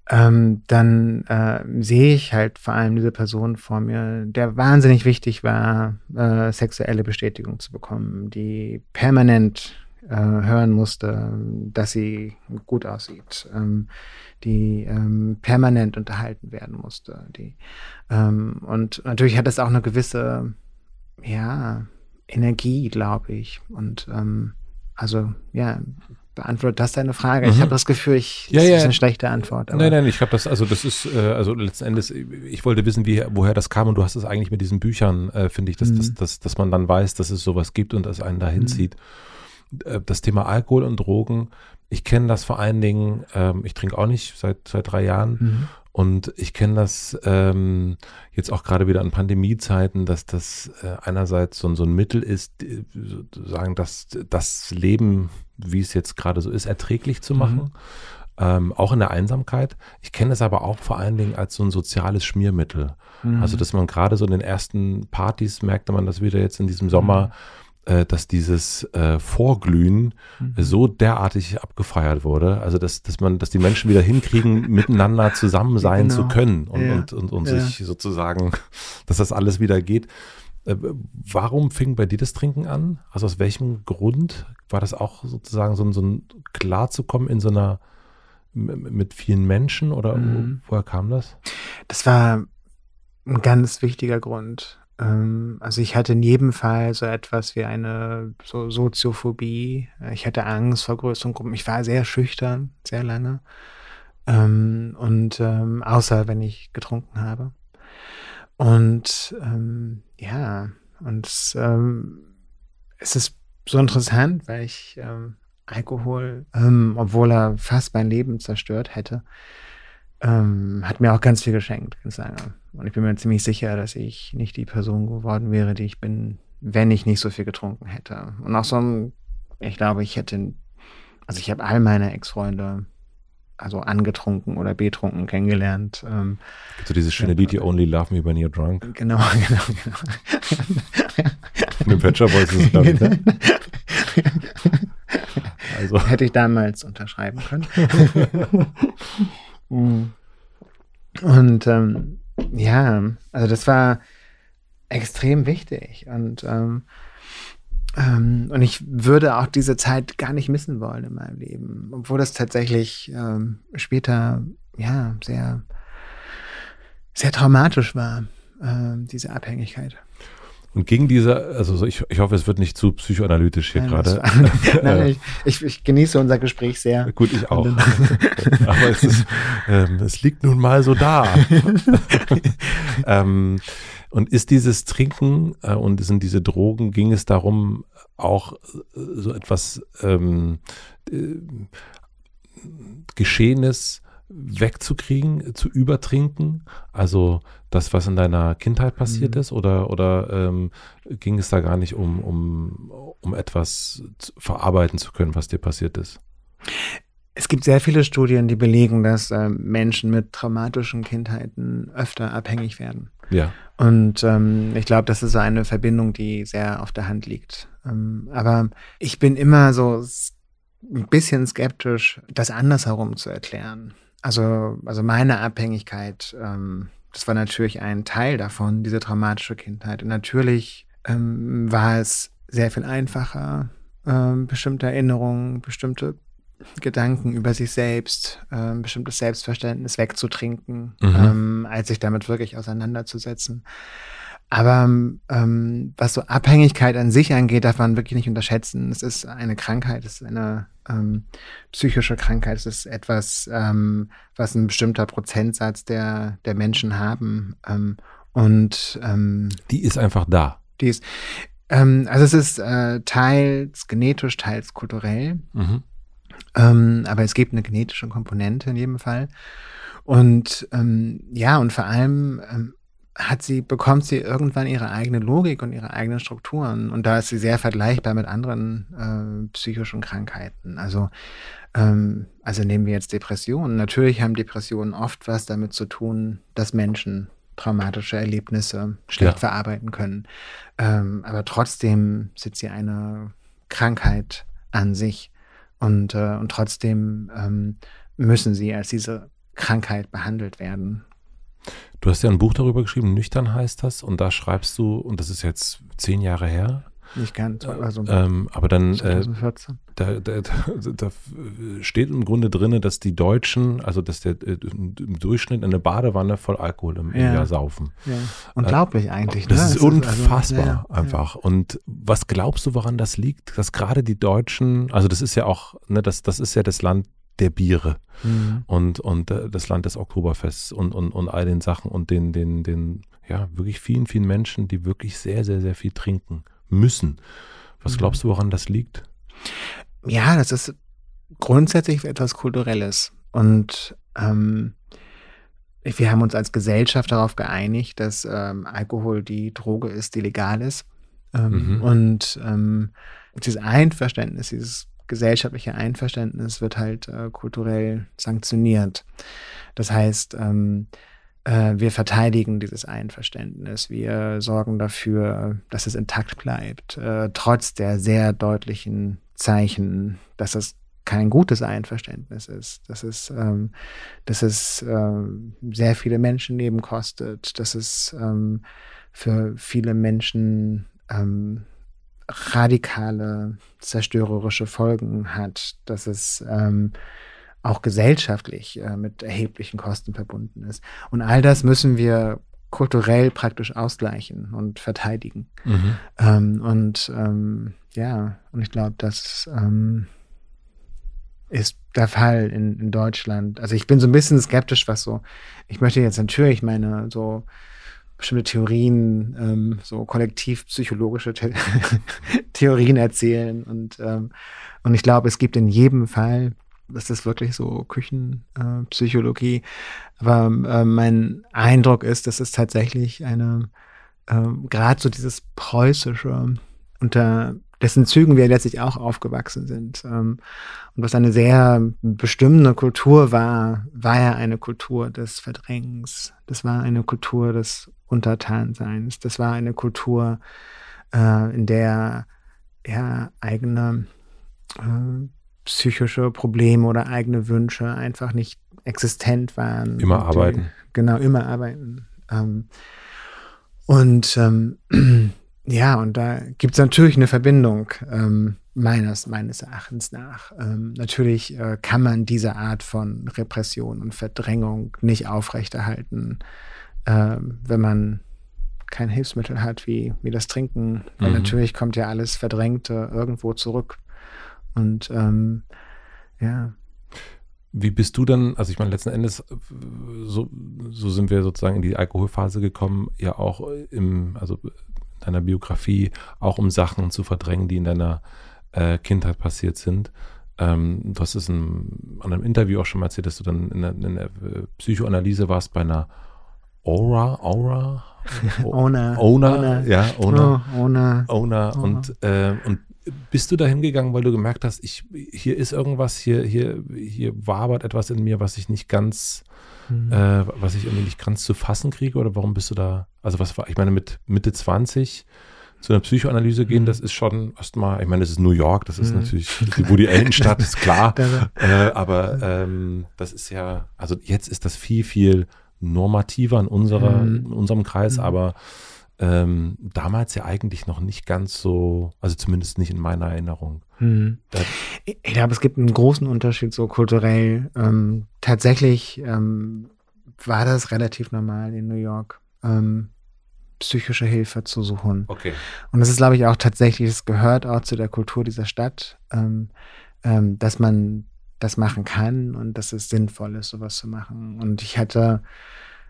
Speaker 1: ähm, dann äh, sehe ich halt vor allem diese Person vor mir, der wahnsinnig wichtig war, äh, sexuelle Bestätigung zu bekommen, die permanent äh, hören musste, dass sie gut aussieht, ähm, die ähm, permanent unterhalten werden musste. Die, ähm, und natürlich hat es auch eine gewisse, ja, Energie, glaube ich. Und ähm, also, ja, beantwortet das deine Frage. Mhm. Ich habe das Gefühl, ich,
Speaker 2: ja, das
Speaker 1: ja.
Speaker 2: ist
Speaker 1: eine schlechte Antwort.
Speaker 2: Aber. Nein, nein, ich habe das, also das ist, äh, also letzten Endes, ich wollte wissen, wie, woher das kam und du hast es eigentlich mit diesen Büchern, äh, finde ich, dass, mhm. dass, dass, dass man dann weiß, dass es sowas gibt und es einen dahin mhm. zieht. Äh, das Thema Alkohol und Drogen, ich kenne das vor allen Dingen, ähm, ich trinke auch nicht seit, seit drei Jahren mhm. und ich kenne das ähm, jetzt auch gerade wieder an Pandemiezeiten, dass das äh, einerseits so, so ein Mittel ist, sozusagen das, das Leben, wie es jetzt gerade so ist, erträglich zu machen. Mhm. Ähm, auch in der Einsamkeit. Ich kenne es aber auch vor allen Dingen als so ein soziales Schmiermittel. Mhm. Also, dass man gerade so in den ersten Partys merkte man das wieder jetzt in diesem Sommer, mhm dass dieses äh, Vorglühen mhm. so derartig abgefeiert wurde, also dass, dass man, dass die Menschen wieder hinkriegen, miteinander zusammen sein genau. zu können und, ja. und, und, und ja. sich sozusagen, dass das alles wieder geht. Äh, warum fing bei dir das Trinken an? Also aus welchem Grund war das auch sozusagen so, so ein klarzukommen in so einer mit vielen Menschen oder mhm. woher kam das?
Speaker 1: Das war ein ganz wichtiger Grund. Ähm, also ich hatte in jedem Fall so etwas wie eine so Soziophobie. Ich hatte Angst vor größeren Gruppen. Ich war sehr schüchtern, sehr lange. Ähm, und ähm, außer wenn ich getrunken habe. Und ähm, ja, und ähm, es ist so interessant, weil ich ähm, Alkohol, ähm, obwohl er fast mein Leben zerstört hätte, ähm, hat mir auch ganz viel geschenkt, ganz lange. Und ich bin mir ziemlich sicher, dass ich nicht die Person geworden wäre, die ich bin, wenn ich nicht so viel getrunken hätte. Und auch so ein, ich glaube, ich hätte, also ich habe all meine Ex-Freunde also angetrunken oder betrunken kennengelernt. Ähm,
Speaker 2: so dieses schöne Lied, You Only Love Me When You're Drunk.
Speaker 1: Genau, genau, genau.
Speaker 2: Von den Shop Boys ist es, glaube ich, ne?
Speaker 1: Also. Hätte ich damals unterschreiben können. Mm. Und ähm, ja, also das war extrem wichtig. Und, ähm, ähm, und ich würde auch diese Zeit gar nicht missen wollen in meinem Leben, obwohl das tatsächlich ähm, später ja sehr, sehr traumatisch war, äh, diese Abhängigkeit.
Speaker 2: Und gegen diese, also ich, ich hoffe, es wird nicht zu psychoanalytisch hier gerade.
Speaker 1: Nein, ich, ich, ich, genieße unser Gespräch sehr.
Speaker 2: Gut, ich auch. Aber es, ist, ähm, es liegt nun mal so da. ähm, und ist dieses Trinken äh, und sind diese Drogen, ging es darum, auch äh, so etwas ähm, äh, Geschehenes wegzukriegen, zu übertrinken? Also das, was in deiner Kindheit passiert mhm. ist? Oder, oder ähm, ging es da gar nicht um, um, um etwas zu, verarbeiten zu können, was dir passiert ist?
Speaker 1: Es gibt sehr viele Studien, die belegen, dass äh, Menschen mit traumatischen Kindheiten öfter abhängig werden.
Speaker 2: Ja.
Speaker 1: Und ähm, ich glaube, das ist so eine Verbindung, die sehr auf der Hand liegt. Ähm, aber ich bin immer so ein bisschen skeptisch, das andersherum zu erklären. Also, also meine Abhängigkeit, ähm, das war natürlich ein Teil davon, diese traumatische Kindheit. Und natürlich ähm, war es sehr viel einfacher, ähm, bestimmte Erinnerungen, bestimmte Gedanken über sich selbst, ähm, bestimmtes Selbstverständnis wegzutrinken, mhm. ähm, als sich damit wirklich auseinanderzusetzen. Aber ähm, was so Abhängigkeit an sich angeht, darf man wirklich nicht unterschätzen. Es ist eine Krankheit, es ist eine ähm, psychische Krankheit, es ist etwas, ähm, was ein bestimmter Prozentsatz der, der Menschen haben. Ähm, und ähm,
Speaker 2: die ist einfach da.
Speaker 1: Die ist, ähm, also es ist äh, teils genetisch, teils kulturell. Mhm. Ähm, aber es gibt eine genetische Komponente in jedem Fall. Und ähm, ja, und vor allem ähm, hat sie, bekommt sie irgendwann ihre eigene Logik und ihre eigenen Strukturen. Und da ist sie sehr vergleichbar mit anderen äh, psychischen Krankheiten. Also, ähm, also nehmen wir jetzt Depressionen. Natürlich haben Depressionen oft was damit zu tun, dass Menschen traumatische Erlebnisse schlecht ja. verarbeiten können. Ähm, aber trotzdem sind sie eine Krankheit an sich. Und, äh, und trotzdem ähm, müssen sie als diese Krankheit behandelt werden.
Speaker 2: Du hast ja ein Buch darüber geschrieben, Nüchtern heißt das, und da schreibst du, und das ist jetzt zehn Jahre her.
Speaker 1: Nicht ganz, also
Speaker 2: ähm, aber dann 2014. Äh, da, da, da, steht im Grunde drin, dass die Deutschen, also dass der äh, im Durchschnitt eine Badewanne voll Alkohol im, ja. Jahr saufen.
Speaker 1: Ja. Unglaublich äh, eigentlich.
Speaker 2: Das, ne? ist das unfassbar ist also, ja, einfach. Und was glaubst du, woran das liegt? Dass gerade die Deutschen, also das ist ja auch, ne, das, das ist ja das Land der Biere mhm. und, und äh, das Land des Oktoberfests und, und, und all den Sachen und den, den, den, ja, wirklich vielen, vielen Menschen, die wirklich sehr, sehr, sehr viel trinken müssen. Was mhm. glaubst du, woran das liegt?
Speaker 1: Ja, das ist grundsätzlich etwas Kulturelles. Und ähm, wir haben uns als Gesellschaft darauf geeinigt, dass ähm, Alkohol die Droge ist, die legal ist. Ähm, mhm. Und ähm, dieses Einverständnis, dieses gesellschaftliche Einverständnis wird halt äh, kulturell sanktioniert. Das heißt, ähm, äh, wir verteidigen dieses Einverständnis. Wir sorgen dafür, dass es intakt bleibt, äh, trotz der sehr deutlichen Zeichen, dass es kein gutes Einverständnis ist, dass es, ähm, dass es ähm, sehr viele Menschenleben kostet, dass es ähm, für viele Menschen ähm, radikale zerstörerische Folgen hat, dass es ähm, auch gesellschaftlich äh, mit erheblichen Kosten verbunden ist. Und all das müssen wir kulturell praktisch ausgleichen und verteidigen. Mhm. Ähm, und ähm, ja, und ich glaube, das ähm, ist der Fall in, in Deutschland. Also ich bin so ein bisschen skeptisch, was so, ich möchte jetzt natürlich meine so bestimmte Theorien, ähm, so kollektivpsychologische The Theorien erzählen. Und, ähm, und ich glaube, es gibt in jedem Fall, das ist wirklich so Küchenpsychologie, äh, aber äh, mein Eindruck ist, dass es tatsächlich eine, äh, gerade so dieses preußische, unter dessen Zügen wir letztlich auch aufgewachsen sind. Ähm, und was eine sehr bestimmende Kultur war, war ja eine Kultur des Verdrängens. Das war eine Kultur des Untertanseins. Das war eine Kultur, äh, in der ja eigene äh, psychische Probleme oder eigene Wünsche einfach nicht existent waren.
Speaker 2: Immer arbeiten.
Speaker 1: genau, immer arbeiten. Ähm, und ähm, ja, und da gibt es natürlich eine Verbindung ähm, meines, meines Erachtens nach. Ähm, natürlich äh, kann man diese Art von Repression und Verdrängung nicht aufrechterhalten, äh, wenn man kein Hilfsmittel hat wie, wie das Trinken. Weil mhm. natürlich kommt ja alles Verdrängte irgendwo zurück. Und ähm, ja.
Speaker 2: Wie bist du dann, also ich meine, letzten Endes, so, so sind wir sozusagen in die Alkoholphase gekommen, ja auch im, also deiner Biografie, auch um Sachen zu verdrängen, die in deiner äh, Kindheit passiert sind. Ähm, du hast es in, an einem Interview auch schon mal erzählt, dass du dann in der, in der Psychoanalyse warst bei einer Aura, Aura,
Speaker 1: Owner,
Speaker 2: Owner, Owner, ja, Owner, oh, Owner, Owner, und äh, und bist du da hingegangen, weil du gemerkt hast, ich hier ist irgendwas, hier hier hier wabert etwas in mir, was ich nicht ganz, mhm. äh, was ich irgendwie nicht ganz zu fassen kriege oder warum bist du da? Also was war? Ich meine mit Mitte 20 zu einer Psychoanalyse gehen, mhm. das ist schon erstmal, ich meine, das ist New York, das ist mhm. natürlich die Woody Allen Stadt, ist klar. äh, aber ähm, das ist ja, also jetzt ist das viel, viel normativer in, unserer, mhm. in unserem Kreis, mhm. aber ähm, damals ja eigentlich noch nicht ganz so, also zumindest nicht in meiner Erinnerung.
Speaker 1: Mhm. Ich glaube, es gibt einen großen Unterschied so kulturell. Ähm, tatsächlich ähm, war das relativ normal in New York, ähm, psychische Hilfe zu suchen.
Speaker 2: Okay.
Speaker 1: Und das ist, glaube ich, auch tatsächlich, es gehört auch zu der Kultur dieser Stadt, ähm, ähm, dass man das machen kann und dass es sinnvoll ist, sowas zu machen. Und ich hatte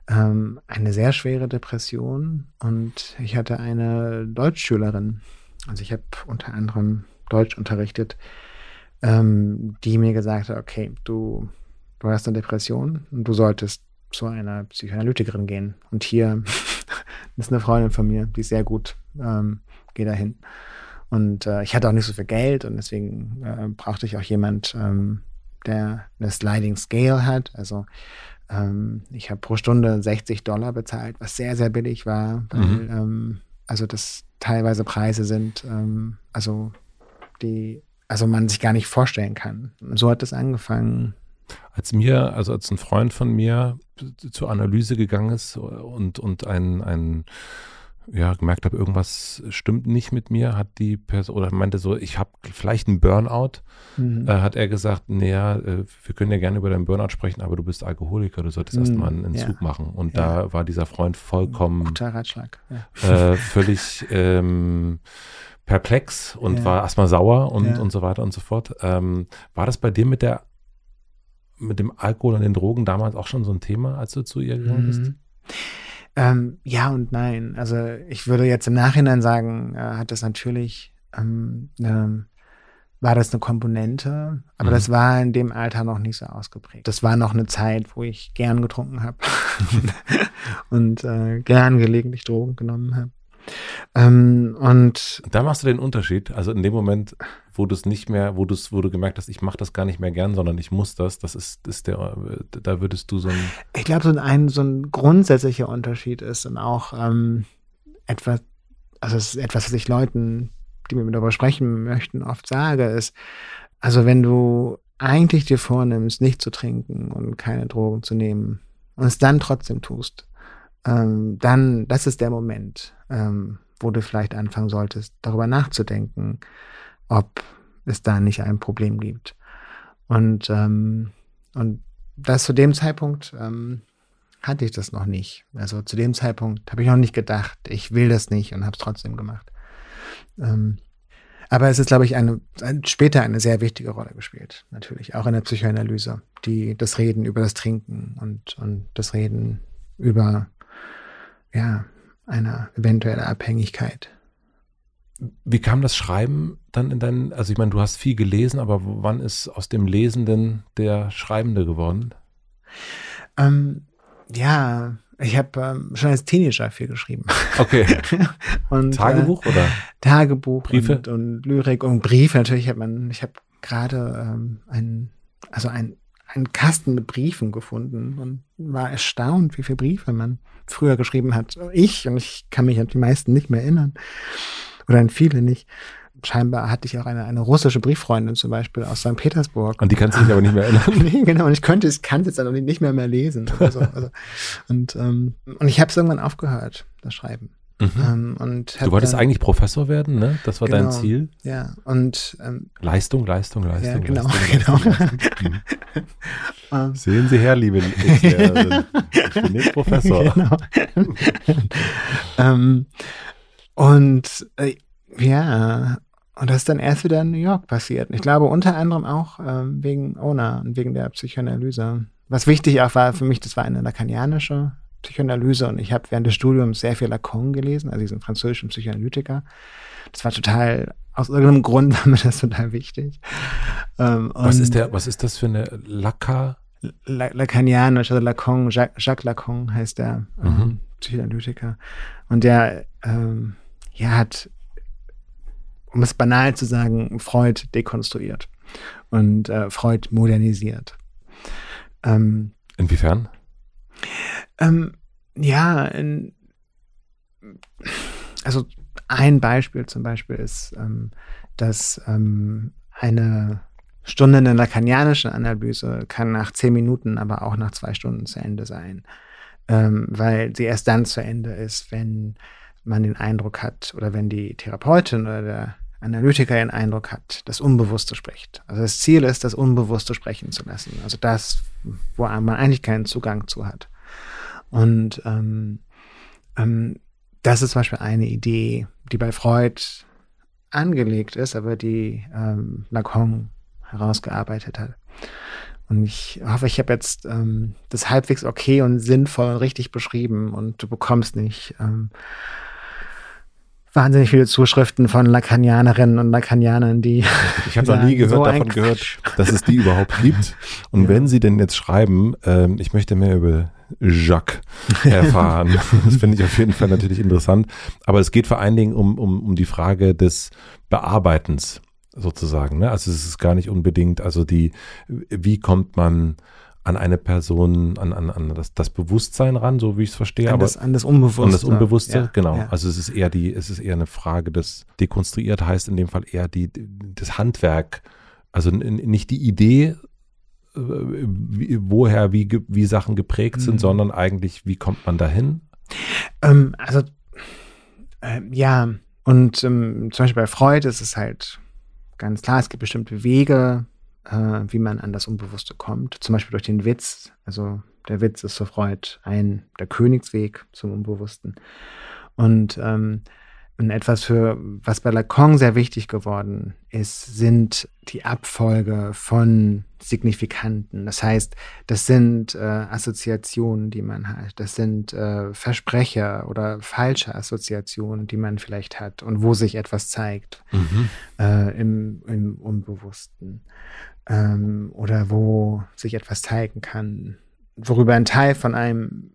Speaker 1: ähm, eine sehr schwere Depression und ich hatte eine Deutschschülerin, also ich habe unter anderem Deutsch unterrichtet, ähm, die mir gesagt hat, okay, du, du hast eine Depression und du solltest zu einer Psychoanalytikerin gehen. Und hier ist eine Freundin von mir, die ist sehr gut, ähm, geh dahin. Und äh, ich hatte auch nicht so viel Geld und deswegen äh, brauchte ich auch jemand, ähm, der eine Sliding Scale hat. Also ähm, ich habe pro Stunde 60 Dollar bezahlt, was sehr, sehr billig war, weil mhm. ähm, also das teilweise Preise sind, ähm, also die, also man sich gar nicht vorstellen kann. So hat es angefangen.
Speaker 2: Als mir, also als ein Freund von mir zur Analyse gegangen ist und, und ein, ein ja, gemerkt habe, irgendwas stimmt nicht mit mir, hat die Person, oder meinte so, ich habe vielleicht einen Burnout, mhm. äh, hat er gesagt, naja, äh, wir können ja gerne über deinen Burnout sprechen, aber du bist Alkoholiker, du solltest mhm. erstmal einen Entzug ja. machen. Und ja. da war dieser Freund vollkommen
Speaker 1: Guter Ratschlag. Ja.
Speaker 2: Äh, völlig ähm, perplex und war erstmal sauer und, und so weiter und so fort. Ähm, war das bei dir mit der mit dem Alkohol und den Drogen damals auch schon so ein Thema, als du zu ihr gegangen bist? Mhm.
Speaker 1: Ähm, ja und nein. Also ich würde jetzt im Nachhinein sagen, äh, hat das natürlich, ähm, ne, war das eine Komponente, aber mhm. das war in dem Alter noch nicht so ausgeprägt. Das war noch eine Zeit, wo ich gern getrunken habe und äh, gern gelegentlich Drogen genommen habe. Ähm, und
Speaker 2: da machst du den Unterschied. Also in dem Moment, wo du es nicht mehr, wo du wo du gemerkt hast, ich mache das gar nicht mehr gern, sondern ich muss das, das ist, ist der, da würdest du so ein.
Speaker 1: Ich glaube, so ein, so ein grundsätzlicher Unterschied ist und auch ähm, etwas, also es ist etwas, was ich Leuten, die mit mir darüber sprechen möchten, oft sage, ist, also wenn du eigentlich dir vornimmst, nicht zu trinken und keine Drogen zu nehmen und es dann trotzdem tust, ähm, dann, das ist der Moment, ähm, wo du vielleicht anfangen solltest, darüber nachzudenken, ob es da nicht ein Problem gibt. Und ähm, und das zu dem Zeitpunkt ähm, hatte ich das noch nicht. Also zu dem Zeitpunkt habe ich noch nicht gedacht, ich will das nicht und habe es trotzdem gemacht. Ähm, aber es ist, glaube ich, eine, später eine sehr wichtige Rolle gespielt, natürlich, auch in der Psychoanalyse, die das Reden über das Trinken und, und das Reden über ja, eine eventuelle Abhängigkeit.
Speaker 2: Wie kam das Schreiben dann in deinen, also ich meine, du hast viel gelesen, aber wann ist aus dem Lesenden der Schreibende geworden?
Speaker 1: Ähm, ja, ich habe ähm, schon als Teenager viel geschrieben.
Speaker 2: Okay.
Speaker 1: und,
Speaker 2: Tagebuch äh, oder?
Speaker 1: Tagebuch
Speaker 2: Briefe
Speaker 1: und, und Lyrik und Briefe. Natürlich hat man, ich habe gerade ähm, ein, also ein, einen Kasten mit Briefen gefunden und war erstaunt, wie viele Briefe man früher geschrieben hat. Ich, und ich kann mich an die meisten nicht mehr erinnern. Oder an viele nicht scheinbar hatte ich auch eine, eine russische Brieffreundin zum Beispiel aus St. Petersburg.
Speaker 2: Und die kannst du dich aber nicht mehr erinnern.
Speaker 1: nee, genau. Und ich könnte, ich kann es jetzt aber nicht mehr mehr lesen. So. Also, und, ähm, und ich habe es irgendwann aufgehört, das Schreiben. Mhm. Ähm, und
Speaker 2: du wolltest dann, eigentlich Professor werden, ne? Das war genau, dein Ziel.
Speaker 1: Ja. Und ähm,
Speaker 2: Leistung, Leistung, Leistung. Ja,
Speaker 1: genau,
Speaker 2: Leistung,
Speaker 1: genau. Leistung,
Speaker 2: Leistung. Mhm. Sehen Sie her, liebe Lehrerin. Ich bin jetzt Professor. Genau.
Speaker 1: ähm, und äh, ja, und das ist dann erst wieder in New York passiert. Ich glaube unter anderem auch ähm, wegen Ona und wegen der Psychoanalyse. Was wichtig auch war für mich, das war eine lakanianische Psychoanalyse und ich habe während des Studiums sehr viel Lacan gelesen, also diesen französischen Psychoanalytiker. Das war total, aus irgendeinem Grund war mir das total wichtig.
Speaker 2: Ähm, was ist der, was ist das für eine Lacan?
Speaker 1: Lacanianisch, also Lacan, Jacques, Jacques Lacan heißt der ähm, mhm. Psychoanalytiker. Und der ähm, ja, hat um es banal zu sagen, Freud dekonstruiert und äh, Freud modernisiert.
Speaker 2: Ähm, Inwiefern?
Speaker 1: Ähm, ja, in, also ein Beispiel zum Beispiel ist, ähm, dass ähm, eine Stunde in der lakanianischen Analyse kann nach zehn Minuten, aber auch nach zwei Stunden zu Ende sein, ähm, weil sie erst dann zu Ende ist, wenn man den Eindruck hat oder wenn die Therapeutin oder der Analytiker den Eindruck hat, das Unbewusste spricht. Also das Ziel ist, das Unbewusste sprechen zu lassen. Also das, wo man eigentlich keinen Zugang zu hat. Und ähm, ähm, das ist zum Beispiel eine Idee, die bei Freud angelegt ist, aber die ähm, Lacan herausgearbeitet hat. Und ich hoffe, ich habe jetzt ähm, das halbwegs okay und sinnvoll und richtig beschrieben und du bekommst nicht ähm, wahnsinnig viele Zuschriften von Lacanianerinnen und Lacanianern, die.
Speaker 2: Ich habe noch nie gehört, so davon gehört, dass es die überhaupt gibt. Und ja. wenn sie denn jetzt schreiben, ähm, ich möchte mehr über Jacques erfahren. das finde ich auf jeden Fall natürlich interessant. Aber es geht vor allen Dingen um, um, um die Frage des Bearbeitens sozusagen. Ne? Also es ist gar nicht unbedingt, also die, wie kommt man an eine Person, an, an, an das, das Bewusstsein ran, so wie ich es verstehe.
Speaker 1: An,
Speaker 2: aber,
Speaker 1: das, an das Unbewusste. An
Speaker 2: das Unbewusste,
Speaker 1: ja,
Speaker 2: genau.
Speaker 1: Ja.
Speaker 2: Also es ist eher die, es ist eher eine Frage des dekonstruiert heißt in dem Fall eher die, das Handwerk, also nicht die Idee, äh, wie, woher wie, wie Sachen geprägt mhm. sind, sondern eigentlich, wie kommt man dahin?
Speaker 1: Ähm, also äh, ja, und ähm, zum Beispiel bei Freud ist es halt ganz klar, es gibt bestimmte Wege, äh, wie man an das Unbewusste kommt. Zum Beispiel durch den Witz. Also der Witz ist für Freud ein der Königsweg zum Unbewussten. Und ähm, und etwas für, was bei Lacan sehr wichtig geworden ist, sind die Abfolge von Signifikanten. Das heißt, das sind äh, Assoziationen, die man hat. Das sind äh, Versprecher oder falsche Assoziationen, die man vielleicht hat und wo sich etwas zeigt mhm. äh, im, im Unbewussten ähm, oder wo sich etwas zeigen kann, worüber ein Teil von einem,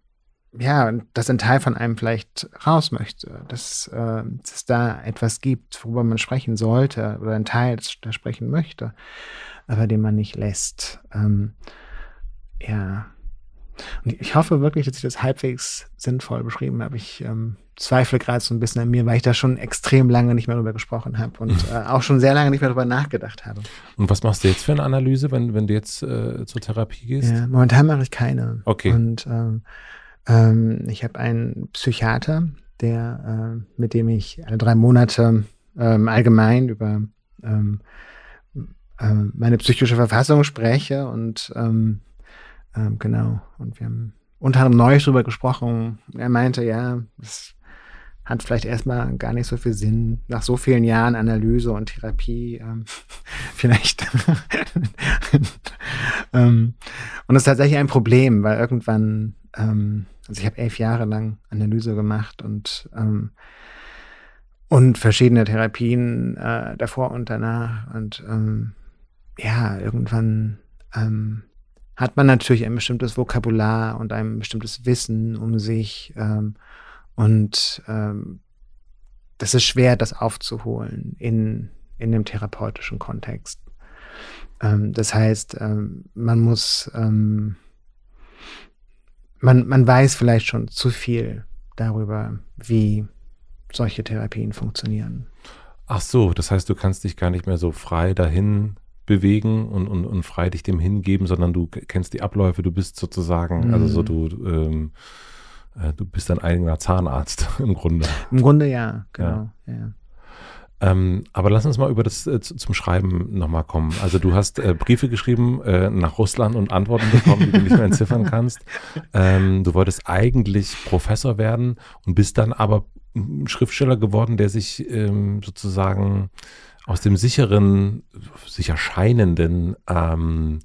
Speaker 1: ja, dass ein Teil von einem vielleicht raus möchte, dass, äh, dass es da etwas gibt, worüber man sprechen sollte oder ein Teil, der sprechen möchte, aber den man nicht lässt. Ähm, ja. Und ich hoffe wirklich, dass ich das halbwegs sinnvoll beschrieben habe. Ich ähm, zweifle gerade so ein bisschen an mir, weil ich da schon extrem lange nicht mehr drüber gesprochen habe und äh, auch schon sehr lange nicht mehr drüber nachgedacht habe.
Speaker 2: Und was machst du jetzt für eine Analyse, wenn, wenn du jetzt äh, zur Therapie gehst?
Speaker 1: Ja, momentan mache ich keine.
Speaker 2: Okay.
Speaker 1: Und ähm, ähm, ich habe einen Psychiater, der, äh, mit dem ich alle drei Monate ähm, allgemein über ähm, ähm, meine psychische Verfassung spreche und ähm, ähm, genau. Und wir haben unter anderem neulich drüber gesprochen. Er meinte, ja, es hat vielleicht erstmal gar nicht so viel Sinn, nach so vielen Jahren Analyse und Therapie ähm, vielleicht. ähm, und das ist tatsächlich ein Problem, weil irgendwann, ähm, also ich habe elf Jahre lang Analyse gemacht und ähm, und verschiedene Therapien äh, davor und danach und ähm, ja, irgendwann ähm, hat man natürlich ein bestimmtes Vokabular und ein bestimmtes Wissen um sich. Ähm, und ähm, das ist schwer, das aufzuholen in, in dem therapeutischen Kontext. Ähm, das heißt, ähm, man muss, ähm, man, man weiß vielleicht schon zu viel darüber, wie solche Therapien funktionieren.
Speaker 2: Ach so, das heißt, du kannst dich gar nicht mehr so frei dahin bewegen und, und, und frei dich dem hingeben, sondern du kennst die Abläufe, du bist sozusagen, mhm. also so du, ähm, äh, du bist dein eigener Zahnarzt im Grunde.
Speaker 1: Im Grunde ja, genau. Ja. ja.
Speaker 2: Ähm, aber lass uns mal über das äh, zum Schreiben nochmal kommen. Also du hast äh, Briefe geschrieben äh, nach Russland und Antworten bekommen, die du nicht mehr entziffern kannst. Ähm, du wolltest eigentlich Professor werden und bist dann aber Schriftsteller geworden, der sich ähm, sozusagen aus dem sicheren, sicher scheinenden ähm,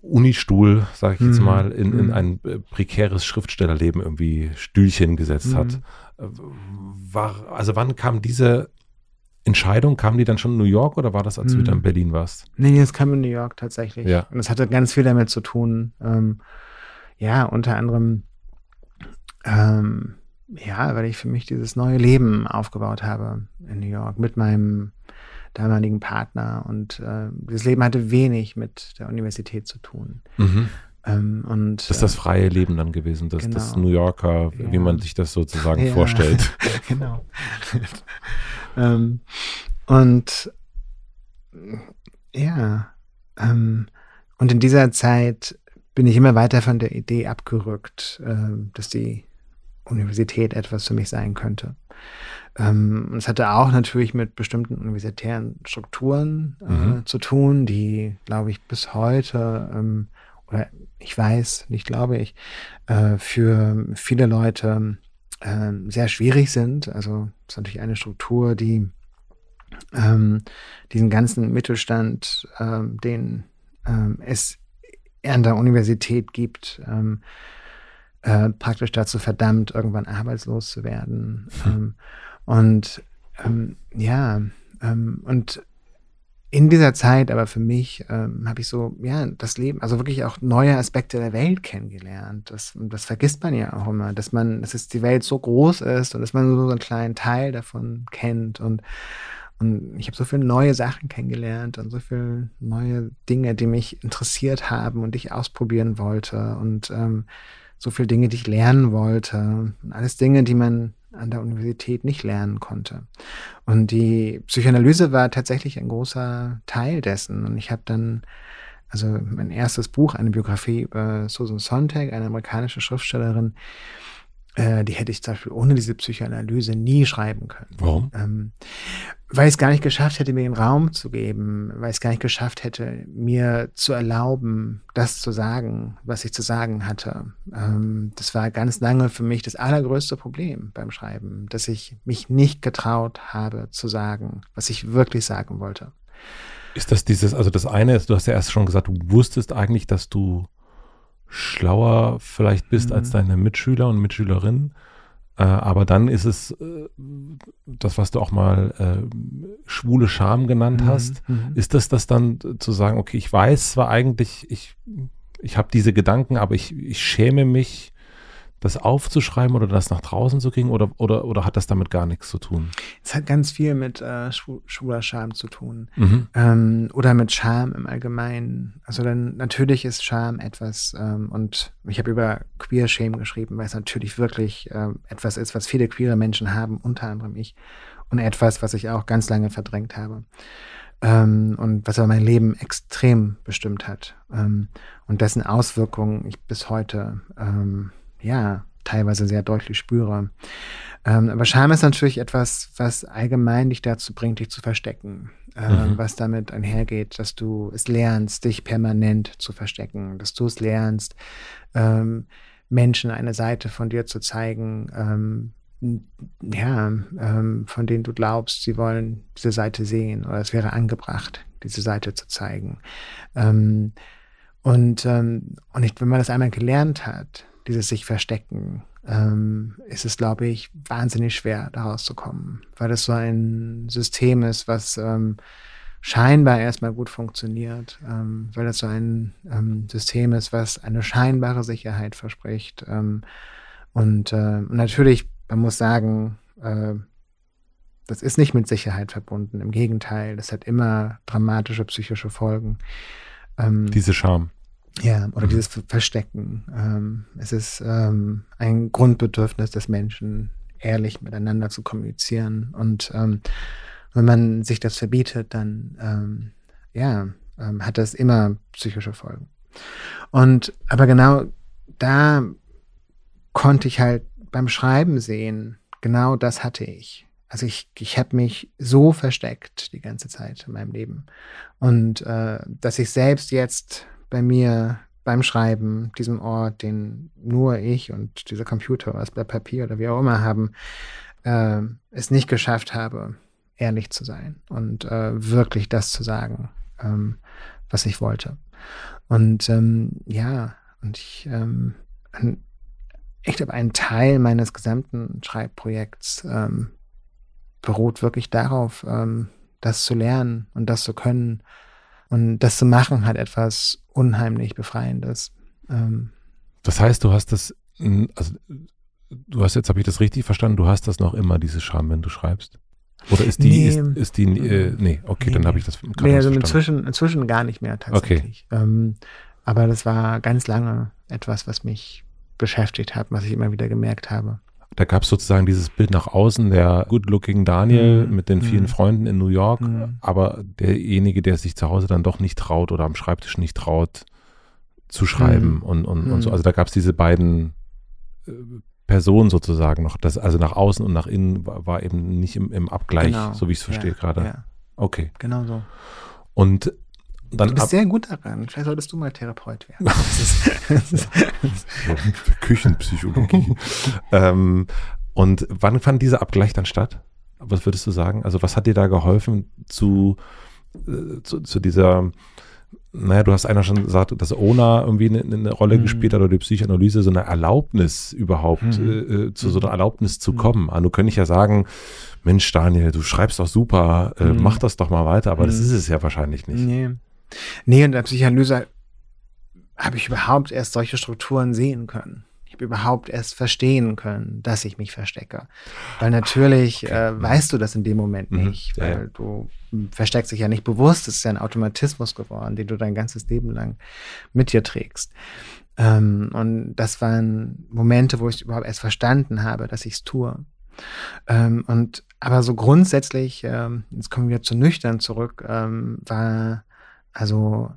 Speaker 2: Unistuhl, sage ich jetzt mhm. mal, in, in mhm. ein äh, prekäres Schriftstellerleben irgendwie Stühlchen gesetzt hat. Mhm. Äh, war, also wann kam diese Entscheidung, kam die dann schon in New York oder war das, als du wieder in Berlin warst?
Speaker 1: Nee, es kam in New York tatsächlich. Ja. Und es hatte ganz viel damit zu tun. Ähm, ja, unter anderem, ähm, ja, weil ich für mich dieses neue Leben aufgebaut habe in New York mit meinem damaligen Partner. Und äh, dieses Leben hatte wenig mit der Universität zu tun.
Speaker 2: Mhm. Ähm, und, das ist das freie Leben dann gewesen, das, genau. das New Yorker, ja. wie man sich das sozusagen ja. vorstellt.
Speaker 1: genau. ähm, und ja, ähm, und in dieser Zeit bin ich immer weiter von der Idee abgerückt, äh, dass die Universität etwas für mich sein könnte. Ähm, es hatte auch natürlich mit bestimmten universitären Strukturen äh, mhm. zu tun, die, glaube ich, bis heute, ähm, oder ich weiß, nicht glaube ich, äh, für viele Leute äh, sehr schwierig sind. Also es ist natürlich eine Struktur, die ähm, diesen ganzen Mittelstand, ähm, den ähm, es an der Universität gibt, ähm, äh, praktisch dazu verdammt, irgendwann arbeitslos zu werden. Hm. Und ähm, ja, ähm, und in dieser Zeit, aber für mich, ähm, habe ich so, ja, das Leben, also wirklich auch neue Aspekte der Welt kennengelernt. Das, das vergisst man ja auch immer, dass man, dass es die Welt so groß ist und dass man so einen kleinen Teil davon kennt. Und, und ich habe so viele neue Sachen kennengelernt und so viele neue Dinge, die mich interessiert haben und ich ausprobieren wollte. Und ähm, so viele Dinge, die ich lernen wollte. Und alles Dinge, die man an der Universität nicht lernen konnte. Und die Psychoanalyse war tatsächlich ein großer Teil dessen. Und ich habe dann, also mein erstes Buch, eine Biografie über Susan Sontag, eine amerikanische Schriftstellerin, äh, die hätte ich zum Beispiel ohne diese Psychoanalyse nie schreiben können.
Speaker 2: Warum?
Speaker 1: Ähm, weil ich es gar nicht geschafft hätte, mir den Raum zu geben, weil ich es gar nicht geschafft hätte, mir zu erlauben, das zu sagen, was ich zu sagen hatte. Ähm, das war ganz lange für mich das allergrößte Problem beim Schreiben, dass ich mich nicht getraut habe zu sagen, was ich wirklich sagen wollte.
Speaker 2: Ist das dieses, also das eine ist, du hast ja erst schon gesagt, du wusstest eigentlich, dass du schlauer vielleicht bist mhm. als deine Mitschüler und Mitschülerinnen. Äh, aber dann ist es äh, das, was du auch mal äh, schwule Scham genannt mhm. hast. Mhm. Ist das das dann zu sagen, okay, ich weiß zwar eigentlich, ich, ich habe diese Gedanken, aber ich, ich schäme mich das aufzuschreiben oder das nach draußen zu kriegen oder, oder, oder hat das damit gar nichts zu tun?
Speaker 1: Es hat ganz viel mit äh, schwuler Scham zu tun mhm. ähm, oder mit Scham im Allgemeinen. Also dann natürlich ist Scham etwas ähm, und ich habe über Queer Shame geschrieben, weil es natürlich wirklich äh, etwas ist, was viele queere Menschen haben, unter anderem ich und etwas, was ich auch ganz lange verdrängt habe. Ähm, und was aber mein Leben extrem bestimmt hat ähm, und dessen Auswirkungen ich bis heute ähm, ja, teilweise sehr deutlich spüre. Ähm, aber Scham ist natürlich etwas, was allgemein dich dazu bringt, dich zu verstecken. Äh, mhm. Was damit einhergeht, dass du es lernst, dich permanent zu verstecken, dass du es lernst, ähm, Menschen eine Seite von dir zu zeigen, ähm, ja, ähm, von denen du glaubst, sie wollen diese Seite sehen oder es wäre angebracht, diese Seite zu zeigen. Ähm, und ähm, und ich, wenn man das einmal gelernt hat, dieses sich verstecken, ähm, ist es, glaube ich, wahnsinnig schwer, daraus zu kommen, weil das so ein System ist, was ähm, scheinbar erstmal gut funktioniert, ähm, weil das so ein ähm, System ist, was eine scheinbare Sicherheit verspricht. Ähm, und, äh, natürlich, man muss sagen, äh, das ist nicht mit Sicherheit verbunden. Im Gegenteil, das hat immer dramatische psychische Folgen.
Speaker 2: Ähm, Diese Scham.
Speaker 1: Ja, oder mhm. dieses Verstecken. Ähm, es ist ähm, ein Grundbedürfnis des Menschen, ehrlich miteinander zu kommunizieren. Und ähm, wenn man sich das verbietet, dann ähm, ja, ähm, hat das immer psychische Folgen. Und aber genau da konnte ich halt beim Schreiben sehen, genau das hatte ich. Also ich, ich habe mich so versteckt die ganze Zeit in meinem Leben. Und äh, dass ich selbst jetzt bei mir beim Schreiben, diesem Ort, den nur ich und dieser Computer oder das Blatt Papier oder wie auch immer haben, äh, es nicht geschafft habe, ehrlich zu sein und äh, wirklich das zu sagen, ähm, was ich wollte. Und ähm, ja, und ich, ähm, ich glaube, ein Teil meines gesamten Schreibprojekts ähm, beruht wirklich darauf, ähm, das zu lernen und das zu können und das zu machen hat etwas unheimlich Befreiendes. Ähm,
Speaker 2: das heißt, du hast das, also du hast jetzt, habe ich das richtig verstanden, du hast das noch immer, diese Scham, wenn du schreibst? Oder ist die, nee. ist, ist die, äh, nee, okay, nee, dann habe ich das
Speaker 1: Nee, also inzwischen, inzwischen gar nicht mehr tatsächlich. Okay. Ähm, aber das war ganz lange etwas, was mich beschäftigt hat, was ich immer wieder gemerkt habe.
Speaker 2: Da gab es sozusagen dieses Bild nach außen, der good-looking Daniel mhm. mit den vielen mhm. Freunden in New York, mhm. aber derjenige, der sich zu Hause dann doch nicht traut oder am Schreibtisch nicht traut, zu schreiben mhm. und, und, und so. Mhm. Also da gab es diese beiden äh, Personen sozusagen noch. Das, also nach außen und nach innen war, war eben nicht im, im Abgleich, genau. so wie ich es verstehe ja, gerade. Ja. Okay.
Speaker 1: Genau so.
Speaker 2: Und dann
Speaker 1: du bist sehr gut daran. Vielleicht solltest du mal Therapeut werden.
Speaker 2: Küchenpsychologie. ähm, und wann fand dieser Abgleich dann statt? Was würdest du sagen? Also was hat dir da geholfen zu, äh, zu, zu dieser naja, du hast einer schon gesagt, dass Ona irgendwie eine, eine Rolle mhm. gespielt hat oder die Psychoanalyse, so eine Erlaubnis überhaupt, mhm. äh, äh zu so einer Erlaubnis zu mhm. kommen. Also könnte ich ja sagen, Mensch, Daniel, du schreibst doch super, äh, mhm. mach das doch mal weiter, aber das mhm. ist es ja wahrscheinlich nicht.
Speaker 1: Nee. Nee, in der Psychoanalyse habe ich überhaupt erst solche Strukturen sehen können. Ich habe überhaupt erst verstehen können, dass ich mich verstecke. Weil natürlich okay. äh, weißt du das in dem Moment mhm. nicht, weil ja. du versteckst dich ja nicht bewusst. Es ist ja ein Automatismus geworden, den du dein ganzes Leben lang mit dir trägst. Ähm, und das waren Momente, wo ich überhaupt erst verstanden habe, dass ich es tue. Ähm, und aber so grundsätzlich, ähm, jetzt kommen wir zu nüchtern zurück, ähm, war also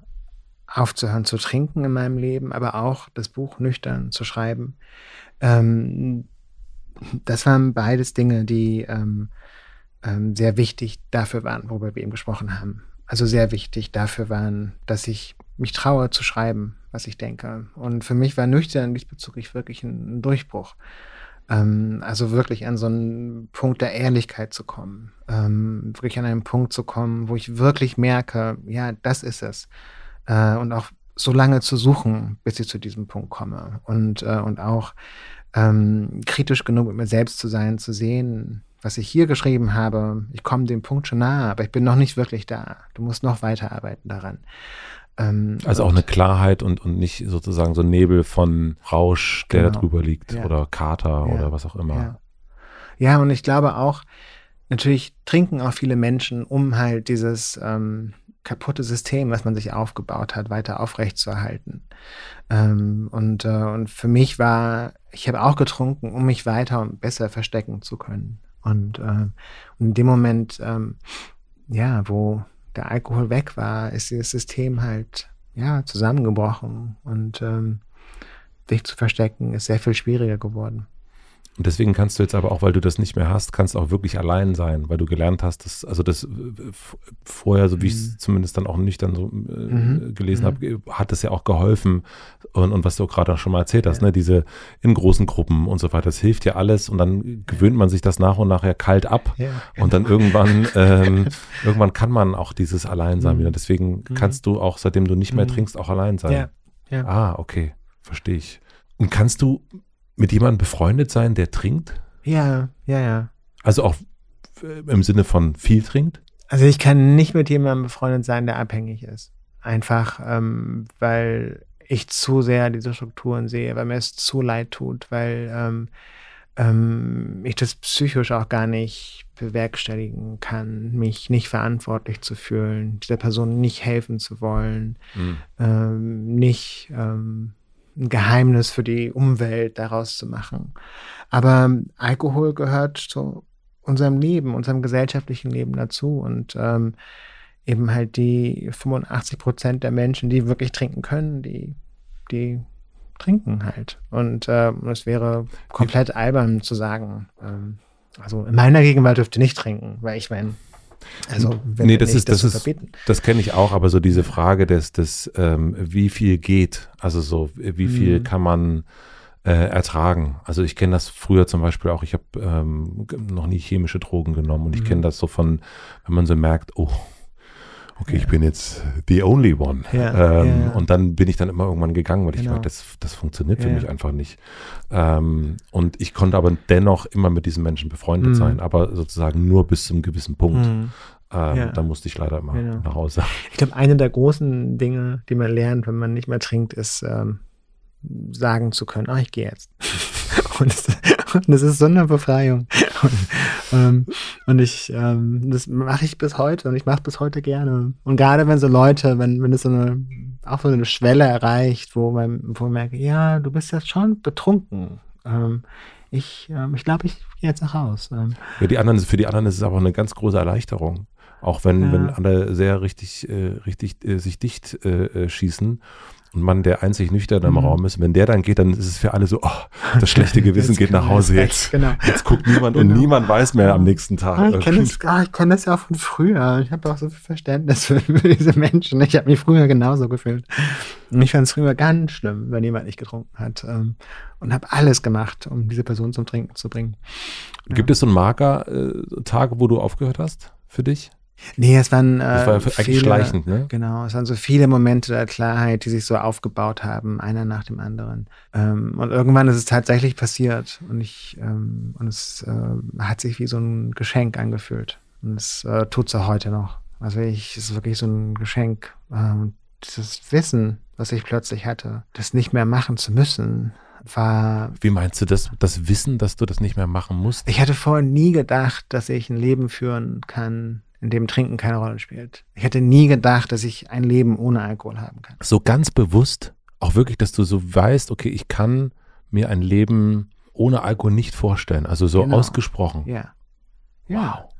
Speaker 1: aufzuhören zu trinken in meinem Leben, aber auch das Buch nüchtern zu schreiben. Ähm, das waren beides Dinge, die ähm, ähm, sehr wichtig dafür waren, worüber wir eben gesprochen haben. Also sehr wichtig dafür waren, dass ich mich traue zu schreiben, was ich denke. Und für mich war nüchtern diesbezüglich wirklich ein, ein Durchbruch. Ähm, also wirklich an so einen Punkt der Ehrlichkeit zu kommen. Ähm, wirklich an einen Punkt zu kommen, wo ich wirklich merke, ja, das ist es. Äh, und auch so lange zu suchen, bis ich zu diesem Punkt komme. Und, äh, und auch ähm, kritisch genug mit mir selbst zu sein, zu sehen, was ich hier geschrieben habe, ich komme dem Punkt schon nahe, aber ich bin noch nicht wirklich da. Du musst noch weiterarbeiten daran.
Speaker 2: Ähm, also auch eine Klarheit und, und nicht sozusagen so ein Nebel von Rausch, der genau. da drüber liegt ja. oder Kater ja. oder was auch immer.
Speaker 1: Ja. ja, und ich glaube auch, natürlich trinken auch viele Menschen, um halt dieses ähm, kaputte System, was man sich aufgebaut hat, weiter aufrechtzuerhalten. Ähm, und, äh, und für mich war, ich habe auch getrunken, um mich weiter und besser verstecken zu können. Und, äh, und in dem Moment, ähm, ja, wo der Alkohol weg war, ist dieses System halt ja zusammengebrochen und ähm, dich zu verstecken ist sehr viel schwieriger geworden.
Speaker 2: Und deswegen kannst du jetzt aber auch, weil du das nicht mehr hast, kannst auch wirklich allein sein, weil du gelernt hast, dass, also das vorher, so wie ich es mhm. zumindest dann auch nüchtern so äh, mhm. gelesen mhm. habe, hat es ja auch geholfen. Und, und was du gerade auch schon mal erzählt hast, ja. ne, diese in großen Gruppen und so weiter, das hilft ja alles und dann gewöhnt man sich das nach und nach ja kalt ab. Ja, genau. Und dann irgendwann, ähm, irgendwann kann man auch dieses Alleinsein mhm. wieder. Deswegen mhm. kannst du auch, seitdem du nicht mehr mhm. trinkst, auch allein sein. Ja. Ja. Ah, okay, verstehe ich. Und kannst du mit jemandem befreundet sein, der trinkt?
Speaker 1: Ja, ja, ja.
Speaker 2: Also auch äh, im Sinne von viel trinkt?
Speaker 1: Also ich kann nicht mit jemandem befreundet sein, der abhängig ist. Einfach, ähm, weil ich zu sehr diese Strukturen sehe, weil mir es zu leid tut, weil ähm, ähm, ich das psychisch auch gar nicht bewerkstelligen kann, mich nicht verantwortlich zu fühlen, dieser Person nicht helfen zu wollen, mhm. ähm, nicht ähm, ein Geheimnis für die Umwelt daraus zu machen. Aber Alkohol gehört zu unserem Leben, unserem gesellschaftlichen Leben dazu und ähm, eben halt die 85 Prozent der Menschen, die wirklich trinken können, die, die trinken halt. Und äh, es wäre komplett albern zu sagen, ähm, also in meiner Gegenwart dürfte nicht trinken, weil ich meine,
Speaker 2: also wenn nee, das ist das, das ist das kenne ich auch, aber so diese Frage des des ähm, wie viel geht, also so wie viel mhm. kann man äh, ertragen. Also ich kenne das früher zum Beispiel auch. Ich habe ähm, noch nie chemische Drogen genommen und ich mhm. kenne das so von, wenn man so merkt, oh okay, ja. ich bin jetzt the only one. Ja, ähm, ja, und dann bin ich dann immer irgendwann gegangen, weil genau. ich dachte, das, das funktioniert für mich einfach nicht. Ähm, und ich konnte aber dennoch immer mit diesen Menschen befreundet mhm. sein, aber sozusagen nur bis zu einem gewissen Punkt. Mhm. Ähm, da musste ich leider immer genau. nach Hause.
Speaker 1: Ich glaube, eine der großen Dinge, die man lernt, wenn man nicht mehr trinkt, ist ähm, sagen zu können, oh, ich gehe jetzt. Und, das, und das ist so eine Befreiung. Und, ähm, und ich, ähm, das mache ich bis heute und ich mache bis heute gerne. Und gerade wenn so Leute, wenn, wenn es so eine, auch so eine Schwelle erreicht, wo man, wo man merkt, ja, du bist jetzt schon betrunken. Ähm, ich, ähm, ich glaube, ich gehe jetzt nach Haus. Ähm.
Speaker 2: Ja, die anderen, für die anderen ist es aber eine ganz große Erleichterung. Auch wenn, ja. wenn alle sehr richtig, äh, richtig äh, sich dicht äh, äh schießen und man der einzig nüchtern im mhm. Raum ist, wenn der dann geht, dann ist es für alle so, oh, das schlechte Gewissen geht nach Hause jetzt. Genau. Jetzt guckt niemand genau. und niemand weiß mehr am nächsten Tag.
Speaker 1: Ah, ich kenne das, ah, kenn das ja auch von früher. Ich habe auch so viel Verständnis für, diese Menschen. Ich habe mich früher genauso gefühlt. Und ich fand es früher ganz schlimm, wenn jemand nicht getrunken hat. Ähm, und habe alles gemacht, um diese Person zum Trinken zu bringen.
Speaker 2: Gibt ja. es so einen Marker, äh, wo du aufgehört hast für dich?
Speaker 1: Nee, es waren äh,
Speaker 2: das war eigentlich viele, schleichend, ne?
Speaker 1: Genau, es waren so viele Momente der Klarheit, die sich so aufgebaut haben, einer nach dem anderen. Ähm, und irgendwann ist es tatsächlich passiert und ich ähm, und es äh, hat sich wie so ein Geschenk angefühlt und es äh, tut es auch heute noch. Also ich, es ist wirklich so ein Geschenk. Ähm, dieses Wissen, was ich plötzlich hatte, das nicht mehr machen zu müssen, war.
Speaker 2: Wie meinst du das, das Wissen, dass du das nicht mehr machen musst?
Speaker 1: Ich hatte vorher nie gedacht, dass ich ein Leben führen kann, in dem Trinken keine Rolle spielt. Ich hätte nie gedacht, dass ich ein Leben ohne Alkohol haben kann.
Speaker 2: So ganz bewusst, auch wirklich, dass du so weißt, okay, ich kann mir ein Leben ohne Alkohol nicht vorstellen. Also so genau. ausgesprochen.
Speaker 1: Ja. ja. Wow.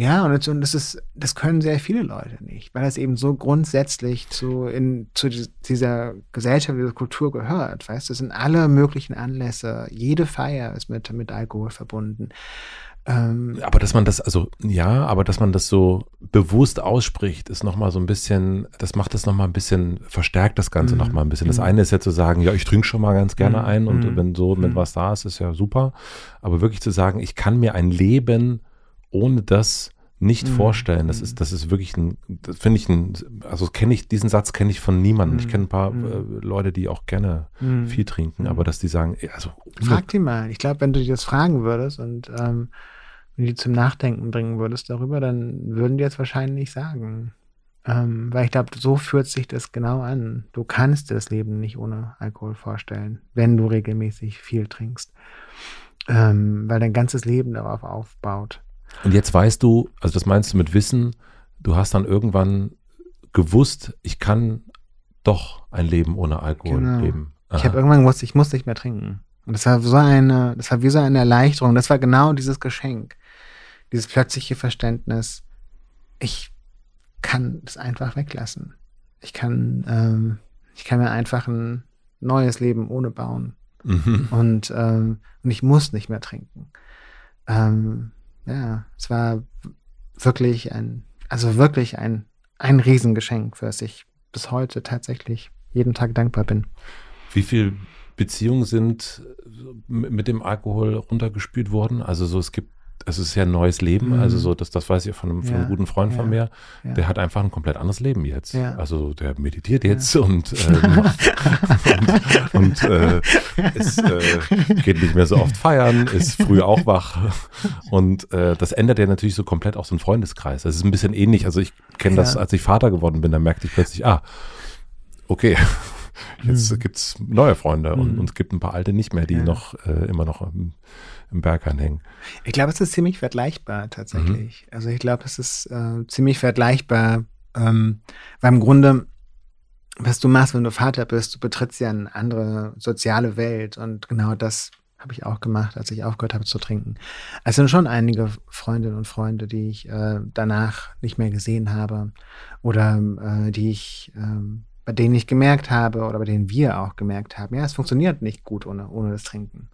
Speaker 1: Ja, und das ist, das können sehr viele Leute nicht, weil das eben so grundsätzlich zu, in, zu dieser Gesellschaft, dieser Kultur gehört. Weißt du, es sind alle möglichen Anlässe. Jede Feier ist mit, mit Alkohol verbunden.
Speaker 2: Ähm, aber dass man das, also ja, aber dass man das so bewusst ausspricht, ist nochmal so ein bisschen, das macht das nochmal ein bisschen, verstärkt das Ganze mhm. nochmal ein bisschen. Das mhm. eine ist ja zu sagen, ja, ich trinke schon mal ganz gerne mhm. ein und mhm. wenn so, wenn mhm. was da ist, ist ja super. Aber wirklich zu sagen, ich kann mir ein Leben ohne das nicht mhm. vorstellen. Das ist, das ist wirklich ein, das finde ich ein, also kenne ich, diesen Satz kenne ich von niemandem. Mhm. Ich kenne ein paar mhm. äh, Leute, die auch gerne mhm. viel trinken, aber dass die sagen, also.
Speaker 1: Frag die mal. Ich glaube, wenn du dich das fragen würdest und ähm, wenn du die zum Nachdenken bringen würdest darüber, dann würden die jetzt wahrscheinlich sagen. Ähm, weil ich glaube, so fühlt sich das genau an. Du kannst dir das Leben nicht ohne Alkohol vorstellen, wenn du regelmäßig viel trinkst. Ähm, weil dein ganzes Leben darauf aufbaut.
Speaker 2: Und jetzt weißt du, also das meinst du mit Wissen, du hast dann irgendwann gewusst, ich kann doch ein Leben ohne Alkohol genau. leben.
Speaker 1: Aha. Ich habe irgendwann gewusst, ich muss nicht mehr trinken. Und das war so eine, das war wie so eine Erleichterung. Das war genau dieses Geschenk. Dieses plötzliche Verständnis. Ich kann das einfach weglassen. Ich kann, ähm, ich kann mir einfach ein neues Leben ohne bauen. Mhm. Und, ähm, und ich muss nicht mehr trinken. Ähm, ja, es war wirklich ein, also wirklich ein, ein Riesengeschenk, für das ich bis heute tatsächlich jeden Tag dankbar bin.
Speaker 2: Wie viele Beziehungen sind mit dem Alkohol runtergespült worden? Also so, es gibt es ist ja ein neues Leben. Mhm. Also so, das, das weiß ich von einem, von einem guten Freund ja. von mir. Ja. Der hat einfach ein komplett anderes Leben jetzt. Also der meditiert jetzt und, äh, und, und äh, ist, äh, geht nicht mehr so oft feiern, ist früh auch wach. Und äh, das ändert ja natürlich so komplett auch so einen Freundeskreis. Das ist ein bisschen ähnlich. Also ich kenne das, als ich Vater geworden bin, da merkte ich plötzlich, ah, okay. Jetzt mhm. gibt's neue Freunde mhm. und, und es gibt ein paar alte nicht mehr, die noch äh, immer noch im, Berg anhängen.
Speaker 1: Ich glaube, es ist ziemlich vergleichbar tatsächlich. Mhm. Also ich glaube, es ist äh, ziemlich vergleichbar, ähm, weil im Grunde, was du machst, wenn du Vater bist, du betrittst ja eine andere soziale Welt und genau das habe ich auch gemacht, als ich aufgehört habe zu trinken. Es sind schon einige Freundinnen und Freunde, die ich äh, danach nicht mehr gesehen habe oder äh, die ich ähm, bei denen ich gemerkt habe oder bei denen wir auch gemerkt haben, ja, es funktioniert nicht gut ohne, ohne das Trinken.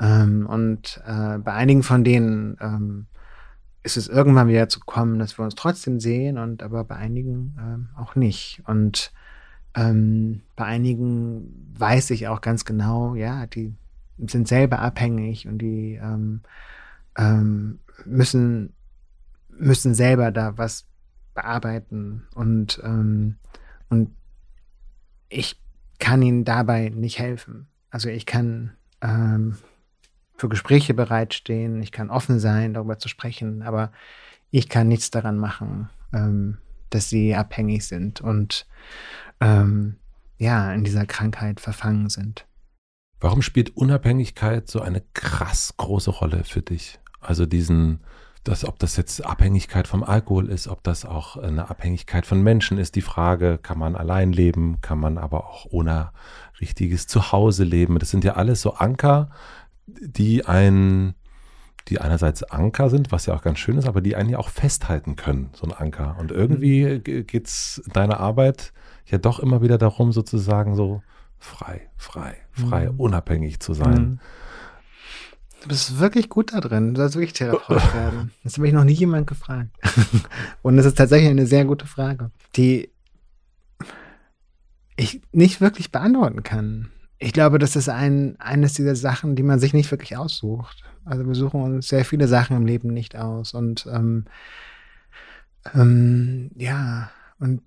Speaker 1: Ähm, und äh, bei einigen von denen ähm, ist es irgendwann wieder zu kommen, dass wir uns trotzdem sehen und aber bei einigen ähm, auch nicht. Und ähm, bei einigen weiß ich auch ganz genau, ja, die sind selber abhängig und die ähm, ähm, müssen, müssen selber da was bearbeiten und, und ich kann ihnen dabei nicht helfen. Also ich kann ähm, für Gespräche bereitstehen, ich kann offen sein, darüber zu sprechen, aber ich kann nichts daran machen, ähm, dass sie abhängig sind und ähm, ja, in dieser Krankheit verfangen sind.
Speaker 2: Warum spielt Unabhängigkeit so eine krass große Rolle für dich? Also diesen dass, ob das jetzt Abhängigkeit vom Alkohol ist, ob das auch eine Abhängigkeit von Menschen ist, die Frage, kann man allein leben, kann man aber auch ohne richtiges Zuhause leben. Das sind ja alles so Anker, die ein, die einerseits Anker sind, was ja auch ganz schön ist, aber die einen ja auch festhalten können, so ein Anker. Und irgendwie mhm. geht es in deiner Arbeit ja doch immer wieder darum, sozusagen so frei, frei, frei, mhm. unabhängig zu sein. Mhm.
Speaker 1: Du bist wirklich gut da drin. Du sollst wirklich Therapeut werden. Das habe ich noch nie jemand gefragt. Und es ist tatsächlich eine sehr gute Frage, die ich nicht wirklich beantworten kann. Ich glaube, das ist ein, eines dieser Sachen, die man sich nicht wirklich aussucht. Also wir suchen uns sehr viele Sachen im Leben nicht aus. Und ähm, ähm, ja, und,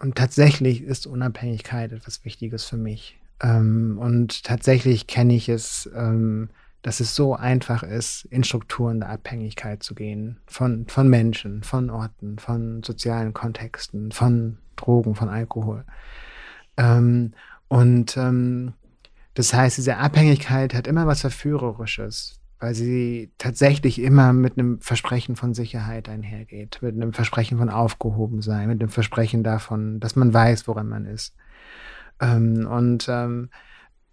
Speaker 1: und tatsächlich ist Unabhängigkeit etwas Wichtiges für mich. Ähm, und tatsächlich kenne ich es ähm, dass es so einfach ist, in Strukturen der Abhängigkeit zu gehen. Von, von Menschen, von Orten, von sozialen Kontexten, von Drogen, von Alkohol. Ähm, und ähm, das heißt, diese Abhängigkeit hat immer was Verführerisches, weil sie tatsächlich immer mit einem Versprechen von Sicherheit einhergeht, mit einem Versprechen von Aufgehobensein, mit einem Versprechen davon, dass man weiß, woran man ist. Ähm, und ähm,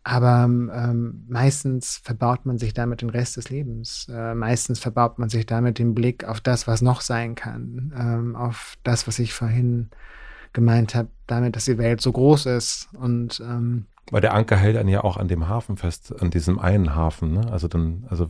Speaker 1: aber ähm, meistens verbaut man sich damit den Rest des Lebens. Äh, meistens verbaut man sich damit den Blick auf das, was noch sein kann, ähm, auf das, was ich vorhin gemeint habe, damit, dass die Welt so groß ist und ähm,
Speaker 2: weil der Anker hält einen ja auch an dem Hafen fest, an diesem einen Hafen. Ne? Also dann, also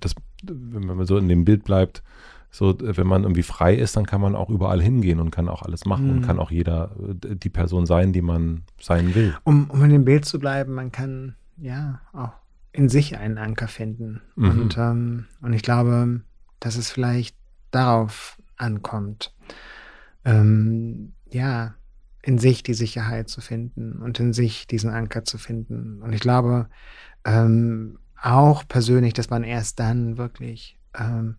Speaker 2: das, wenn man so in dem Bild bleibt, so, wenn man irgendwie frei ist, dann kann man auch überall hingehen und kann auch alles machen mhm. und kann auch jeder die Person sein, die man sein will.
Speaker 1: Um, um in dem Bild zu bleiben, man kann ja auch in sich einen Anker finden. Mhm. Und, ähm, und ich glaube, dass es vielleicht darauf ankommt, ähm, ja, in sich die Sicherheit zu finden und in sich diesen Anker zu finden. Und ich glaube ähm, auch persönlich, dass man erst dann wirklich ähm,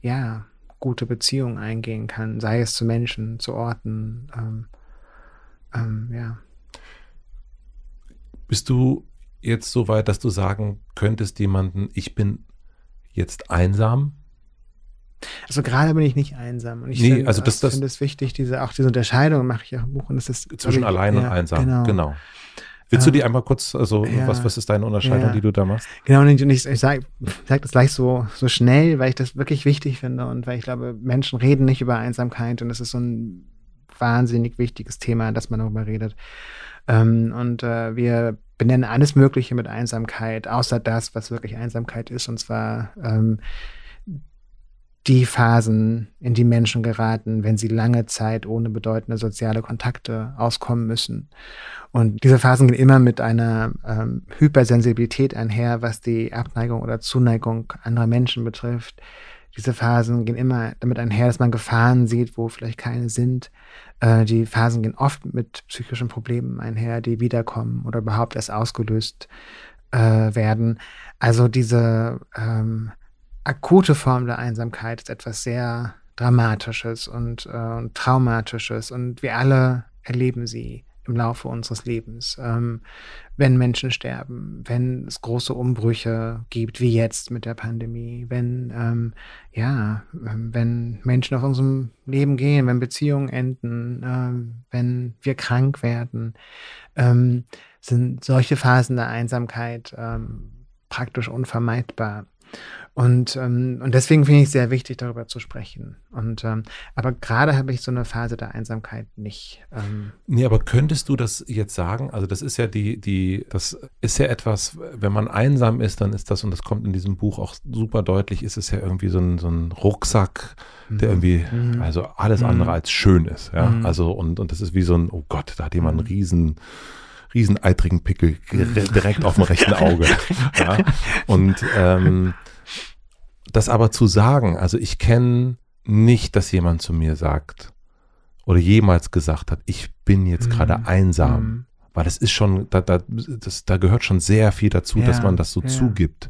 Speaker 1: ja, gute Beziehungen eingehen kann, sei es zu Menschen, zu Orten. Ähm, ähm, ja.
Speaker 2: Bist du jetzt so weit, dass du sagen könntest jemanden, ich bin jetzt einsam?
Speaker 1: Also gerade bin ich nicht einsam. Und ich
Speaker 2: nee, finde also das,
Speaker 1: das, find es wichtig, diese, auch diese Unterscheidung mache ich ja im Buch. Und das ist,
Speaker 2: zwischen allein und einsam, genau. genau. Willst du die einmal kurz, also ja, was, was ist deine Unterscheidung, ja. die du da machst?
Speaker 1: Genau, und ich, ich, ich sage sag das gleich so, so schnell, weil ich das wirklich wichtig finde und weil ich glaube, Menschen reden nicht über Einsamkeit und es ist so ein wahnsinnig wichtiges Thema, dass man darüber redet. Ähm, und äh, wir benenne alles Mögliche mit Einsamkeit, außer das, was wirklich Einsamkeit ist, und zwar ähm, die Phasen, in die Menschen geraten, wenn sie lange Zeit ohne bedeutende soziale Kontakte auskommen müssen. Und diese Phasen gehen immer mit einer ähm, Hypersensibilität einher, was die Abneigung oder Zuneigung anderer Menschen betrifft. Diese Phasen gehen immer damit einher, dass man Gefahren sieht, wo vielleicht keine sind. Äh, die Phasen gehen oft mit psychischen Problemen einher, die wiederkommen oder überhaupt erst ausgelöst äh, werden. Also diese ähm, akute Form der Einsamkeit ist etwas sehr Dramatisches und, äh, Traumatisches und wir alle erleben sie im Laufe unseres Lebens. Ähm, wenn Menschen sterben, wenn es große Umbrüche gibt, wie jetzt mit der Pandemie, wenn, ähm, ja, ähm, wenn Menschen aus unserem Leben gehen, wenn Beziehungen enden, ähm, wenn wir krank werden, ähm, sind solche Phasen der Einsamkeit ähm, praktisch unvermeidbar. Und, ähm, und deswegen finde ich es sehr wichtig, darüber zu sprechen. Und ähm, aber gerade habe ich so eine Phase der Einsamkeit nicht.
Speaker 2: Ähm. Nee, aber könntest du das jetzt sagen? Also, das ist ja die, die, das ist ja etwas, wenn man einsam ist, dann ist das, und das kommt in diesem Buch auch super deutlich, ist es ja irgendwie so ein, so ein Rucksack, der mhm. irgendwie, mhm. also alles andere mhm. als schön ist. Ja. Mhm. Also, und, und das ist wie so ein, oh Gott, da hat jemand einen riesen rieseneitrigen Pickel direkt auf dem rechten Auge. Ja? Und ähm, das aber zu sagen, also ich kenne nicht, dass jemand zu mir sagt oder jemals gesagt hat, ich bin jetzt mhm. gerade einsam. Mhm. Weil das ist schon, da, da, das, da gehört schon sehr viel dazu, ja, dass man das so ja. zugibt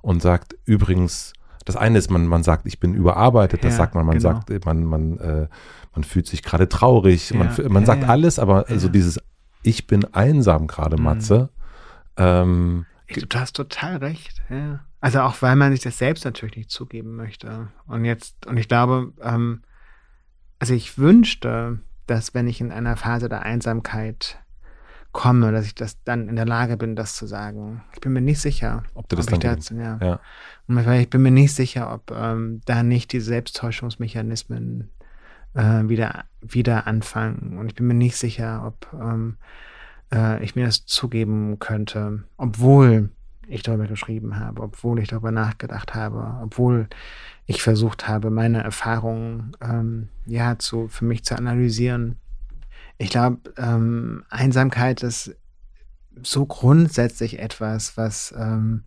Speaker 2: und sagt, übrigens, das eine ist, man, man sagt, ich bin überarbeitet, das ja, sagt man, man genau. sagt, man, man, äh, man fühlt sich gerade traurig, man, man sagt alles, aber also dieses Ich bin einsam gerade, mhm. Matze.
Speaker 1: Mhm. Ähm, du hast total recht, ja. Also auch weil man sich das selbst natürlich nicht zugeben möchte. Und jetzt, und ich glaube, ähm, also ich wünschte, dass wenn ich in einer Phase der Einsamkeit komme, dass ich das dann in der Lage bin, das zu sagen. Ich bin mir nicht sicher,
Speaker 2: ob du das ob dann
Speaker 1: dazu, ja. ja. Und ich bin mir nicht sicher, ob ähm, da nicht die Selbsttäuschungsmechanismen äh, wieder, wieder anfangen. Und ich bin mir nicht sicher, ob ähm, äh, ich mir das zugeben könnte, obwohl ich darüber geschrieben habe, obwohl ich darüber nachgedacht habe, obwohl ich versucht habe, meine Erfahrungen ähm, ja zu für mich zu analysieren. Ich glaube, ähm, Einsamkeit ist so grundsätzlich etwas, was ähm,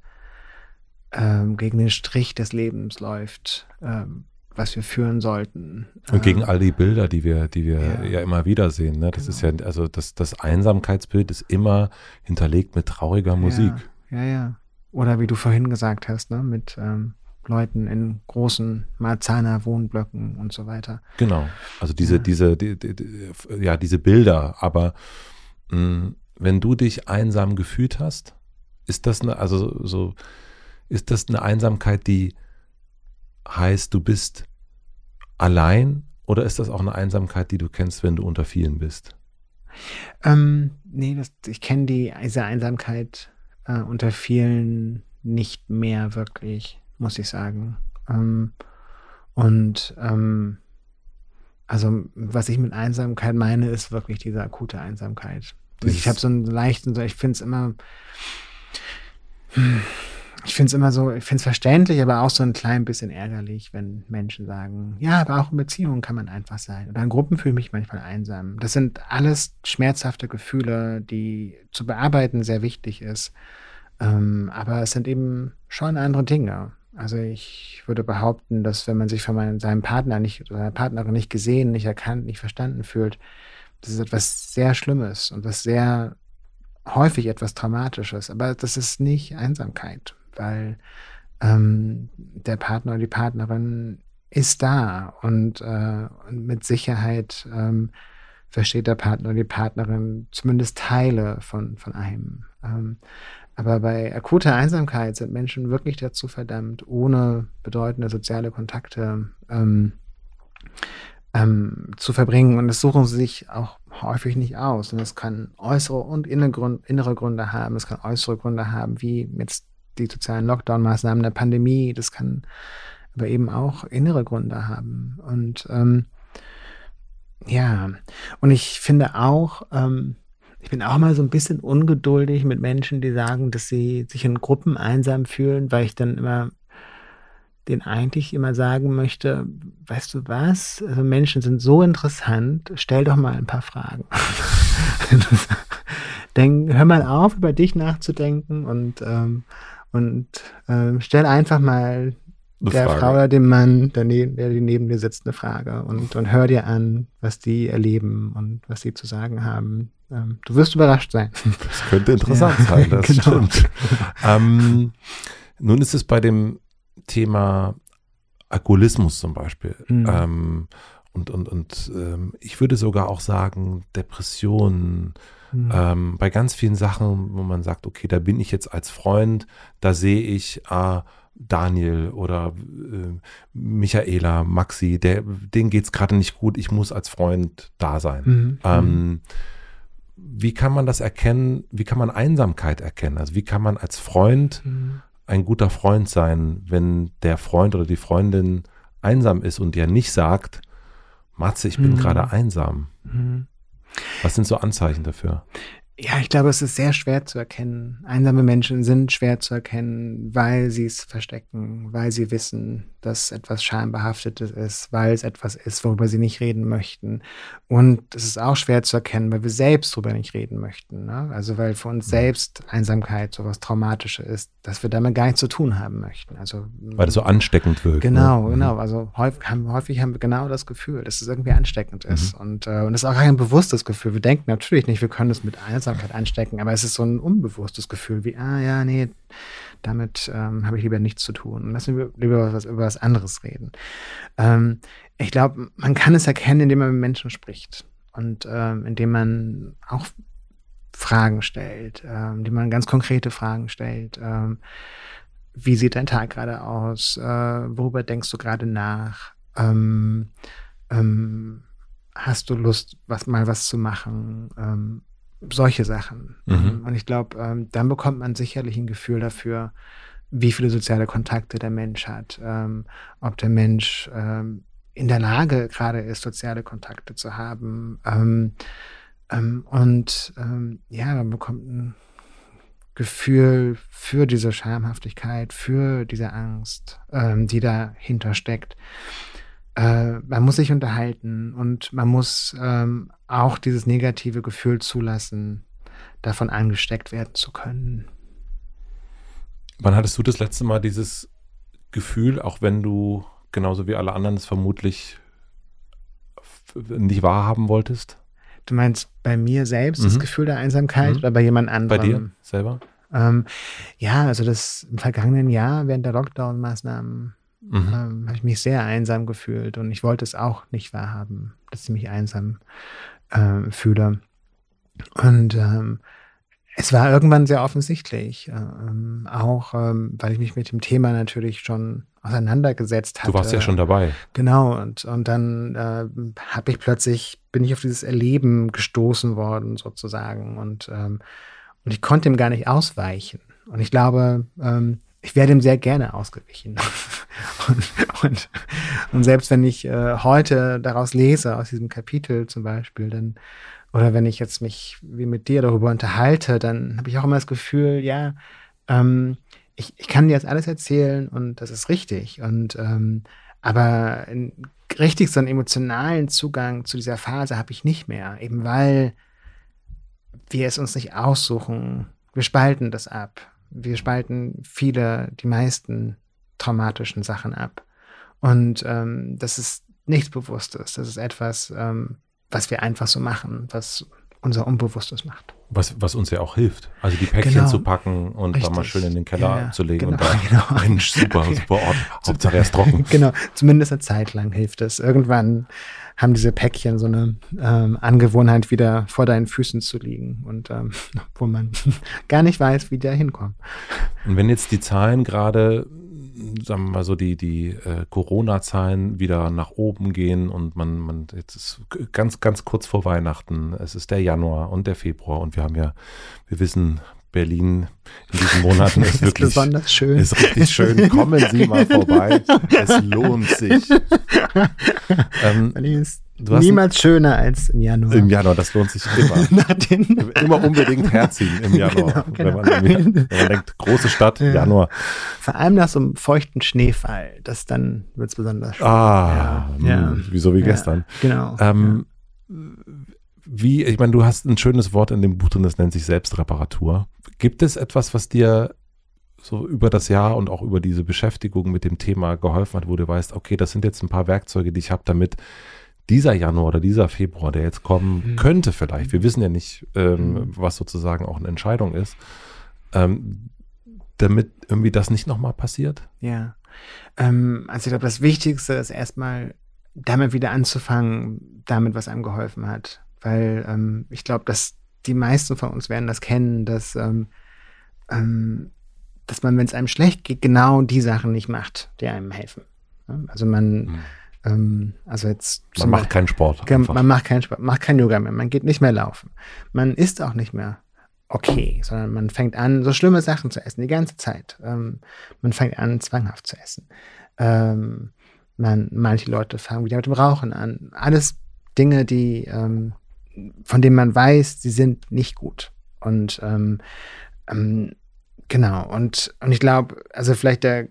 Speaker 1: ähm, gegen den Strich des Lebens läuft, ähm, was wir führen sollten.
Speaker 2: Und gegen ähm, all die Bilder, die wir, die wir ja, ja immer wieder sehen. Ne? Das genau. ist ja, also das, das Einsamkeitsbild ist immer hinterlegt mit trauriger Musik.
Speaker 1: Ja. Ja, ja. Oder wie du vorhin gesagt hast, ne, mit ähm, Leuten in großen Marzahner Wohnblöcken und so weiter.
Speaker 2: Genau. Also diese, ja. diese, die, die, die, ja, diese Bilder. Aber mh, mm, wenn du dich einsam gefühlt hast, ist das eine, also so, ist das eine Einsamkeit, die heißt, du bist allein oder ist das auch eine Einsamkeit, die du kennst, wenn du unter vielen bist?
Speaker 1: Ähm, nee, das, ich kenne die, diese Einsamkeit äh, unter vielen nicht mehr wirklich, muss ich sagen. Ähm, und ähm, also was ich mit Einsamkeit meine, ist wirklich diese akute Einsamkeit. Ich habe so einen leichten, so ich finde es immer, ich finde es immer so, ich finde es verständlich, aber auch so ein klein bisschen ärgerlich, wenn Menschen sagen, ja, aber auch in Beziehungen kann man einfach sein. Oder in Gruppen fühle ich mich manchmal einsam. Das sind alles schmerzhafte Gefühle, die zu bearbeiten sehr wichtig ist. Ähm, aber es sind eben schon andere Dinge. Also ich würde behaupten, dass wenn man sich von meinem, seinem Partner nicht oder seiner Partnerin nicht gesehen, nicht erkannt, nicht verstanden fühlt, das ist etwas sehr Schlimmes und was sehr häufig etwas Traumatisches. Aber das ist nicht Einsamkeit, weil ähm, der Partner oder die Partnerin ist da und, äh, und mit Sicherheit ähm, versteht der Partner oder die Partnerin zumindest Teile von, von einem. Ähm, aber bei akuter Einsamkeit sind Menschen wirklich dazu verdammt, ohne bedeutende soziale Kontakte ähm, ähm, zu verbringen. Und das suchen sie sich auch häufig nicht aus. Und es kann äußere und innere Gründe haben. Es kann äußere Gründe haben, wie jetzt die sozialen Lockdown-Maßnahmen der Pandemie. Das kann aber eben auch innere Gründe haben. Und ähm, ja, und ich finde auch, ähm, Ich bin auch mal so ein bisschen ungeduldig mit Menschen, die sagen, dass sie sich in Gruppen einsam fühlen, weil ich dann immer den eigentlich immer sagen möchte, weißt du was, also Menschen sind so interessant, stell doch mal ein paar Fragen. Denk, hör mal auf, über dich nachzudenken und, ähm, und ähm, stell einfach mal eine der Frage. Frau oder dem Mann, der, neben, der neben dir sitzt, eine Frage und, und hör dir an, was die erleben und was sie zu sagen haben. Ähm, du wirst überrascht sein.
Speaker 2: Das könnte interessant ja, sein, das genau. stimmt. ähm, nun ist es bei dem Thema Alkoholismus zum Beispiel. Mhm. Ähm, und und, und ähm, ich würde sogar auch sagen, Depressionen, mhm. ähm, bei ganz vielen Sachen, wo man sagt, okay, da bin ich jetzt als Freund, da sehe ich, ah, Daniel oder äh, Michaela, Maxi, der, denen geht es gerade nicht gut, ich muss als Freund da sein. Mhm. Ähm, wie kann man das erkennen? Wie kann man Einsamkeit erkennen? Also wie kann man als Freund mhm. ein guter Freund sein, wenn der Freund oder die Freundin einsam ist und dir nicht sagt, Matze, ich bin mhm. gerade einsam. Was sind so Anzeichen dafür?
Speaker 1: Ja, ich glaube, es ist sehr schwer zu erkennen. Einsame Menschen sind schwer zu erkennen, weil sie es verstecken, weil sie wissen, dass etwas schambehaftetes ist, weil es etwas ist, worüber sie nicht reden möchten. Und es ist auch schwer zu erkennen, weil wir selbst darüber nicht reden möchten. Ne? Also weil für uns mhm. selbst Einsamkeit so was Traumatisches ist, dass wir damit gar nichts zu tun haben möchten. Also
Speaker 2: weil es so ansteckend wirkt.
Speaker 1: Genau, ne? genau. Also häufig haben, häufig haben wir genau das Gefühl, dass es irgendwie ansteckend ist. Mhm. Und, äh, und es ist auch kein bewusstes Gefühl. Wir denken natürlich nicht, wir können es mit Einsamkeit anstecken, aber es ist so ein unbewusstes Gefühl wie, ah ja, nee, damit ähm, habe ich lieber nichts zu tun. Lassen wir lieber was, über was anderes reden. Ähm, ich glaube, man kann es erkennen, indem man mit Menschen spricht und ähm, indem man auch Fragen stellt, ähm, indem man ganz konkrete Fragen stellt. Ähm, wie sieht dein Tag gerade aus? Äh, worüber denkst du gerade nach? Ähm, hast du Lust, was mal was zu machen? Ähm, solche Sachen. Mhm. Und ich glaube, ähm, dann bekommt man sicherlich ein Gefühl dafür, wie viele soziale Kontakte der Mensch hat, ähm, ob der Mensch ähm, in der Lage gerade ist, soziale Kontakte zu haben. Ähm, ähm, und ähm, ja, man bekommt ein Gefühl für diese Schamhaftigkeit, für diese Angst, die dahinter steckt äh, man muss sich unterhalten und man muss ähm, auch dieses negative Gefühl zulassen, davon angesteckt werden zu können.
Speaker 2: Wann hattest du das letzte Mal dieses Gefühl, auch wenn du genauso wie alle anderen es vermutlich nicht wahrhaben wolltest?
Speaker 1: Du meinst bei mir selbst mhm. das Gefühl der Einsamkeit mhm. oder bei jemand anderem?
Speaker 2: Bei dir selber?
Speaker 1: Ähm, ja, also das im vergangenen Jahr während der Lockdown-Maßnahmen mhm. ähm, habe ich mich sehr einsam gefühlt und ich wollte es auch nicht wahrhaben, dass ich mich einsam äh, fühle. Und ähm, es war irgendwann sehr offensichtlich, ähm, auch ähm, weil ich mich mit dem Thema natürlich schon auseinandergesetzt hatte.
Speaker 2: Du warst ja schon dabei.
Speaker 1: Genau, und, und dann äh, habe ich plötzlich, bin ich auf dieses Erleben gestoßen worden, sozusagen. Und, ähm, und ich konnte ihm gar nicht ausweichen. Und ich glaube, ähm, ich wäre dem sehr gerne ausgewichen. und, und, und, selbst wenn ich äh, heute daraus lese, aus diesem Kapitel zum Beispiel, dann, oder wenn ich jetzt mich wie mit dir darüber unterhalte, dann habe ich auch immer das Gefühl, ja, ähm, ich, ich kann dir jetzt alles erzählen und das ist richtig. Und ähm, aber in, richtig so einen emotionalen Zugang zu dieser Phase habe ich nicht mehr, eben weil wir es uns nicht aussuchen. Wir spalten das ab wir spalten viele, die meisten traumatischen Sachen ab. Und ähm, das ist nichts Bewusstes. Das ist etwas, ähm, was wir einfach so machen, was unser Unbewusstes macht.
Speaker 2: Was, was uns ja auch hilft. Also die Päckchen genau. zu packen und Richtig. da mal schön in den Keller ja, zu legen genau, und da, genau. Mensch, super, super Ort. Hauptsache erst trocken.
Speaker 1: Genau, zumindest eine Zeit lang hilft es. Irgendwann haben diese Päckchen so eine ähm, Angewohnheit, wieder vor deinen Füßen zu liegen und ähm, wo man gar nicht weiß, wie die da hinkommen.
Speaker 2: Und wenn jetzt die Zahlen gerade, sagen wir mal so, die, die äh, Corona-Zahlen wieder nach oben gehen und man, man, jetzt ist ganz, ganz kurz vor Weihnachten, es ist der Januar und der Februar und wir haben ja, wir wissen, Berlin in diesen Monaten ist, ist wirklich
Speaker 1: besonders schön.
Speaker 2: Ist richtig schön. Kommen Sie mal vorbei. Es lohnt sich.
Speaker 1: ähm, Berlin ist Niemals schöner als im Januar.
Speaker 2: Im Januar, das lohnt sich immer. immer unbedingt herziehen im Januar. Genau, genau. Wenn, man, wenn, man, denkt, große Stadt, ja. Januar.
Speaker 1: Vor allem nach so einem feuchten Schneefall, das dann wird es besonders
Speaker 2: schön. Ah, ja. ja. Hm, wie so wie gestern.
Speaker 1: Genau.
Speaker 2: Ähm, wie, ich meine, du hast ein schönes Wort in dem Buch drin, das nennt sich Selbstreparatur. Gibt es etwas, was dir so über das Jahr und auch über diese Beschäftigung mit dem Thema geholfen hat, wo du weißt, okay, das sind jetzt ein paar Werkzeuge, die ich habe, damit dieser Januar oder dieser Februar, der jetzt kommen mhm. könnte vielleicht, wir wissen ja nicht, ähm, mhm. was sozusagen auch eine Entscheidung ist, ähm, damit irgendwie das nicht nochmal passiert?
Speaker 1: Ja. Ähm, also ich glaube, das Wichtigste ist erstmal damit wieder anzufangen, damit, was einem geholfen hat. Weil ähm, ich glaube, dass die meisten von uns werden das kennen, dass ähm, ähm, dass man, wenn es einem schlecht geht, genau die Sachen nicht macht, die einem helfen. Also man, mhm. ähm, also jetzt.
Speaker 2: Man macht keinen Sport.
Speaker 1: Einfach. Man macht keinen Sport, macht kein Yoga mehr, man geht nicht mehr laufen. Man isst auch nicht mehr okay, sondern man fängt an, so schlimme Sachen zu essen, die ganze Zeit. Ähm, man fängt an, zwanghaft zu essen. Ähm, man, manche Leute fangen wieder mit dem Rauchen an. Alles Dinge, die, ähm, von denen man weiß, sie sind nicht gut. Und ähm, ähm, Genau, und, und ich glaube, also vielleicht der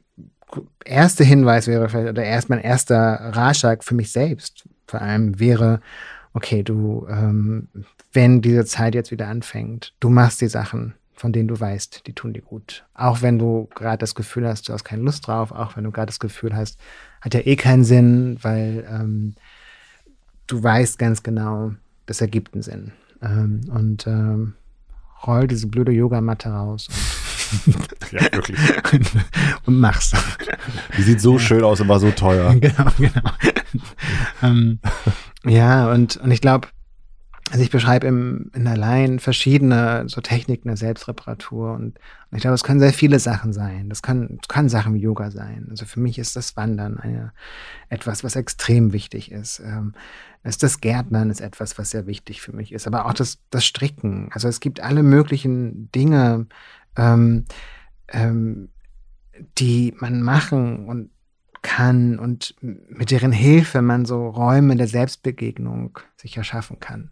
Speaker 1: erste Hinweis wäre vielleicht, oder erst mein erster Ratschlag für mich selbst vor allem wäre, okay, du, ähm, wenn diese Zeit jetzt wieder anfängt, du machst die Sachen, von denen du weißt, die tun dir gut. Auch wenn du gerade das Gefühl hast, du hast keine Lust drauf, auch wenn du gerade das Gefühl hast, hat ja eh keinen Sinn, weil ähm, du weißt ganz genau, das ergibt einen Sinn. Ähm, und ähm, roll diese blöde Yogamatte raus und
Speaker 2: ja, wirklich.
Speaker 1: und mach's.
Speaker 2: Die sieht so schön aus und war so teuer.
Speaker 1: Genau, genau. ähm, ja, und, und ich glaube, also ich beschreibe im, in allein verschiedene so Techniken der Selbstreparatur und, und ich glaube, es können sehr viele Sachen sein. Das kann, das kann Sachen wie Yoga sein. Also für mich ist das Wandern eine, etwas, was extrem wichtig ist. Ähm, ist das Gärtnern ist etwas, was sehr wichtig für mich ist. Aber auch das, das Stricken. Also es gibt alle möglichen Dinge, ähm, ähm, die man machen und kann und mit deren Hilfe man so Räume der Selbstbegegnung sich erschaffen kann.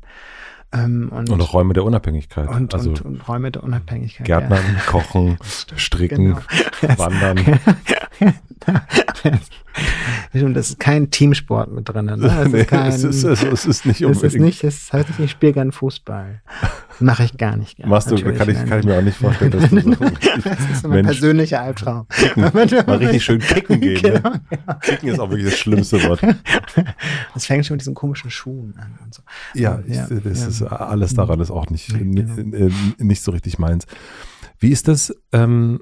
Speaker 2: Ähm, und, und, auch Räume der Unabhängigkeit.
Speaker 1: Und, also und, und Räume der Unabhängigkeit.
Speaker 2: Gärtnern, ja. kochen, stricken, genau. wandern.
Speaker 1: Das ist kein Teamsport mit drin. Ne? Das
Speaker 2: nee, ist kein, es, ist, es, es ist nicht unbedingt.
Speaker 1: Es ist nicht, es heißt nicht, ich spiele gern Fußball. Mache ich gar nicht
Speaker 2: gern. Machst du, kann ich, kann ich mir auch nicht vorstellen, dass du so
Speaker 1: Das ist mein persönlicher Albtraum.
Speaker 2: Kicken. Mal richtig schön kicken gehen. Ne? Genau, ne? genau. Kicken ist auch wirklich das schlimmste Wort.
Speaker 1: Das fängt schon mit diesen komischen Schuhen an und so.
Speaker 2: Ja, ja ich, das ja. ist alles daran ist auch nicht, genau. nicht so richtig meins. Wie ist das ähm,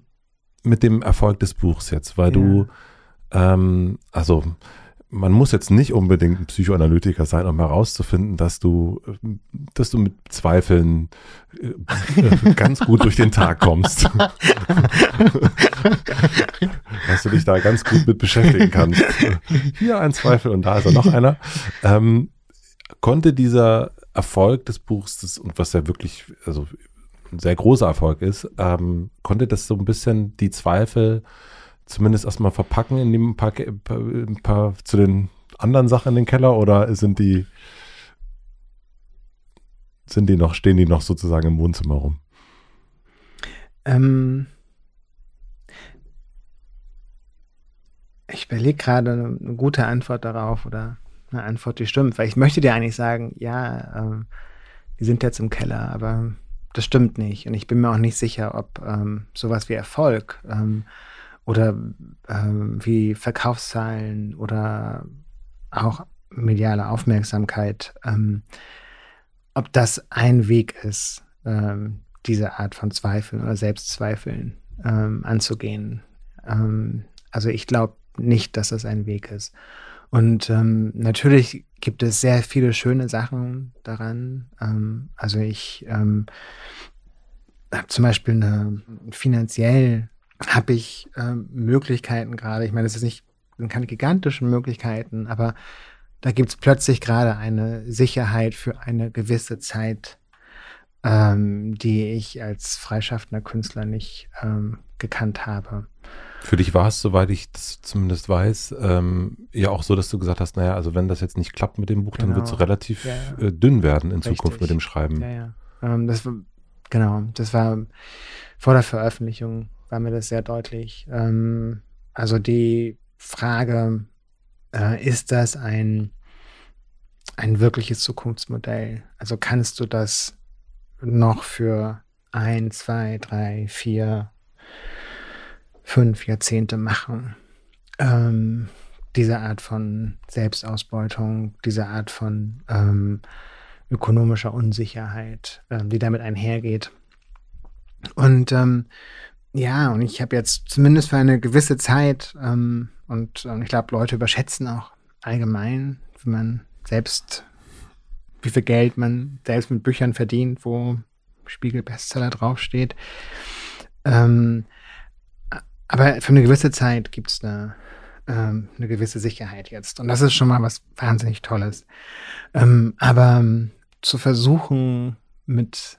Speaker 2: mit dem Erfolg des Buchs jetzt? Weil ja. du ähm, also man muss jetzt nicht unbedingt ein Psychoanalytiker sein, um herauszufinden, dass du, dass du mit Zweifeln äh, ganz gut durch den Tag kommst. dass du dich da ganz gut mit beschäftigen kannst. Hier ein Zweifel und da ist er noch einer. Ähm, konnte dieser Erfolg des Buchs, das, und was ja wirklich, also ein sehr großer Erfolg ist, ähm, konnte das so ein bisschen die Zweifel zumindest erstmal verpacken in dem paar, ein paar zu den anderen Sachen in den Keller oder sind die sind die noch, stehen die noch sozusagen im Wohnzimmer rum?
Speaker 1: Ähm, ich überlege gerade eine, gute Antwort darauf oder eine Antwort, die stimmt, weil ich möchte dir eigentlich sagen, ja, ähm, die sind jetzt im Keller, aber das stimmt nicht. Und ich bin mir auch nicht sicher, ob ähm, sowas wie Erfolg ähm, oder ähm, wie Verkaufszahlen oder auch mediale Aufmerksamkeit, ähm, ob das ein Weg ist, ähm, diese Art von Zweifeln oder Selbstzweifeln ähm, anzugehen. Ähm, also ich glaube nicht, dass das ein Weg ist. Und ähm, natürlich gibt es sehr viele schöne Sachen daran. also ich habe zum Beispiel eine finanziell habe ich äh, Möglichkeiten gerade. Ich meine, das ist nicht, sind keine gigantischen Möglichkeiten, aber da gibt es plötzlich gerade eine Sicherheit für eine gewisse Zeit, ähm, die ich als freischaffender Künstler nicht ähm, gekannt habe.
Speaker 2: Für dich war es, soweit ich das zumindest weiß, ähm, ja auch so, dass du gesagt hast, naja, also wenn das jetzt nicht klappt mit dem Buch, genau. dann wird es relativ ja, ja. Äh, dünn werden in Richtig. Zukunft mit dem Schreiben.
Speaker 1: Ja, ja. Ähm, das war, genau, das war vor der Veröffentlichung war mir das sehr deutlich. Ähm, also die Frage, äh, ist das ein, ein wirkliches Zukunftsmodell? Also kannst du das noch für ein, zwei, drei, vier, fünf Jahrzehnte machen? Ähm, diese Art von Selbstausbeutung, diese Art von ähm, ökonomischer Unsicherheit, ähm, die damit einhergeht. Und ähm, ja, und ich habe jetzt zumindest für eine gewisse Zeit, ähm, und, und ich glaube, Leute überschätzen auch allgemein, wie man selbst, wie viel Geld man selbst mit Büchern verdient, wo Spiegel-Bestseller draufsteht. Ähm, aber für eine gewisse Zeit gibt es eine, ähm, eine gewisse Sicherheit jetzt. Und das ist schon mal was wahnsinnig Tolles. Ähm, aber ähm, zu versuchen, mit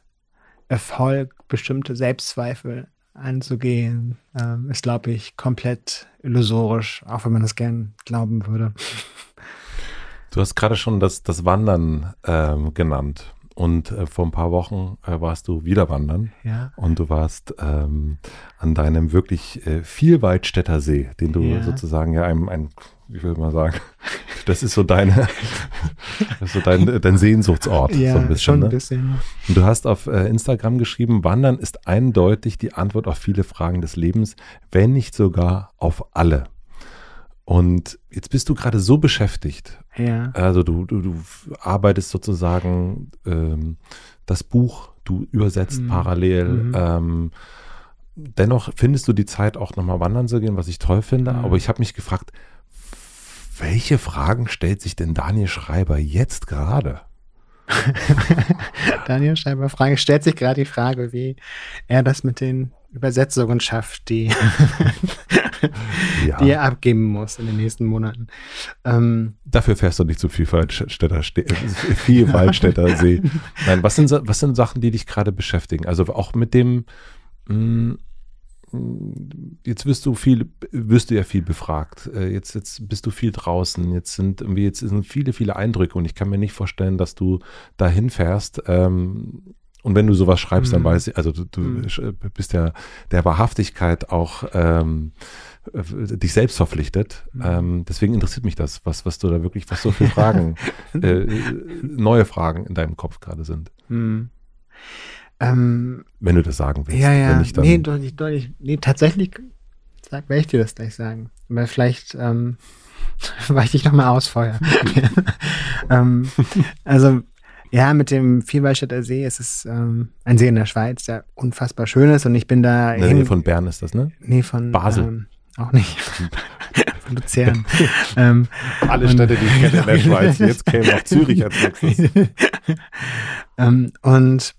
Speaker 1: Erfolg bestimmte Selbstzweifel anzugehen, ähm, ist, glaube ich, komplett illusorisch, auch wenn man das gern glauben würde.
Speaker 2: Du hast gerade schon das, das Wandern ähm, genannt. Und äh, vor ein paar Wochen äh, warst du wieder wandern.
Speaker 1: Ja.
Speaker 2: Und du warst ähm, an deinem wirklich äh, Vielwaldstätter See, den du ja. sozusagen ja einem, ein, wie will man sagen, das ist so deine, das ist so dein, dein Sehnsuchtsort.
Speaker 1: Ja,
Speaker 2: so ein bisschen,
Speaker 1: schon ein
Speaker 2: ne?
Speaker 1: bisschen.
Speaker 2: Und du hast auf äh, Instagram geschrieben, Wandern ist eindeutig die Antwort auf viele Fragen des Lebens, wenn nicht sogar auf alle. Und jetzt bist du gerade so beschäftigt.
Speaker 1: Ja.
Speaker 2: Also du, du, du arbeitest sozusagen ähm, das Buch, du übersetzt mhm. parallel. Mhm. Ähm, dennoch findest du die Zeit auch nochmal wandern zu gehen, was ich toll finde. Mhm. Aber ich habe mich gefragt, welche Fragen stellt sich denn Daniel Schreiber jetzt gerade?
Speaker 1: Daniel Schreiber Frage stellt sich gerade die Frage, wie er das mit den Übersetzungen schafft, die, ja. die er abgeben muss in den nächsten Monaten.
Speaker 2: Ähm, Dafür fährst du nicht zu viel Waldstätter, viel Waldstätter See. Nein, was sind, was sind Sachen, die dich gerade beschäftigen? Also auch mit dem, mh, mm, jetzt wirst du viel, wirst du ja viel befragt. Äh, jetzt, jetzt bist du viel draußen. Jetzt sind irgendwie, jetzt sind viele, viele Eindrücke und ich kann mir nicht vorstellen, dass du dahin fährst. Ähm, und wenn du sowas schreibst, dann mhm. weiß ich, also du, du mhm. bist ja der Wahrhaftigkeit auch ähm, äh, dich selbst verpflichtet. Mhm. Ähm, deswegen interessiert mich das, was, was du da wirklich, was so viele Fragen, äh, neue Fragen in deinem Kopf gerade sind. Ähm, wenn du das sagen willst.
Speaker 1: Ja, ja. Nicht, nee, doch nicht, doch nicht. Nee, tatsächlich sag, werde ich dir das gleich sagen. Weil vielleicht ähm, weil ich dich nochmal ausfeuer. ähm, also ja, mit dem Vielwaldstätter See ist es ähm, ein See in der Schweiz, der unfassbar schön ist und ich bin da.
Speaker 2: In der von Bern ist das, ne?
Speaker 1: Nee, von
Speaker 2: Basel. Ähm,
Speaker 1: auch nicht. von Luzern. ähm,
Speaker 2: Alle Städte, die ich kenne in der Schweiz. Jetzt käme auch Zürich als nächstes.
Speaker 1: ähm, und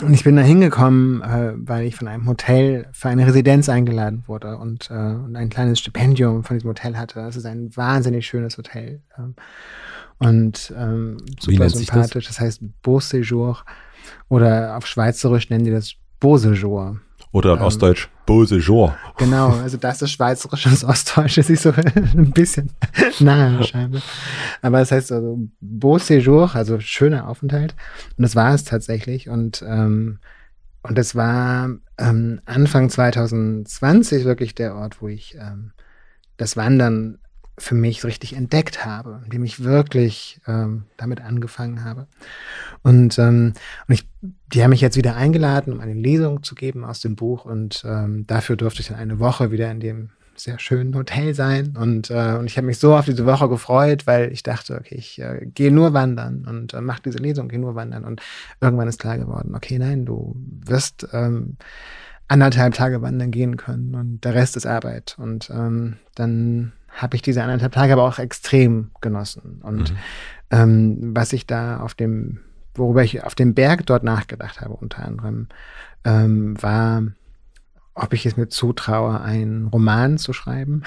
Speaker 1: und ich bin da hingekommen, äh, weil ich von einem Hotel für eine Residenz eingeladen wurde und, äh, und ein kleines Stipendium von diesem Hotel hatte. Das ist ein wahnsinnig schönes Hotel. Ähm, und ähm, super sympathisch. Das? das? heißt Beau Séjour oder auf Schweizerisch nennen die das Beau Séjour.
Speaker 2: Oder in ähm, Ostdeutsch Beau Séjour.
Speaker 1: Genau, also das ist Schweizerisch und das Ostdeutsch ist sich so ein bisschen nahe scheinbar. Aber das heißt also Beau Séjour, also schöner Aufenthalt. Und das war es tatsächlich. Und ähm, und das war ähm, Anfang 2020 wirklich der Ort, wo ich ähm, das Wandern für mich richtig entdeckt habe, indem ich wirklich ähm, damit angefangen habe. Und, ähm, und ich, die haben mich jetzt wieder eingeladen, um eine Lesung zu geben aus dem Buch. Und ähm, dafür durfte ich dann eine Woche wieder in dem sehr schönen Hotel sein. Und, äh, und ich habe mich so auf diese Woche gefreut, weil ich dachte, okay, ich äh, gehe nur wandern und äh, mache diese Lesung, gehe nur wandern. Und irgendwann ist klar geworden, okay, nein, du wirst ähm, anderthalb Tage wandern gehen können und der Rest ist Arbeit. Und ähm, dann habe ich diese anderthalb Tage aber auch extrem genossen. Und mhm. ähm, was ich da auf dem, worüber ich auf dem Berg dort nachgedacht habe, unter anderem, ähm, war, ob ich es mir zutraue, einen Roman zu schreiben,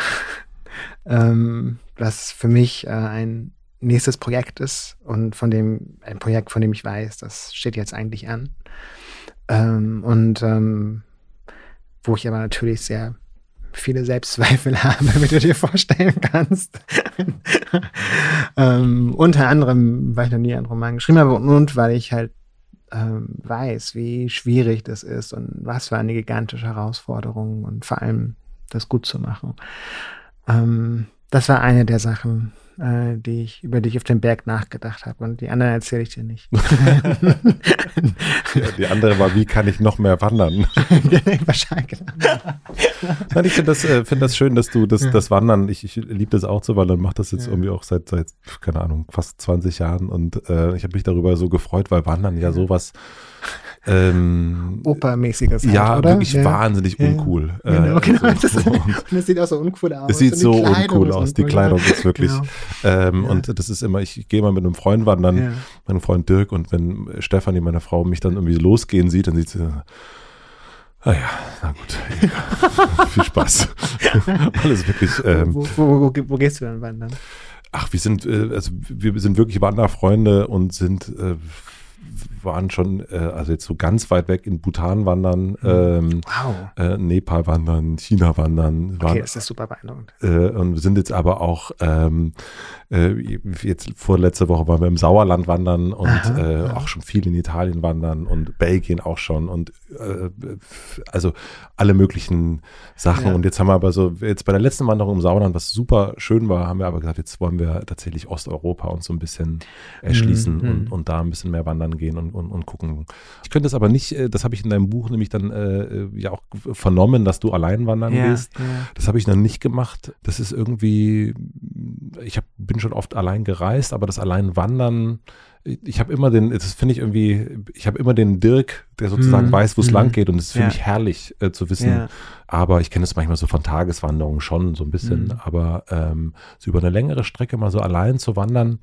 Speaker 1: ähm, was für mich äh, ein nächstes Projekt ist und von dem, ein Projekt, von dem ich weiß, das steht jetzt eigentlich an. Ähm, und ähm, wo ich aber natürlich sehr viele Selbstzweifel habe, wie du dir vorstellen kannst. ähm, unter anderem, weil ich noch nie einen Roman geschrieben habe und weil ich halt ähm, weiß, wie schwierig das ist und was für eine gigantische Herausforderung und vor allem das gut zu machen. Ähm, das war eine der Sachen, äh, die ich, über die ich auf dem Berg nachgedacht habe. Und die anderen erzähle ich dir nicht.
Speaker 2: ja, die andere war, wie kann ich noch mehr wandern? Wahrscheinlich. Nein, ich finde das, äh, find das schön, dass du das, ja. das Wandern, ich, ich liebe das auch zu wandern, mache das jetzt ja. irgendwie auch seit, seit, keine Ahnung, fast 20 Jahren. Und äh, ich habe mich darüber so gefreut, weil Wandern ja sowas
Speaker 1: ähm, Opermäßiges.
Speaker 2: Halt, ja, oder? wirklich ja. wahnsinnig uncool.
Speaker 1: Ja, genau, äh, genau. So, und, und es sieht auch so uncool aus.
Speaker 2: Es sieht so uncool aus. Die Kleidung ist wirklich. Genau. Ähm, ja. Und das ist immer, ich gehe mal mit einem Freund wandern, ja. meinem Freund Dirk, und wenn Stefanie, meine Frau, mich dann irgendwie losgehen sieht, dann sieht sie, Ah ja, na gut. Viel Spaß. Alles wirklich. Ähm,
Speaker 1: wo, wo, wo, wo, gehst du dann wandern?
Speaker 2: Ach, wir sind, äh, also wir sind wirklich Wanderfreunde und sind äh, waren schon, äh, also jetzt so ganz weit weg in Bhutan wandern, mhm. ähm, wow. äh, Nepal wandern, China wandern.
Speaker 1: Okay, das ist super beeindruckend.
Speaker 2: Äh, und wir sind jetzt aber auch, ähm, äh, jetzt vorletzte Woche waren wir im Sauerland wandern und aha, äh, aha. auch schon viel in Italien wandern und Belgien auch schon und äh, also alle möglichen Sachen. Ja. Und jetzt haben wir aber so, jetzt bei der letzten Wanderung im Sauerland, was super schön war, haben wir aber gesagt, jetzt wollen wir tatsächlich Osteuropa uns so ein bisschen erschließen mhm. und, und da ein bisschen mehr wandern gehen und, und, und gucken. Ich könnte das aber nicht, äh, das habe ich in deinem Buch nämlich dann äh, ja auch vernommen, dass du allein wandern ja, gehst. Ja. Das habe ich noch nicht gemacht. Das ist irgendwie, ich hab, bin schon oft allein gereist, aber das allein wandern, ich habe immer den, das finde ich irgendwie, ich habe immer den Dirk, der sozusagen mm, weiß, wo es mm, lang geht und es ist für ja. mich herrlich äh, zu wissen. Ja. Aber ich kenne es manchmal so von Tageswanderungen schon so ein bisschen, mm. aber ähm, so über eine längere Strecke mal so allein zu wandern,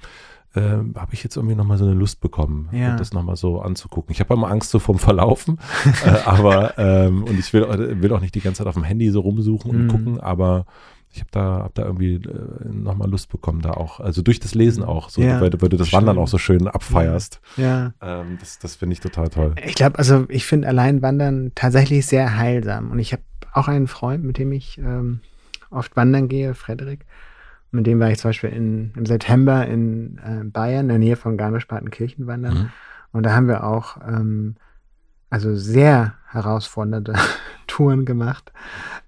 Speaker 2: äh, habe ich jetzt irgendwie nochmal so eine Lust bekommen, ja. das nochmal so anzugucken. Ich habe immer Angst so vom Verlaufen, äh, aber ähm, und ich will, will auch nicht die ganze Zeit auf dem Handy so rumsuchen und mm. gucken, aber ich habe da, hab da irgendwie äh, nochmal Lust bekommen, da auch, also durch das Lesen auch, so, ja, weil, weil, du das schön. Wandern auch so schön abfeierst.
Speaker 1: Ja.
Speaker 2: Ähm, das das finde ich total toll.
Speaker 1: Ich glaube, also ich finde allein Wandern tatsächlich sehr heilsam. Und ich habe auch einen Freund, mit dem ich ähm, oft wandern gehe, Frederik. Mit dem war ich zum Beispiel in, im September in äh, Bayern, in der Nähe von Garmisch-Partenkirchen wandern. Mhm. Und da haben wir auch ähm, also sehr herausfordernde Touren gemacht,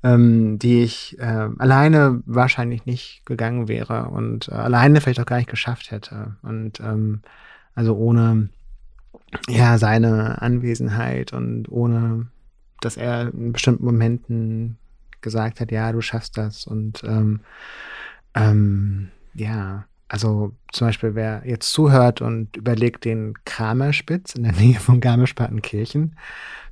Speaker 1: ähm, die ich äh, alleine wahrscheinlich nicht gegangen wäre und äh, alleine vielleicht auch gar nicht geschafft hätte. Und ähm, also ohne ja seine Anwesenheit und ohne, dass er in bestimmten Momenten gesagt hat, ja, du schaffst das und ähm, ähm, ja, also zum Beispiel, wer jetzt zuhört und überlegt, den Kramerspitz in der Nähe von Garmisch-Partenkirchen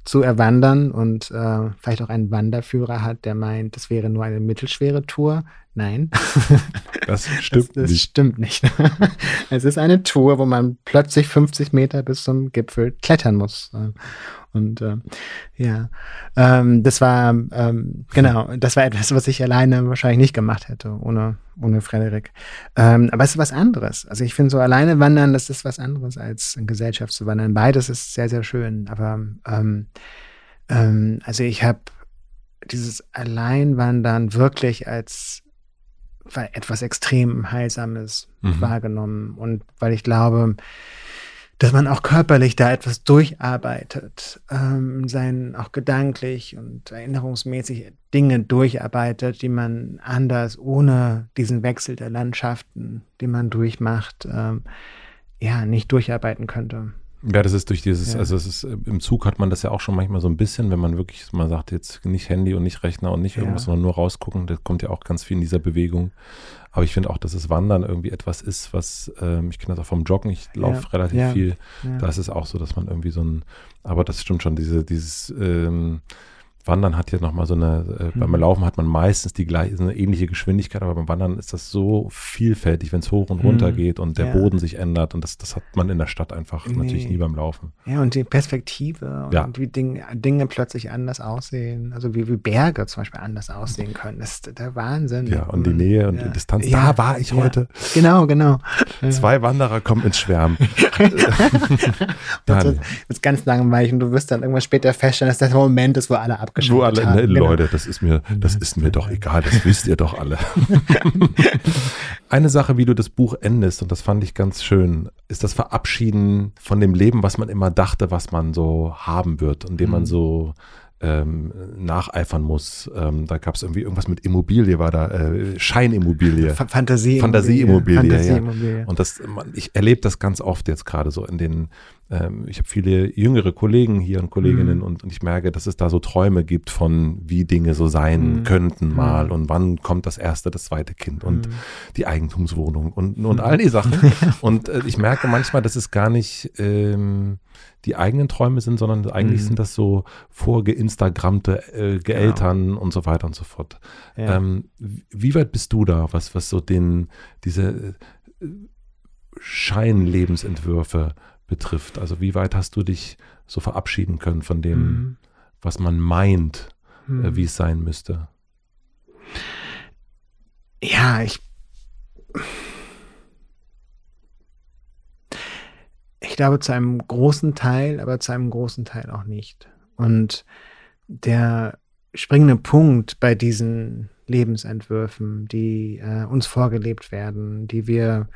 Speaker 1: zu erwandern und äh, vielleicht auch einen Wanderführer hat, der meint, das wäre nur eine mittelschwere Tour. Nein.
Speaker 2: Das stimmt das,
Speaker 1: das
Speaker 2: nicht.
Speaker 1: stimmt nicht. Es ist eine Tour, wo man plötzlich 50 Meter bis zum Gipfel klettern muss. Und äh, ja, ähm, das war ähm, genau, das war etwas, was ich alleine wahrscheinlich nicht gemacht hätte, ohne, ohne Frederik. Ähm, aber es ist was anderes. Also ich finde so alleine wandern, das ist was anderes als in Gesellschaft zu wandern. Beides ist sehr, sehr schön. Aber ähm, ähm, also ich habe dieses Alleinwandern wirklich als etwas extrem Heilsames mhm. wahrgenommen. Und weil ich glaube, dass man auch körperlich da etwas durcharbeitet, ähm, sein auch gedanklich und erinnerungsmäßig Dinge durcharbeitet, die man anders ohne diesen Wechsel der Landschaften, den man durchmacht, ähm, ja, nicht durcharbeiten könnte.
Speaker 2: Ja, das ist durch dieses, ja. also es ist, im Zug hat man das ja auch schon manchmal so ein bisschen, wenn man wirklich mal sagt, jetzt nicht Handy und nicht Rechner und nicht irgendwas, ja. sondern nur rausgucken, das kommt ja auch ganz viel in dieser Bewegung. Aber ich finde auch, dass das Wandern irgendwie etwas ist, was, ähm, ich kenne das auch vom Joggen, ich laufe ja. relativ viel. Da ist es auch so, dass man irgendwie so ein, aber das stimmt schon, diese, dieses, ähm, Wandern hat ja nochmal so eine, äh, mhm. beim Laufen hat man meistens die gleiche, eine ähnliche Geschwindigkeit, aber beim Wandern ist das so vielfältig, wenn es hoch und runter mhm. geht und der ja. Boden sich ändert und das, das hat man in der Stadt einfach nee. natürlich nie beim Laufen.
Speaker 1: Ja, und die Perspektive und ja. wie Dinge, Dinge plötzlich anders aussehen, also wie, wie Berge zum Beispiel anders aussehen können, das ist der Wahnsinn.
Speaker 2: Ja, und die Nähe und ja. die Distanz, da war ich heute.
Speaker 1: Genau, genau.
Speaker 2: Zwei Wanderer kommen ins Schwärmen.
Speaker 1: Das ist ganz langweilig und du wirst dann irgendwann später feststellen, dass das der Moment ist, wo alle ab abgeschaltet
Speaker 2: Wo alle,
Speaker 1: haben.
Speaker 2: ne,
Speaker 1: Genau.
Speaker 2: Leute, das ist mir, das ist mir doch egal, das wisst ihr doch alle. Eine Sache, wie du das Buch endest, und das fand ich ganz schön, ist das Verabschieden von dem Leben, was man immer dachte, was man so haben wird und dem man
Speaker 1: Mhm.
Speaker 2: so ähm, nacheifern muss. Ähm, da gab es irgendwie irgendwas mit Immobilie, war da äh, Scheinimmobilie.
Speaker 1: Fa- Fantasie.
Speaker 2: Fantasieimmobilie, ja.
Speaker 1: Fantasieimmobilie.
Speaker 2: Und das, man, ich erlebe das ganz oft jetzt gerade so in den, ähm, ich habe viele jüngere Kollegen hier und Kolleginnen
Speaker 1: Mhm.
Speaker 2: und, und ich merke, dass es da so Träume gibt von, wie Dinge so sein
Speaker 1: Mhm.
Speaker 2: könnten mal
Speaker 1: Mhm.
Speaker 2: und wann kommt das erste, das zweite Kind und
Speaker 1: Mhm.
Speaker 2: die Eigentumswohnung und, und all die Sachen. und äh, ich merke manchmal, dass es gar nicht ähm, die eigenen Träume sind, sondern eigentlich
Speaker 1: Mhm.
Speaker 2: sind das so vorgeinstagrammte äh, Eltern und so weiter und so fort.
Speaker 1: Ja.
Speaker 2: Ähm, wie weit bist du da, was, was so den, diese äh, Scheinlebensentwürfe betrifft? Also wie weit hast du dich so verabschieden können von dem,
Speaker 1: Mhm.
Speaker 2: was man meint, äh,
Speaker 1: Mhm.
Speaker 2: wie es sein müsste?
Speaker 1: Ja, ich. Ich glaube zu einem großen Teil, aber zu einem großen Teil auch nicht. Und der springende Punkt bei diesen Lebensentwürfen, die äh, uns vorgelebt werden, die wir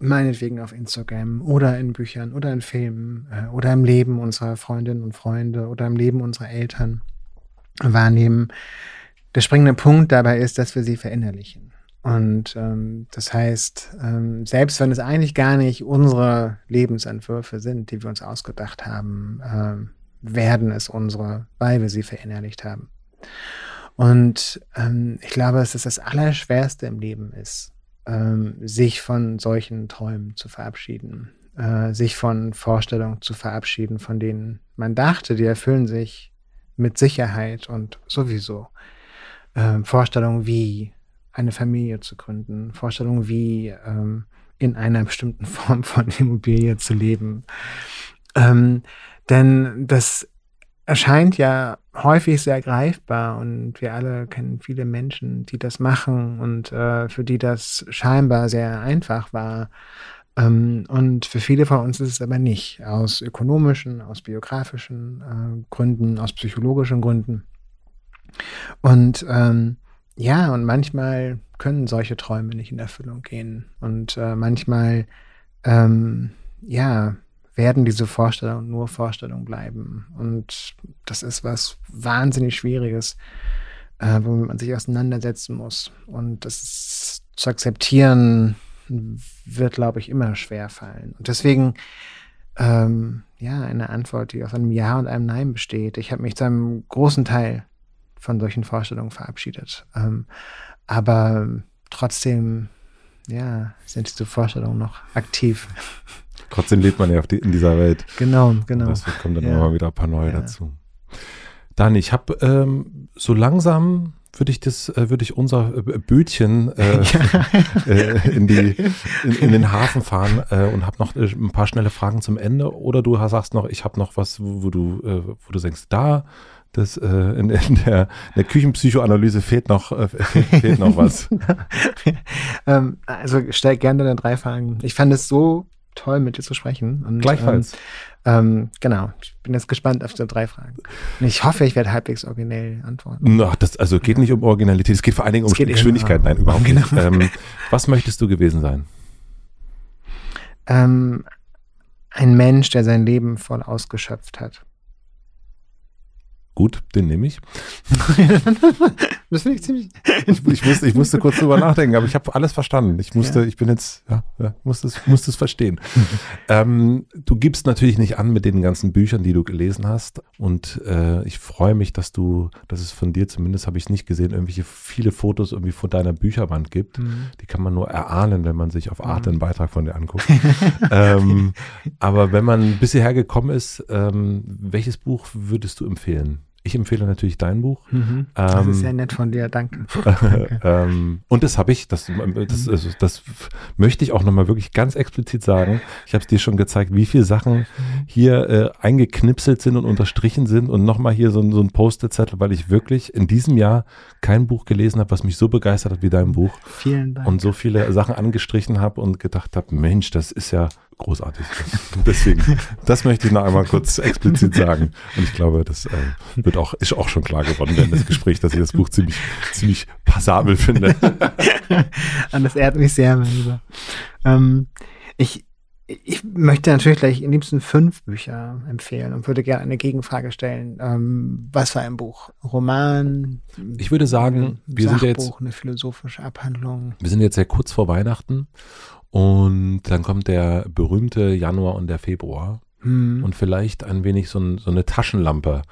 Speaker 1: meinetwegen auf Instagram oder in Büchern oder in Filmen äh, oder im Leben unserer Freundinnen und Freunde oder im Leben unserer Eltern wahrnehmen, der springende Punkt dabei ist, dass wir sie verinnerlichen. Und ähm, das heißt, ähm, selbst wenn es eigentlich gar nicht unsere Lebensentwürfe sind, die wir uns ausgedacht haben, ähm, werden es unsere, weil wir sie verinnerlicht haben. Und ähm, ich glaube, dass es das Allerschwerste im Leben ist, ähm, sich von solchen Träumen zu verabschieden, äh, sich von Vorstellungen zu verabschieden, von denen man dachte, die erfüllen sich mit Sicherheit und sowieso. Ähm, Vorstellungen wie eine Familie zu gründen, Vorstellungen wie ähm, in einer bestimmten Form von Immobilie zu leben. Ähm, denn das erscheint ja häufig sehr greifbar und wir alle kennen viele Menschen, die das machen und äh, für die das scheinbar sehr einfach war. Ähm, und für viele von uns ist es aber nicht, aus ökonomischen, aus biografischen äh, Gründen, aus psychologischen Gründen. Und ähm, ja, und manchmal können solche Träume nicht in Erfüllung gehen. Und äh, manchmal, ähm, ja, werden diese Vorstellungen nur Vorstellungen bleiben. Und das ist was wahnsinnig Schwieriges, äh, womit man sich auseinandersetzen muss. Und das ist, zu akzeptieren wird, glaube ich, immer schwer fallen. Und deswegen, ähm, ja, eine Antwort, die aus einem Ja und einem Nein besteht. Ich habe mich zu einem großen Teil von solchen Vorstellungen verabschiedet. Ähm, aber trotzdem, ja, sind diese Vorstellungen noch aktiv.
Speaker 2: Trotzdem lebt man ja die, in dieser Welt.
Speaker 1: Genau, genau.
Speaker 2: Und deswegen kommen dann
Speaker 1: Ja.
Speaker 2: immer wieder ein paar neue
Speaker 1: Ja.
Speaker 2: dazu. Dani, ich habe ähm, so langsam würde ich das, äh, würde ich unser äh, Bötchen äh, äh, in, die, in, in den Hafen fahren äh, und habe noch ein paar schnelle Fragen zum Ende. Oder du sagst noch, ich habe noch was, wo, wo du, äh, wo du denkst, da, das äh, in, in, der, in der Küchenpsychoanalyse fehlt noch, äh, fehlt noch was.
Speaker 1: ähm, also stell gerne deine drei Fragen. Ich fand es so toll, mit dir zu sprechen. Und,
Speaker 2: Gleichfalls.
Speaker 1: Ähm, ähm, genau, ich bin jetzt gespannt auf die drei Fragen. Und ich hoffe, ich werde halbwegs originell antworten.
Speaker 2: Na, das also geht nicht um Originalität, es geht vor allen Dingen um Geschwindigkeit.
Speaker 1: immer-
Speaker 2: Nein, überhaupt
Speaker 1: Genau.
Speaker 2: nicht. Ähm, was möchtest du gewesen sein?
Speaker 1: Ähm, ein Mensch, der sein Leben voll ausgeschöpft hat.
Speaker 2: Gut, den nehme ich.
Speaker 1: das finde ich ziemlich.
Speaker 2: Ich, musste, ich musste kurz drüber nachdenken, aber ich habe alles verstanden. Ich musste,
Speaker 1: Ja.
Speaker 2: ich bin jetzt, ja, ja musste es, musste es verstehen. ähm, du gibst natürlich nicht an mit den ganzen Büchern, die du gelesen hast. Und äh, ich freue mich, dass du, dass es von dir zumindest, habe ich es nicht gesehen, irgendwelche viele Fotos irgendwie von deiner Bücherwand gibt.
Speaker 1: Mhm.
Speaker 2: Die kann man nur erahnen, wenn man sich auf Arte einen Beitrag von dir anguckt. ähm, aber wenn man bis hierher gekommen ist, ähm, welches Buch würdest du empfehlen? Ich empfehle natürlich dein Buch.
Speaker 1: Mhm. Das
Speaker 2: Ähm,
Speaker 1: ist sehr nett von dir, danke.
Speaker 2: ähm, und das habe ich, das, das, also das möchte ich auch nochmal wirklich ganz explizit sagen. Ich habe es dir schon gezeigt, wie viele Sachen hier äh, eingeknipselt sind und unterstrichen sind und nochmal hier so, ein- so ein Post-it-Zettel, weil ich wirklich in diesem Jahr kein Buch gelesen habe, was mich so begeistert hat wie dein Buch
Speaker 1: Vielen Dank.
Speaker 2: und so viele Sachen angestrichen habe und gedacht habe, Mensch, das ist ja großartig. Deswegen, das möchte ich noch einmal kurz explizit sagen. Und ich glaube, das äh, wird auch, ist auch schon klar geworden während des Gesprächs, dass ich das Buch ziemlich, ziemlich passabel finde.
Speaker 1: Und das ehrt mich sehr, mein Lieber. Ähm, ich, ich möchte natürlich gleich am liebsten fünf Bücher empfehlen und würde gerne eine Gegenfrage stellen. Ähm, was für ein Buch? Roman?
Speaker 2: Ich würde sagen, wir
Speaker 1: Sachbuch,
Speaker 2: sind jetzt
Speaker 1: eine philosophische Abhandlung.
Speaker 2: Wir sind jetzt sehr kurz vor Weihnachten und dann kommt der berühmte Januar und der Februar
Speaker 1: Hm.
Speaker 2: und vielleicht ein wenig so, ein, so eine Taschenlampe,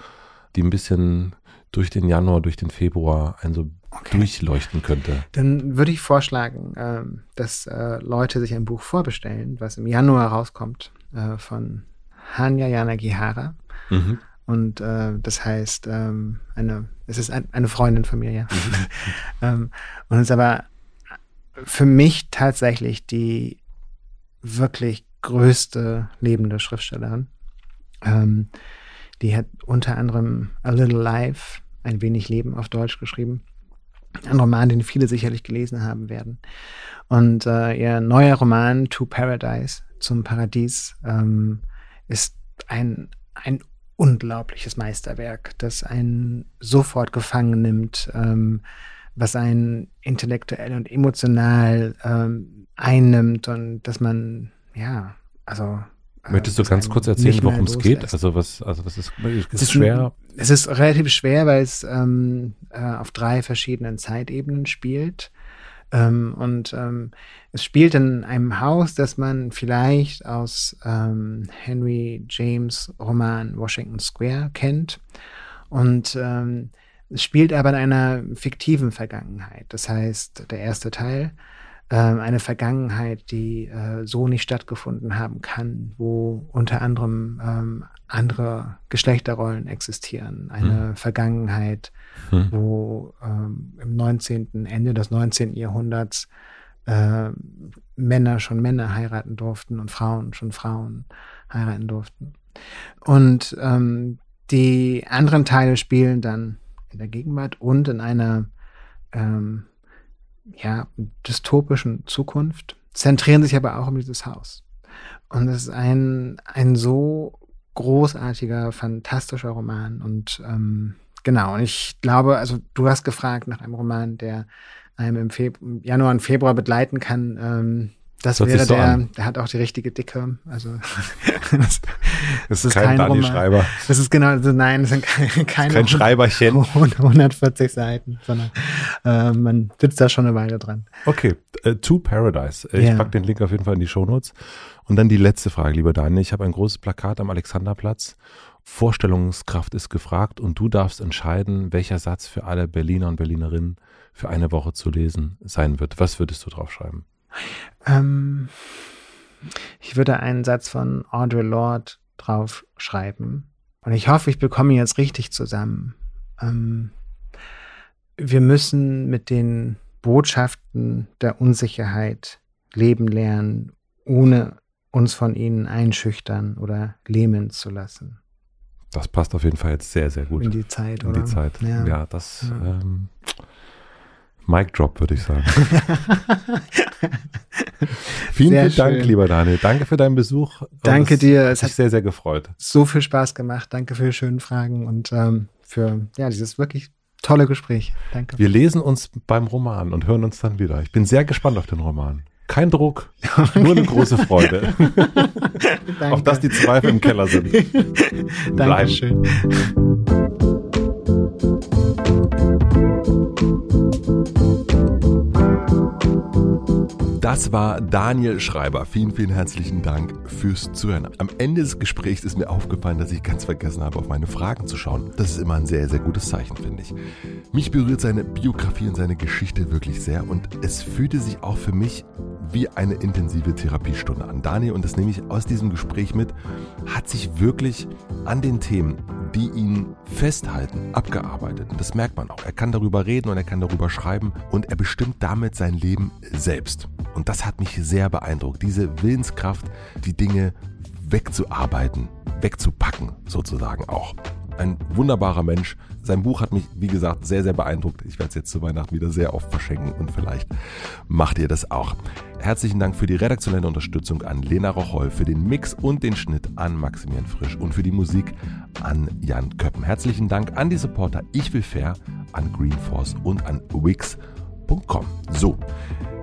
Speaker 2: die ein bisschen durch den Januar, durch den Februar ein so
Speaker 1: Okay.
Speaker 2: durchleuchten könnte.
Speaker 1: Dann würde ich vorschlagen, ähm, dass äh, Leute sich ein Buch vorbestellen, was im Januar rauskommt, äh, von Hanya Yanagihara.
Speaker 2: Mhm.
Speaker 1: Und äh, das heißt, ähm, eine, es ist ein, eine Freundin von mir, ja. ähm, und es ist aber für mich tatsächlich die wirklich größte lebende Schriftstellerin. Ähm, die hat unter anderem A Little Life, ein wenig Leben auf Deutsch geschrieben. Ein Roman, den viele sicherlich gelesen haben werden. Und äh, ihr neuer Roman To Paradise, zum Paradies, ähm, ist ein, ein unglaubliches Meisterwerk, das einen sofort gefangen nimmt, ähm, was einen intellektuell und emotional ähm, einnimmt und dass man, ja, also. äh,
Speaker 2: Möchtest du ganz kurz erzählen, worum es geht? Also was, also was ist, ist
Speaker 1: Es
Speaker 2: es schwer?
Speaker 1: Ein, es ist relativ schwer, weil es ähm, äh, auf drei verschiedenen Zeitebenen spielt. Ähm, und ähm, es spielt in einem Haus, das man vielleicht aus ähm, Henry James Roman Washington Square kennt. Und ähm, es spielt aber in einer fiktiven Vergangenheit. Das heißt, der erste Teil, ähm, eine Vergangenheit, die äh, so nicht stattgefunden haben kann, wo unter anderem ähm, andere Geschlechterrollen existieren. Eine Vergangenheit,
Speaker 2: Hm.
Speaker 1: wo ähm, im 19., Ende des 19. Jahrhunderts äh, Männer schon Männer heiraten durften und Frauen schon Frauen heiraten durften. Und ähm, die anderen Teile spielen dann in der Gegenwart und in einer ähm, ja, dystopischen Zukunft, zentrieren sich aber auch um dieses Haus. Und es ist ein, ein so großartiger, fantastischer Roman. Und ähm, genau, und ich glaube, also du hast gefragt nach einem Roman, der einem im, Feb im Januar und Februar begleiten kann. Ähm, das
Speaker 2: sich
Speaker 1: wäre
Speaker 2: so
Speaker 1: der,
Speaker 2: an.
Speaker 1: der hat auch die richtige Dicke. Also das,
Speaker 2: Das ist kein
Speaker 1: Roman.
Speaker 2: Schreiber.
Speaker 1: Das ist genau, also nein, das sind keine, keine
Speaker 2: Kein Schreiberchen.
Speaker 1: 140 Seiten, sondern äh, man sitzt da schon eine Weile dran.
Speaker 2: Okay, äh, To Paradise. Ich
Speaker 1: Ja.
Speaker 2: pack den Link auf jeden Fall in die Shownotes. Und dann die letzte Frage, lieber Daniel. Ich habe ein großes Plakat am Alexanderplatz. Vorstellungskraft ist gefragt und du darfst entscheiden, welcher Satz für alle Berliner und Berlinerinnen für eine Woche zu lesen sein wird. Was würdest du draufschreiben?
Speaker 1: Ähm, ich würde einen Satz von Audre Lorde drauf schreiben. Und ich hoffe, ich bekomme ihn jetzt richtig zusammen. Ähm, wir müssen mit den Botschaften der Unsicherheit leben lernen, ohne uns von ihnen einschüchtern oder lähmen zu lassen.
Speaker 2: Das passt auf jeden Fall jetzt sehr, sehr gut
Speaker 1: In die Zeit,
Speaker 2: in
Speaker 1: oder?
Speaker 2: die Zeit. Ja,
Speaker 1: Ja.
Speaker 2: das
Speaker 1: Ja.
Speaker 2: Ähm, Mic Drop, würde ich sagen. vielen,
Speaker 1: Sehr
Speaker 2: vielen Dank,
Speaker 1: schön.
Speaker 2: lieber Daniel. Danke für deinen Besuch.
Speaker 1: Danke
Speaker 2: es
Speaker 1: dir.
Speaker 2: Hat
Speaker 1: Es
Speaker 2: mich
Speaker 1: hat
Speaker 2: sehr, sehr gefreut.
Speaker 1: so viel Spaß gemacht. Danke für die schönen Fragen und ähm, für ja, dieses wirklich tolle Gespräch. Danke.
Speaker 2: Wir lesen uns beim Roman und hören uns dann wieder. Ich bin sehr gespannt auf den Roman. Kein Druck, nur eine große Freude. Auf dass die Zweifel im Keller sind. Bleiben. Das war Daniel Schreiber. Vielen, vielen herzlichen Dank fürs Zuhören. Am Ende des Gesprächs ist mir aufgefallen, dass ich ganz vergessen habe, auf meine Fragen zu schauen. Das ist immer ein sehr, sehr gutes Zeichen, finde ich. Mich berührt seine Biografie und seine Geschichte wirklich sehr und es fühlte sich auch für mich wie eine intensive Therapiestunde an. Daniel, und das nehme ich aus diesem Gespräch mit, hat sich wirklich an den Themen, die ihn festhalten, abgearbeitet. Und das merkt man auch. Er kann darüber reden und er kann darüber schreiben und er bestimmt damit sein Leben selbst. Das hat mich sehr beeindruckt. Diese Willenskraft, die Dinge wegzuarbeiten, wegzupacken sozusagen auch. ein wunderbarer Mensch. Sein Buch hat mich, wie gesagt, sehr, sehr beeindruckt. Ich werde es jetzt zu Weihnachten wieder sehr oft verschenken und vielleicht macht ihr das auch. Herzlichen Dank für die redaktionelle Unterstützung an Lena Rocholl, für den Mix und den Schnitt an Maximilian Frisch und für die Musik an Jan Köppen. Herzlichen Dank an die Supporter Ich will fair, an Greenforce und an Wix.com. So,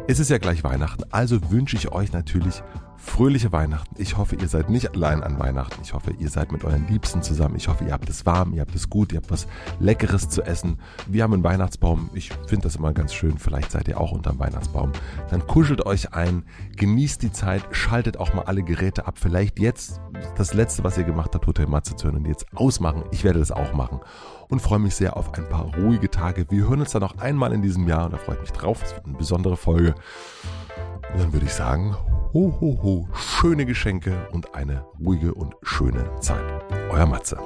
Speaker 2: es ist ja gleich Weihnachten, also wünsche ich euch natürlich fröhliche Weihnachten. Ich hoffe, ihr seid nicht allein an Weihnachten. Ich hoffe, ihr seid mit euren Liebsten zusammen. Ich hoffe, ihr habt es warm, ihr habt es gut, ihr habt was Leckeres zu essen. Wir haben einen Weihnachtsbaum. Ich finde das immer ganz schön. Vielleicht seid ihr auch unterm Weihnachtsbaum. Dann kuschelt euch ein, genießt die Zeit, schaltet auch mal alle Geräte ab. Vielleicht jetzt das letzte, was ihr gemacht habt, Hotel Matze zu hören und jetzt ausmachen. Ich werde das auch machen und freue mich sehr auf ein paar ruhige Tage. Wir hören uns dann noch einmal in diesem Jahr und da freue ich mich drauf. Es wird eine besondere Folge. Und dann würde ich sagen, ho, ho, ho, schöne Geschenke und eine ruhige und schöne Zeit. Euer Matze.